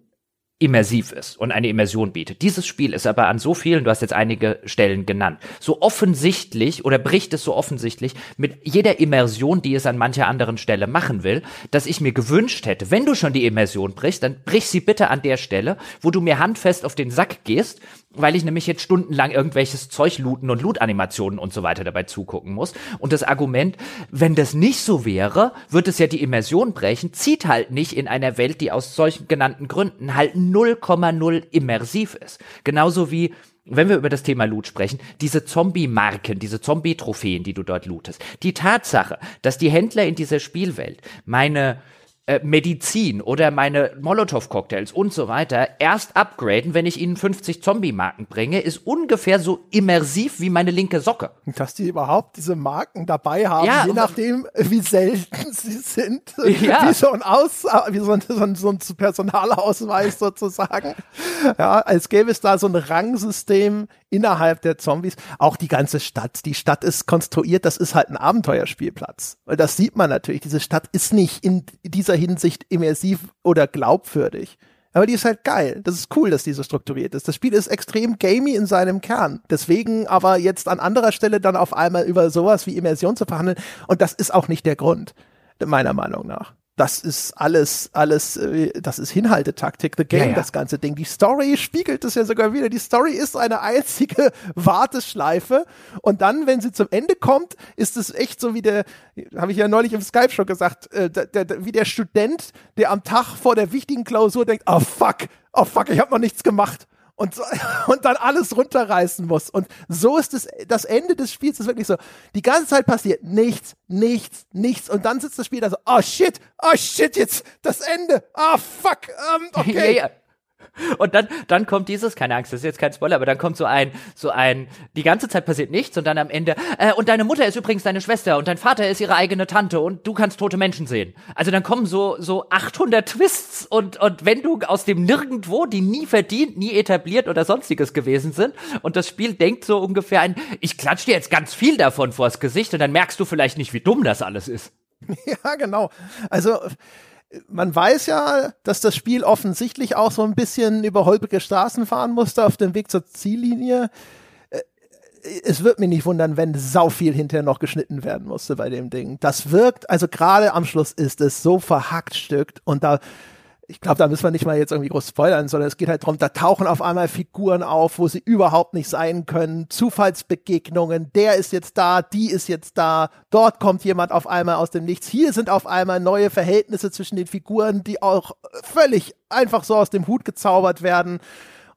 S2: immersiv ist und eine Immersion bietet. Dieses Spiel ist aber an so vielen, du hast jetzt einige Stellen genannt, so offensichtlich oder bricht es so offensichtlich mit jeder Immersion, die es an mancher anderen Stelle machen will, dass ich mir gewünscht hätte, wenn du schon die Immersion brichst, dann brich sie bitte an der Stelle, wo du mir handfest auf den Sack gehst weil ich nämlich jetzt stundenlang irgendwelches Zeug looten und Loot-Animationen und so weiter dabei zugucken muss. Und das Argument, wenn das nicht so wäre, wird es ja die Immersion brechen, zieht halt nicht in einer Welt, die aus solchen genannten Gründen halt 0,0 immersiv ist. Genauso wie wenn wir über das Thema Loot sprechen, diese Zombie-Marken, diese Zombie-Trophäen, die du dort lootest. Die Tatsache, dass die Händler in dieser Spielwelt meine äh, Medizin oder meine Molotow-Cocktails und so weiter erst upgraden, wenn ich ihnen 50 Zombie-Marken bringe, ist ungefähr so immersiv wie meine linke Socke.
S1: Dass die überhaupt diese Marken dabei haben, ja, je nachdem, wie selten sie sind. Ja. Wie so ein, Aus, wie so ein, so ein, so ein Personalausweis sozusagen. Ja, als gäbe es da so ein Rangsystem innerhalb der Zombies. Auch die ganze Stadt. Die Stadt ist konstruiert, das ist halt ein Abenteuerspielplatz. Und das sieht man natürlich. Diese Stadt ist nicht in dieser Hinsicht immersiv oder glaubwürdig. Aber die ist halt geil. Das ist cool, dass die so strukturiert ist. Das Spiel ist extrem gamey in seinem Kern. Deswegen aber jetzt an anderer Stelle dann auf einmal über sowas wie Immersion zu verhandeln. Und das ist auch nicht der Grund, meiner Meinung nach das ist alles, alles, äh, das ist Hinhaltetaktik, the game, ja, ja. das ganze Ding. Die Story spiegelt es ja sogar wieder. Die Story ist eine einzige Warteschleife. Und dann, wenn sie zum Ende kommt, ist es echt so wie der, habe ich ja neulich im Skype schon gesagt, äh, der, der, wie der Student, der am Tag vor der wichtigen Klausur denkt, oh fuck, oh fuck, ich habe noch nichts gemacht und, und dann alles runterreißen muss. Und so ist es, das Ende des Spiels ist wirklich so, die ganze Zeit passiert nichts, nichts, nichts. Und dann sitzt das Spiel da so, oh shit, oh shit, jetzt das Ende, oh, fuck, um, okay. ja, ja.
S2: Und dann, dann kommt dieses, keine Angst, das ist jetzt kein Spoiler, aber dann kommt so ein, so ein, die ganze Zeit passiert nichts und dann am Ende, äh, und deine Mutter ist übrigens deine Schwester und dein Vater ist ihre eigene Tante und du kannst tote Menschen sehen. Also dann kommen so, so 800 Twists und, und wenn du aus dem Nirgendwo, die nie verdient, nie etabliert oder sonstiges gewesen sind und das Spiel denkt so ungefähr ein, ich klatsch dir jetzt ganz viel davon vors Gesicht und dann merkst du vielleicht nicht, wie dumm das alles ist.
S1: Ja, genau. Also, man weiß ja, dass das Spiel offensichtlich auch so ein bisschen über holprige Straßen fahren musste auf dem Weg zur Ziellinie. Äh, es wird mich nicht wundern, wenn sau viel hinterher noch geschnitten werden musste bei dem Ding. Das wirkt, also gerade am Schluss ist es so verhackt stückt und da ich glaube, da müssen wir nicht mal jetzt irgendwie groß spoilern, sondern es geht halt darum, da tauchen auf einmal Figuren auf, wo sie überhaupt nicht sein können, Zufallsbegegnungen, der ist jetzt da, die ist jetzt da, dort kommt jemand auf einmal aus dem Nichts, hier sind auf einmal neue Verhältnisse zwischen den Figuren, die auch völlig einfach so aus dem Hut gezaubert werden.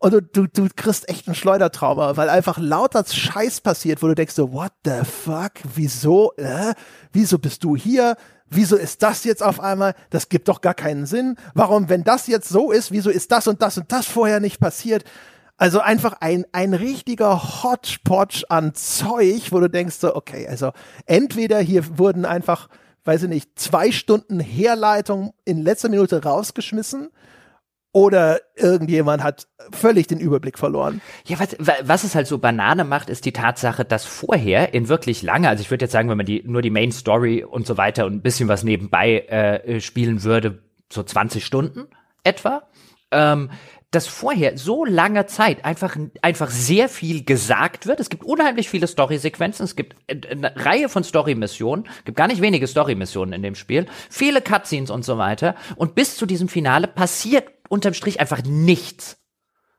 S1: Und du, du, du kriegst echt einen Schleudertrauma, weil einfach lauter Scheiß passiert, wo du denkst so, what the fuck, wieso, äh, wieso bist du hier? Wieso ist das jetzt auf einmal? Das gibt doch gar keinen Sinn. Warum, wenn das jetzt so ist, wieso ist das und das und das vorher nicht passiert? Also einfach ein, ein richtiger Hodgepodge an Zeug, wo du denkst so, okay, also entweder hier wurden einfach, weiß ich nicht, zwei Stunden Herleitung in letzter Minute rausgeschmissen oder irgendjemand hat völlig den Überblick verloren.
S2: Ja, was, was es halt so Banane macht, ist die Tatsache, dass vorher in wirklich lange, also ich würde jetzt sagen, wenn man die nur die Main Story und so weiter und ein bisschen was nebenbei äh, spielen würde, so 20 Stunden etwa, ähm, dass vorher so lange Zeit einfach, einfach sehr viel gesagt wird. Es gibt unheimlich viele Story-Sequenzen. Es gibt eine Reihe von Story-Missionen. Gibt gar nicht wenige Story-Missionen in dem Spiel. Viele Cutscenes und so weiter. Und bis zu diesem Finale passiert unterm Strich einfach nichts.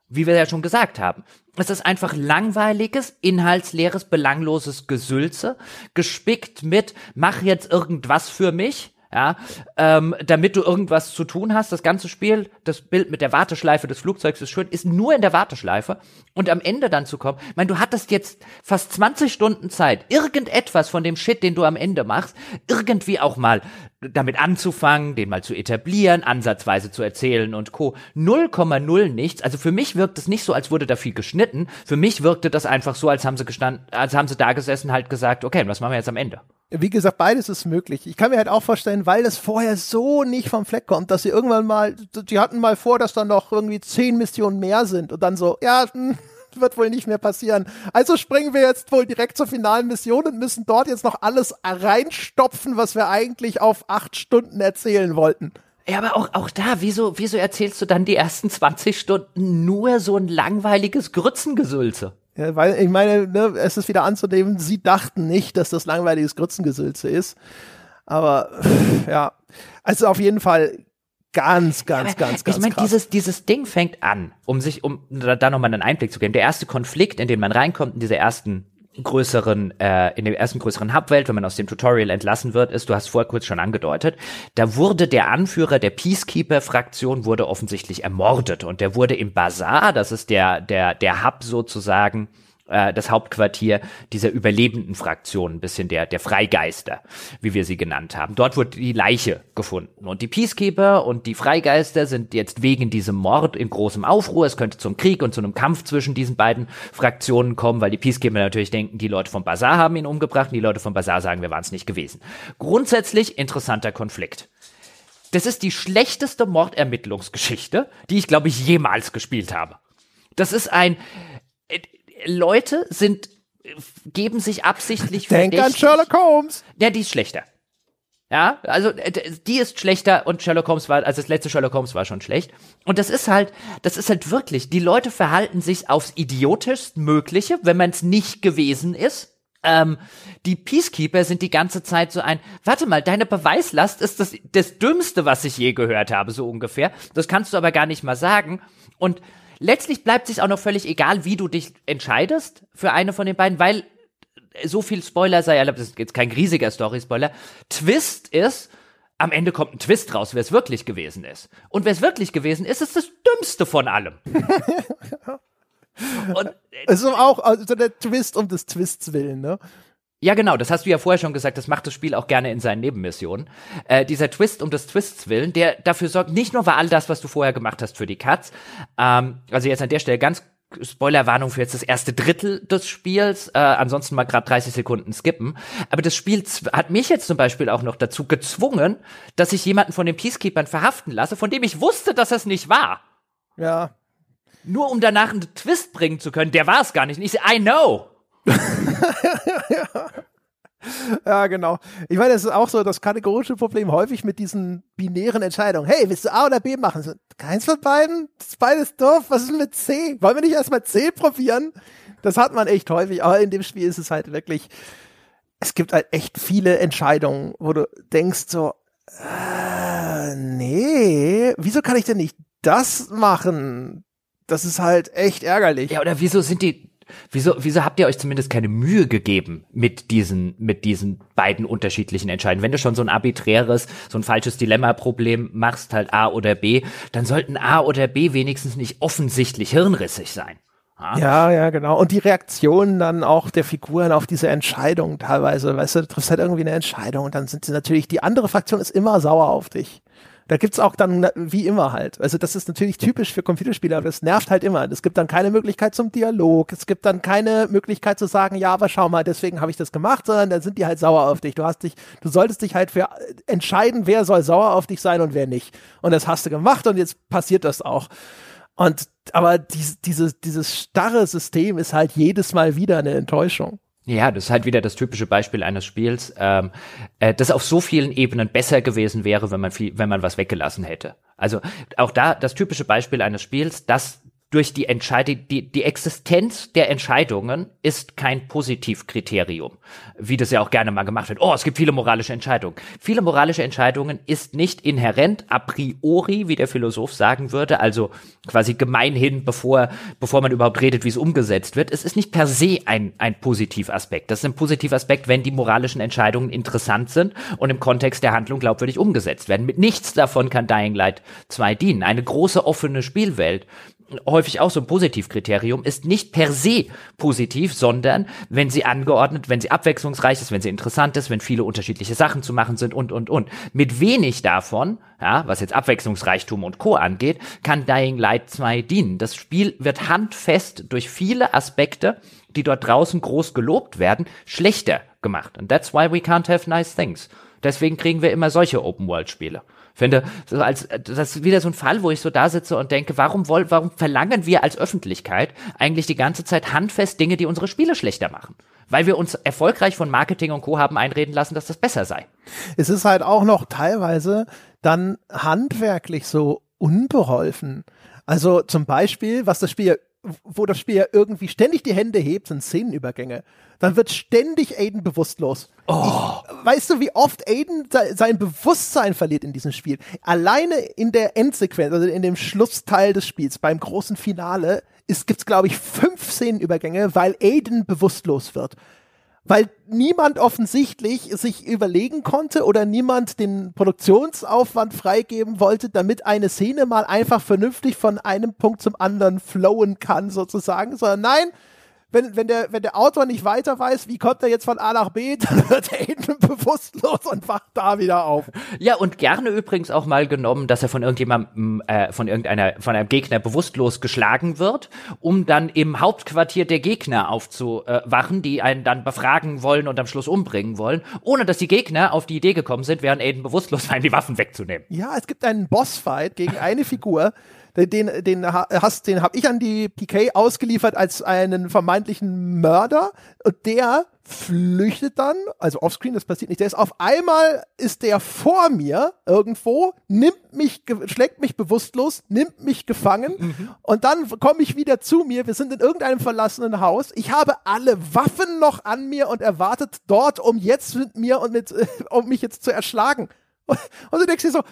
S2: Wie wir ja schon gesagt haben. Es ist einfach langweiliges, inhaltsleeres, belangloses Gesülze, gespickt mit, mach jetzt irgendwas für mich ja, ähm, damit du irgendwas zu tun hast. Das ganze Spiel, das Bild mit der Warteschleife des Flugzeugs ist schön, ist nur in der Warteschleife und am Ende dann zu kommen. Ich meine, du hattest jetzt fast 20 Stunden Zeit, irgendetwas von dem Shit, den du am Ende machst, irgendwie auch mal damit anzufangen, den mal zu etablieren, ansatzweise zu erzählen und Co. 0,0 nichts. Also für mich wirkt es nicht so, als wurde da viel geschnitten. Für mich wirkte das einfach so, als haben sie gestanden, als haben sie da gesessen, halt gesagt, okay, was machen wir jetzt am Ende?
S1: Wie gesagt, beides ist möglich. Ich kann mir halt auch vorstellen, weil das vorher so nicht vom Fleck kommt, dass sie irgendwann mal, die hatten mal vor, dass dann noch irgendwie zehn Missionen mehr sind und dann so, ja, hm, wird wohl nicht mehr passieren. Also springen wir jetzt wohl direkt zur finalen Mission und müssen dort jetzt noch alles reinstopfen, was wir eigentlich auf acht Stunden erzählen wollten.
S2: Ja, aber auch, auch da, wieso, wieso erzählst du dann die ersten 20 Stunden nur so ein langweiliges Grützengesülze?
S1: Ja, weil ich meine, ne, es ist wieder anzunehmen, sie dachten nicht, dass das langweiliges Grützengesülze ist. Aber ja, also auf jeden Fall ganz, ganz, ja, ganz, ganz.
S2: Ich meine, dieses, dieses Ding fängt an, um sich, um da, da nochmal einen Einblick zu geben. Der erste Konflikt, in den man reinkommt, in dieser ersten größeren, äh, in der ersten größeren Hubwelt, wenn man aus dem Tutorial entlassen wird, ist, du hast vorher kurz schon angedeutet, da wurde der Anführer der Peacekeeper-Fraktion wurde offensichtlich ermordet und der wurde im Bazar, das ist der, der, der Hub sozusagen, äh, das Hauptquartier dieser überlebenden Fraktion, ein bisschen der, der Freigeister, wie wir sie genannt haben. Dort wurde die Leiche gefunden. Und die Peacekeeper und die Freigeister sind jetzt wegen diesem Mord in großem Aufruhr. Es könnte zum Krieg und zu einem Kampf zwischen diesen beiden Fraktionen kommen, weil die Peacekeeper natürlich denken, die Leute vom Bazar haben ihn umgebracht und die Leute vom Bazar sagen, wir waren es nicht gewesen. Grundsätzlich interessanter Konflikt. Das ist die schlechteste Mordermittlungsgeschichte, die ich, glaube ich, jemals gespielt habe. Das ist ein, Leute sind geben sich absichtlich
S1: Denk an Sherlock Holmes.
S2: Ja, die ist schlechter. Ja, also äh, die ist schlechter und Sherlock Holmes war, also das letzte Sherlock Holmes war schon schlecht. Und das ist halt, das ist halt wirklich, die Leute verhalten sich aufs idiotischst Mögliche, wenn man es nicht gewesen ist. Ähm, die Peacekeeper sind die ganze Zeit so ein, warte mal, deine Beweislast ist das, das Dümmste, was ich je gehört habe, so ungefähr. Das kannst du aber gar nicht mal sagen. Und letztlich bleibt sich auch noch völlig egal, wie du dich entscheidest für eine von den beiden, weil so viel Spoiler sei erlaubt, das ist jetzt kein riesiger Story-Spoiler. Twist ist, am Ende kommt ein Twist raus, wer es wirklich gewesen ist. Und wer es wirklich gewesen ist, ist das Dümmste von allem.
S1: Und, es ist auch also der Twist um des Twists willen, ne?
S2: Ja, genau, das hast du ja vorher schon gesagt, das macht das Spiel auch gerne in seinen Nebenmissionen. Äh, dieser Twist um des Twists willen, der dafür sorgt, nicht nur war all das, was du vorher gemacht hast für die Cuts, ähm, also jetzt an der Stelle ganz Spoilerwarnung für jetzt das erste Drittel des Spiels, äh, ansonsten mal gerade 30 Sekunden skippen. Aber das Spiel hat mich jetzt zum Beispiel auch noch dazu gezwungen, dass ich jemanden von den Peacekeepers verhaften lasse, von dem ich wusste, dass es nicht war.
S1: Ja.
S2: Nur um danach einen Twist bringen zu können, der war es gar nicht. Und ich I know.
S1: ja. genau. Ich meine, das ist auch so das kategorische Problem häufig mit diesen binären Entscheidungen. Hey, willst du A oder B machen? So, keins von beiden? Das ist beides doof. Was ist mit C? Wollen wir nicht erstmal C probieren? Das hat man echt häufig, aber in dem Spiel ist es halt wirklich, es gibt halt echt viele Entscheidungen, wo du denkst so, äh, nee, wieso kann ich denn nicht das machen? Das ist halt echt ärgerlich.
S2: Ja, oder wieso sind die Wieso, wieso habt ihr euch zumindest keine Mühe gegeben mit diesen, mit diesen beiden unterschiedlichen Entscheidungen? Wenn du schon so ein arbiträres, so ein falsches Dilemma-Problem machst, halt A oder B, dann sollten A oder B wenigstens nicht offensichtlich hirnrissig sein.
S1: Ja, ja, genau. Und die Reaktionen dann auch der Figuren auf diese Entscheidung teilweise, weißt du, du triffst halt irgendwie eine Entscheidung und dann sind sie natürlich, die andere Fraktion ist immer sauer auf dich. Da gibt's auch dann wie immer halt. Also das ist natürlich typisch für Computerspiele, aber das nervt halt immer. Es gibt dann keine Möglichkeit zum Dialog. Es gibt dann keine Möglichkeit zu sagen, ja, aber schau mal, deswegen habe ich das gemacht, sondern dann sind die halt sauer auf dich. Du hast dich, du solltest dich halt für entscheiden, wer soll sauer auf dich sein und wer nicht. Und das hast du gemacht und jetzt passiert das auch. Und aber dies, dieses, dieses starre System ist halt jedes Mal wieder eine Enttäuschung.
S2: Ja, das ist halt wieder das typische Beispiel eines Spiels, ähm, äh, das auf so vielen Ebenen besser gewesen wäre, wenn man viel, wenn man was weggelassen hätte. Also auch da das typische Beispiel eines Spiels, das durch die Entscheidung, die, die Existenz der Entscheidungen ist kein Positivkriterium, wie das ja auch gerne mal gemacht wird. Oh, es gibt viele moralische Entscheidungen. Viele moralische Entscheidungen ist nicht inhärent a priori, wie der Philosoph sagen würde, also quasi gemeinhin, bevor, bevor man überhaupt redet, wie es umgesetzt wird. Es ist nicht per se ein, ein Positivaspekt. Das ist ein Positivaspekt, wenn die moralischen Entscheidungen interessant sind und im Kontext der Handlung glaubwürdig umgesetzt werden. Mit nichts davon kann Dying Light 2 dienen. Eine große offene Spielwelt häufig auch so ein Positivkriterium, ist nicht per se positiv, sondern wenn sie angeordnet, wenn sie abwechslungsreich ist, wenn sie interessant ist, wenn viele unterschiedliche Sachen zu machen sind und, und, und. Mit wenig davon, ja, was jetzt Abwechslungsreichtum und Co. angeht, kann Dying Light 2 dienen. Das Spiel wird handfest durch viele Aspekte, die dort draußen groß gelobt werden, schlechter gemacht. And that's why we can't have nice things. Deswegen kriegen wir immer solche Open-World-Spiele finde, so als, das ist wieder so ein Fall, wo ich so da sitze und denke, warum wollen, warum verlangen wir als Öffentlichkeit eigentlich die ganze Zeit handfest Dinge, die unsere Spiele schlechter machen? Weil wir uns erfolgreich von Marketing und Co. haben einreden lassen, dass das besser sei.
S1: Es ist halt auch noch teilweise dann handwerklich so unbeholfen. Also zum Beispiel, was das Spiel ja wo das Spiel ja irgendwie ständig die Hände hebt, sind Szenenübergänge. Dann wird ständig Aiden bewusstlos. Oh. Ich, weißt du, wie oft Aiden sein Bewusstsein verliert in diesem Spiel? Alleine in der Endsequenz, also in dem Schlussteil des Spiels, beim großen Finale, gibt es, glaube ich, fünf Szenenübergänge, weil Aiden bewusstlos wird weil niemand offensichtlich sich überlegen konnte oder niemand den Produktionsaufwand freigeben wollte, damit eine Szene mal einfach vernünftig von einem Punkt zum anderen flowen kann, sozusagen, sondern nein, wenn, wenn, der, wenn der Autor nicht weiter weiß, wie kommt er jetzt von A nach B, dann wird er eben bewusstlos und wacht da wieder auf.
S2: Ja, und gerne übrigens auch mal genommen, dass er von irgendjemandem, äh, von irgendeiner, von einem Gegner bewusstlos geschlagen wird, um dann im Hauptquartier der Gegner aufzuwachen, die einen dann befragen wollen und am Schluss umbringen wollen, ohne dass die Gegner auf die Idee gekommen sind, während Aiden bewusstlos war, ihm die Waffen wegzunehmen.
S1: Ja, es gibt einen Bossfight gegen eine Figur, den, den hast, den habe ich an die PK ausgeliefert als einen vermeintlichen Mörder. Und der flüchtet dann, also offscreen, das passiert nicht, der ist auf einmal ist der vor mir irgendwo, nimmt mich, schlägt mich bewusstlos, nimmt mich gefangen. Mhm. und dann komme ich wieder zu mir, wir sind in irgendeinem verlassenen Haus, ich habe alle Waffen noch an mir und erwartet dort, um jetzt mit mir und mit, um mich jetzt zu erschlagen. Und, und du denkst dir so,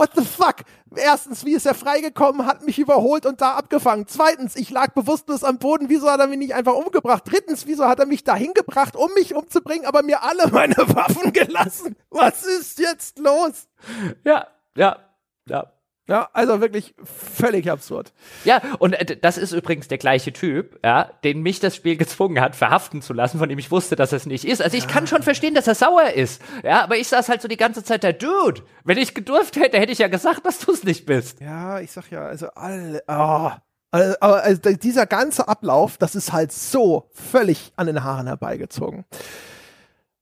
S1: What the fuck? Erstens, wie ist er freigekommen, hat mich überholt und da abgefangen. Zweitens, ich lag bewusstlos am Boden, wieso hat er mich nicht einfach umgebracht? Drittens, wieso hat er mich dahin gebracht, um mich umzubringen, aber mir alle meine Waffen gelassen? Was ist jetzt los?
S2: Ja, ja, ja.
S1: Ja, also wirklich völlig absurd.
S2: Ja, und äh, das ist übrigens der gleiche Typ, ja, den mich das Spiel gezwungen hat, verhaften zu lassen, von dem ich wusste, dass es nicht ist. Also ich ja. kann schon verstehen, dass er sauer ist. Ja, aber ich saß halt so die ganze Zeit da, Dude, wenn ich gedurft hätte, hätte ich ja gesagt, dass du es nicht bist.
S1: Ja, ich sag ja, also alle, oh. Also, aber also dieser ganze Ablauf, das ist halt so völlig an den Haaren herbeigezogen.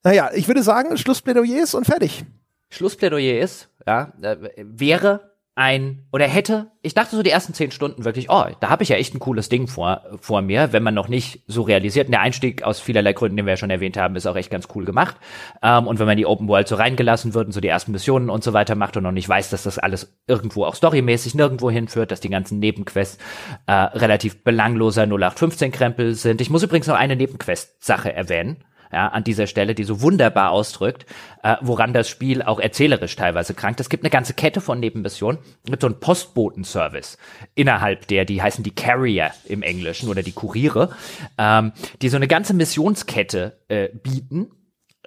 S1: Naja, ich würde sagen, Schlussplädoyer und fertig.
S2: Schlussplädoyer ist, ja, äh, wäre ein oder hätte, ich dachte so die ersten zehn Stunden wirklich, oh, da habe ich ja echt ein cooles Ding vor, vor mir, wenn man noch nicht so realisiert. Und der Einstieg aus vielerlei Gründen, den wir ja schon erwähnt haben, ist auch echt ganz cool gemacht. Ähm, und wenn man die Open World so reingelassen wird und so die ersten Missionen und so weiter macht und noch nicht weiß, dass das alles irgendwo auch storymäßig nirgendwo hinführt, dass die ganzen Nebenquests äh, relativ belangloser 0815-Krempel sind. Ich muss übrigens noch eine Nebenquest-Sache erwähnen ja, an dieser Stelle, die so wunderbar ausdrückt, äh, woran das Spiel auch erzählerisch teilweise krankt. Es gibt eine ganze Kette von Nebenmissionen mit so einem Postbotenservice innerhalb der, die heißen die Carrier im Englischen oder die Kuriere, ähm, die so eine ganze Missionskette äh, bieten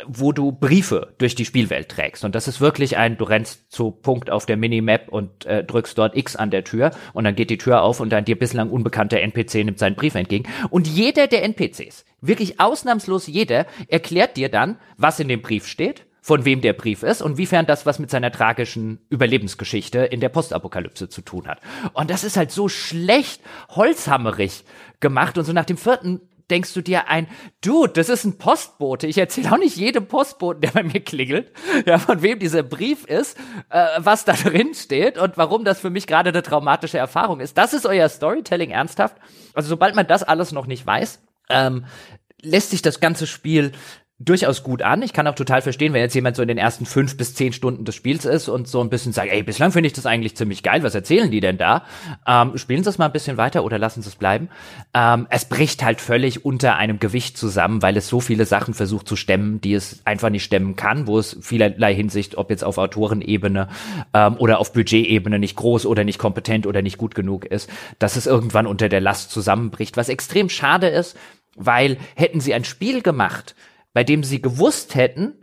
S2: wo du Briefe durch die Spielwelt trägst. Und das ist wirklich ein, du rennst zu Punkt auf der Minimap und äh, drückst dort X an der Tür und dann geht die Tür auf und ein dir bislang unbekannter NPC nimmt seinen Brief entgegen. Und jeder der NPCs, wirklich ausnahmslos jeder, erklärt dir dann, was in dem Brief steht von wem der Brief ist und wiefern das was mit seiner tragischen Überlebensgeschichte in der Postapokalypse zu tun hat. Und das ist halt so schlecht holzhammerig gemacht und so nach dem vierten denkst du dir ein, Dude, das ist ein Postbote. Ich erzähle auch nicht jedem Postboten, der bei mir klingelt, ja, von wem dieser Brief ist, äh, was da drin steht und warum das für mich gerade eine traumatische Erfahrung ist. Das ist euer Storytelling ernsthaft. Also sobald man das alles noch nicht weiß, ähm, lässt sich das ganze Spiel durchaus gut an. Ich kann auch total verstehen, wenn jetzt jemand so in den ersten fünf bis zehn Stunden des Spiels ist und so ein bisschen sagt, ey, bislang finde ich das eigentlich ziemlich geil, was erzählen die denn da? Ähm, spielen Sie es mal ein bisschen weiter oder lassen Sie es bleiben. Ähm, es bricht halt völlig unter einem Gewicht zusammen, weil es so viele Sachen versucht zu stemmen, die es einfach nicht stemmen kann, wo es vielerlei Hinsicht, ob jetzt auf Autorenebene ähm, oder auf Budgetebene nicht groß oder nicht kompetent oder nicht gut genug ist, dass es irgendwann unter der Last zusammenbricht, was extrem schade ist, weil hätten sie ein Spiel gemacht, bei dem sie gewusst hätten,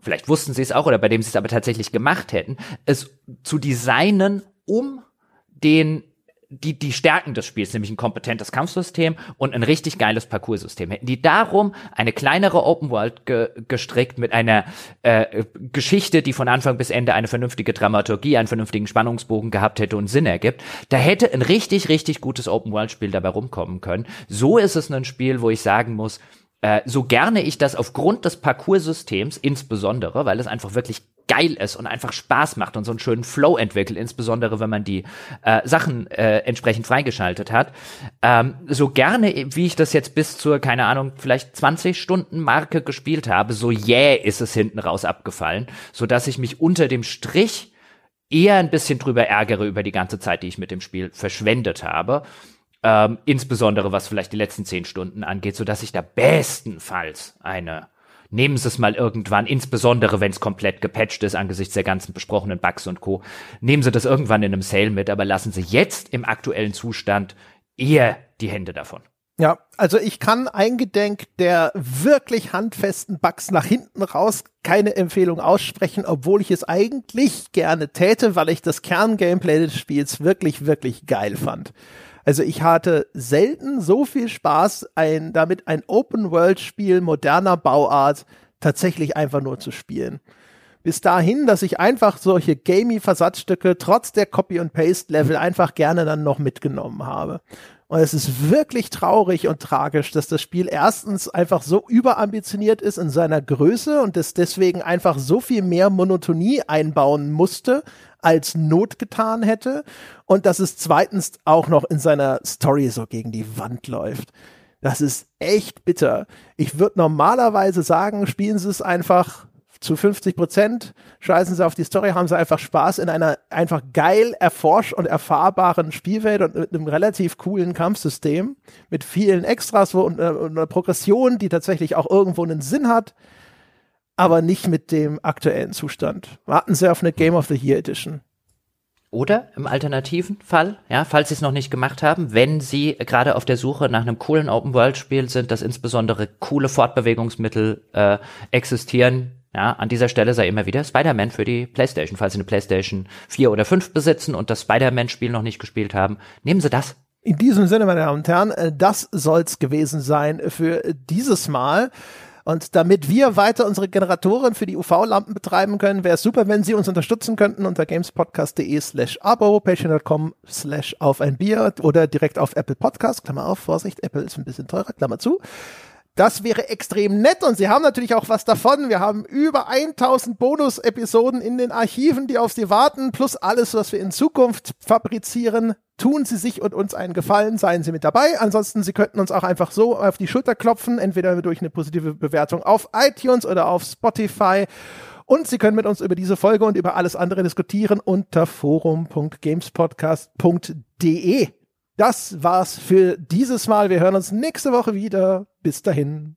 S2: vielleicht wussten sie es auch oder bei dem sie es aber tatsächlich gemacht hätten, es zu designen, um den die, die Stärken des Spiels, nämlich ein kompetentes Kampfsystem und ein richtig geiles Parcoursystem. Hätten die darum eine kleinere Open World ge gestrickt mit einer äh, Geschichte, die von Anfang bis Ende eine vernünftige Dramaturgie, einen vernünftigen Spannungsbogen gehabt hätte und Sinn ergibt, da hätte ein richtig, richtig gutes Open World Spiel dabei rumkommen können. So ist es ein Spiel, wo ich sagen muss, äh, so gerne ich das aufgrund des Parcoursystems insbesondere, weil es einfach wirklich geil ist und einfach Spaß macht und so einen schönen Flow entwickelt, insbesondere wenn man die äh, Sachen äh, entsprechend freigeschaltet hat. Ähm, so gerne, wie ich das jetzt bis zur, keine Ahnung, vielleicht 20 Stunden Marke gespielt habe, so jäh yeah ist es hinten raus abgefallen, so dass ich mich unter dem Strich eher ein bisschen drüber ärgere über die ganze Zeit, die ich mit dem Spiel verschwendet habe. Ähm, insbesondere was vielleicht die letzten zehn Stunden angeht, so dass ich da bestenfalls eine nehmen Sie es mal irgendwann, insbesondere wenn es komplett gepatcht ist angesichts der ganzen besprochenen Bugs und Co. Nehmen Sie das irgendwann in einem Sale mit, aber lassen Sie jetzt im aktuellen Zustand eher die Hände davon.
S1: Ja, also ich kann eingedenk der wirklich handfesten Bugs nach hinten raus keine Empfehlung aussprechen, obwohl ich es eigentlich gerne täte, weil ich das Kerngameplay des Spiels wirklich, wirklich geil fand. Also ich hatte selten so viel Spaß, ein, damit ein Open-World-Spiel moderner Bauart tatsächlich einfach nur zu spielen. Bis dahin, dass ich einfach solche gamey Versatzstücke trotz der Copy- und Paste-Level einfach gerne dann noch mitgenommen habe. Und es ist wirklich traurig und tragisch, dass das Spiel erstens einfach so überambitioniert ist in seiner Größe und es deswegen einfach so viel mehr Monotonie einbauen musste, als Not getan hätte. Und dass es zweitens auch noch in seiner Story so gegen die Wand läuft. Das ist echt bitter. Ich würde normalerweise sagen, spielen Sie es einfach zu 50 Prozent scheißen sie auf die Story, haben sie einfach Spaß in einer einfach geil erforscht und erfahrbaren Spielwelt und mit einem relativ coolen Kampfsystem, mit vielen Extras und, äh, und einer Progression, die tatsächlich auch irgendwo einen Sinn hat, aber nicht mit dem aktuellen Zustand. Warten Sie auf eine Game of the Year Edition.
S2: Oder im alternativen Fall, ja, falls Sie es noch nicht gemacht haben, wenn Sie gerade auf der Suche nach einem coolen Open-World-Spiel sind, das insbesondere coole Fortbewegungsmittel äh, existieren, ja, an dieser Stelle sei immer wieder Spider-Man für die PlayStation. Falls Sie eine PlayStation 4 oder 5 besitzen und das Spider-Man-Spiel noch nicht gespielt haben, nehmen Sie das.
S1: In diesem Sinne, meine Damen und Herren, äh, das soll's gewesen sein für dieses Mal. Und damit wir weiter unsere Generatoren für die UV-Lampen betreiben können, wäre es super, wenn Sie uns unterstützen könnten unter gamespodcast.de slash abo, patreon.com slash auf ein Bier oder direkt auf Apple Podcast, Klammer auf, Vorsicht, Apple ist ein bisschen teurer, Klammer zu. Das wäre extrem nett und Sie haben natürlich auch was davon. Wir haben über 1000 Bonus-Episoden in den Archiven, die auf Sie warten, plus alles, was wir in Zukunft fabrizieren. Tun Sie sich und uns einen Gefallen, seien Sie mit dabei. Ansonsten, Sie könnten uns auch einfach so auf die Schulter klopfen, entweder durch eine positive Bewertung auf iTunes oder auf Spotify. Und Sie können mit uns über diese Folge und über alles andere diskutieren unter forum.gamespodcast.de. Das war's für dieses Mal. Wir hören uns nächste Woche wieder. Bis dahin.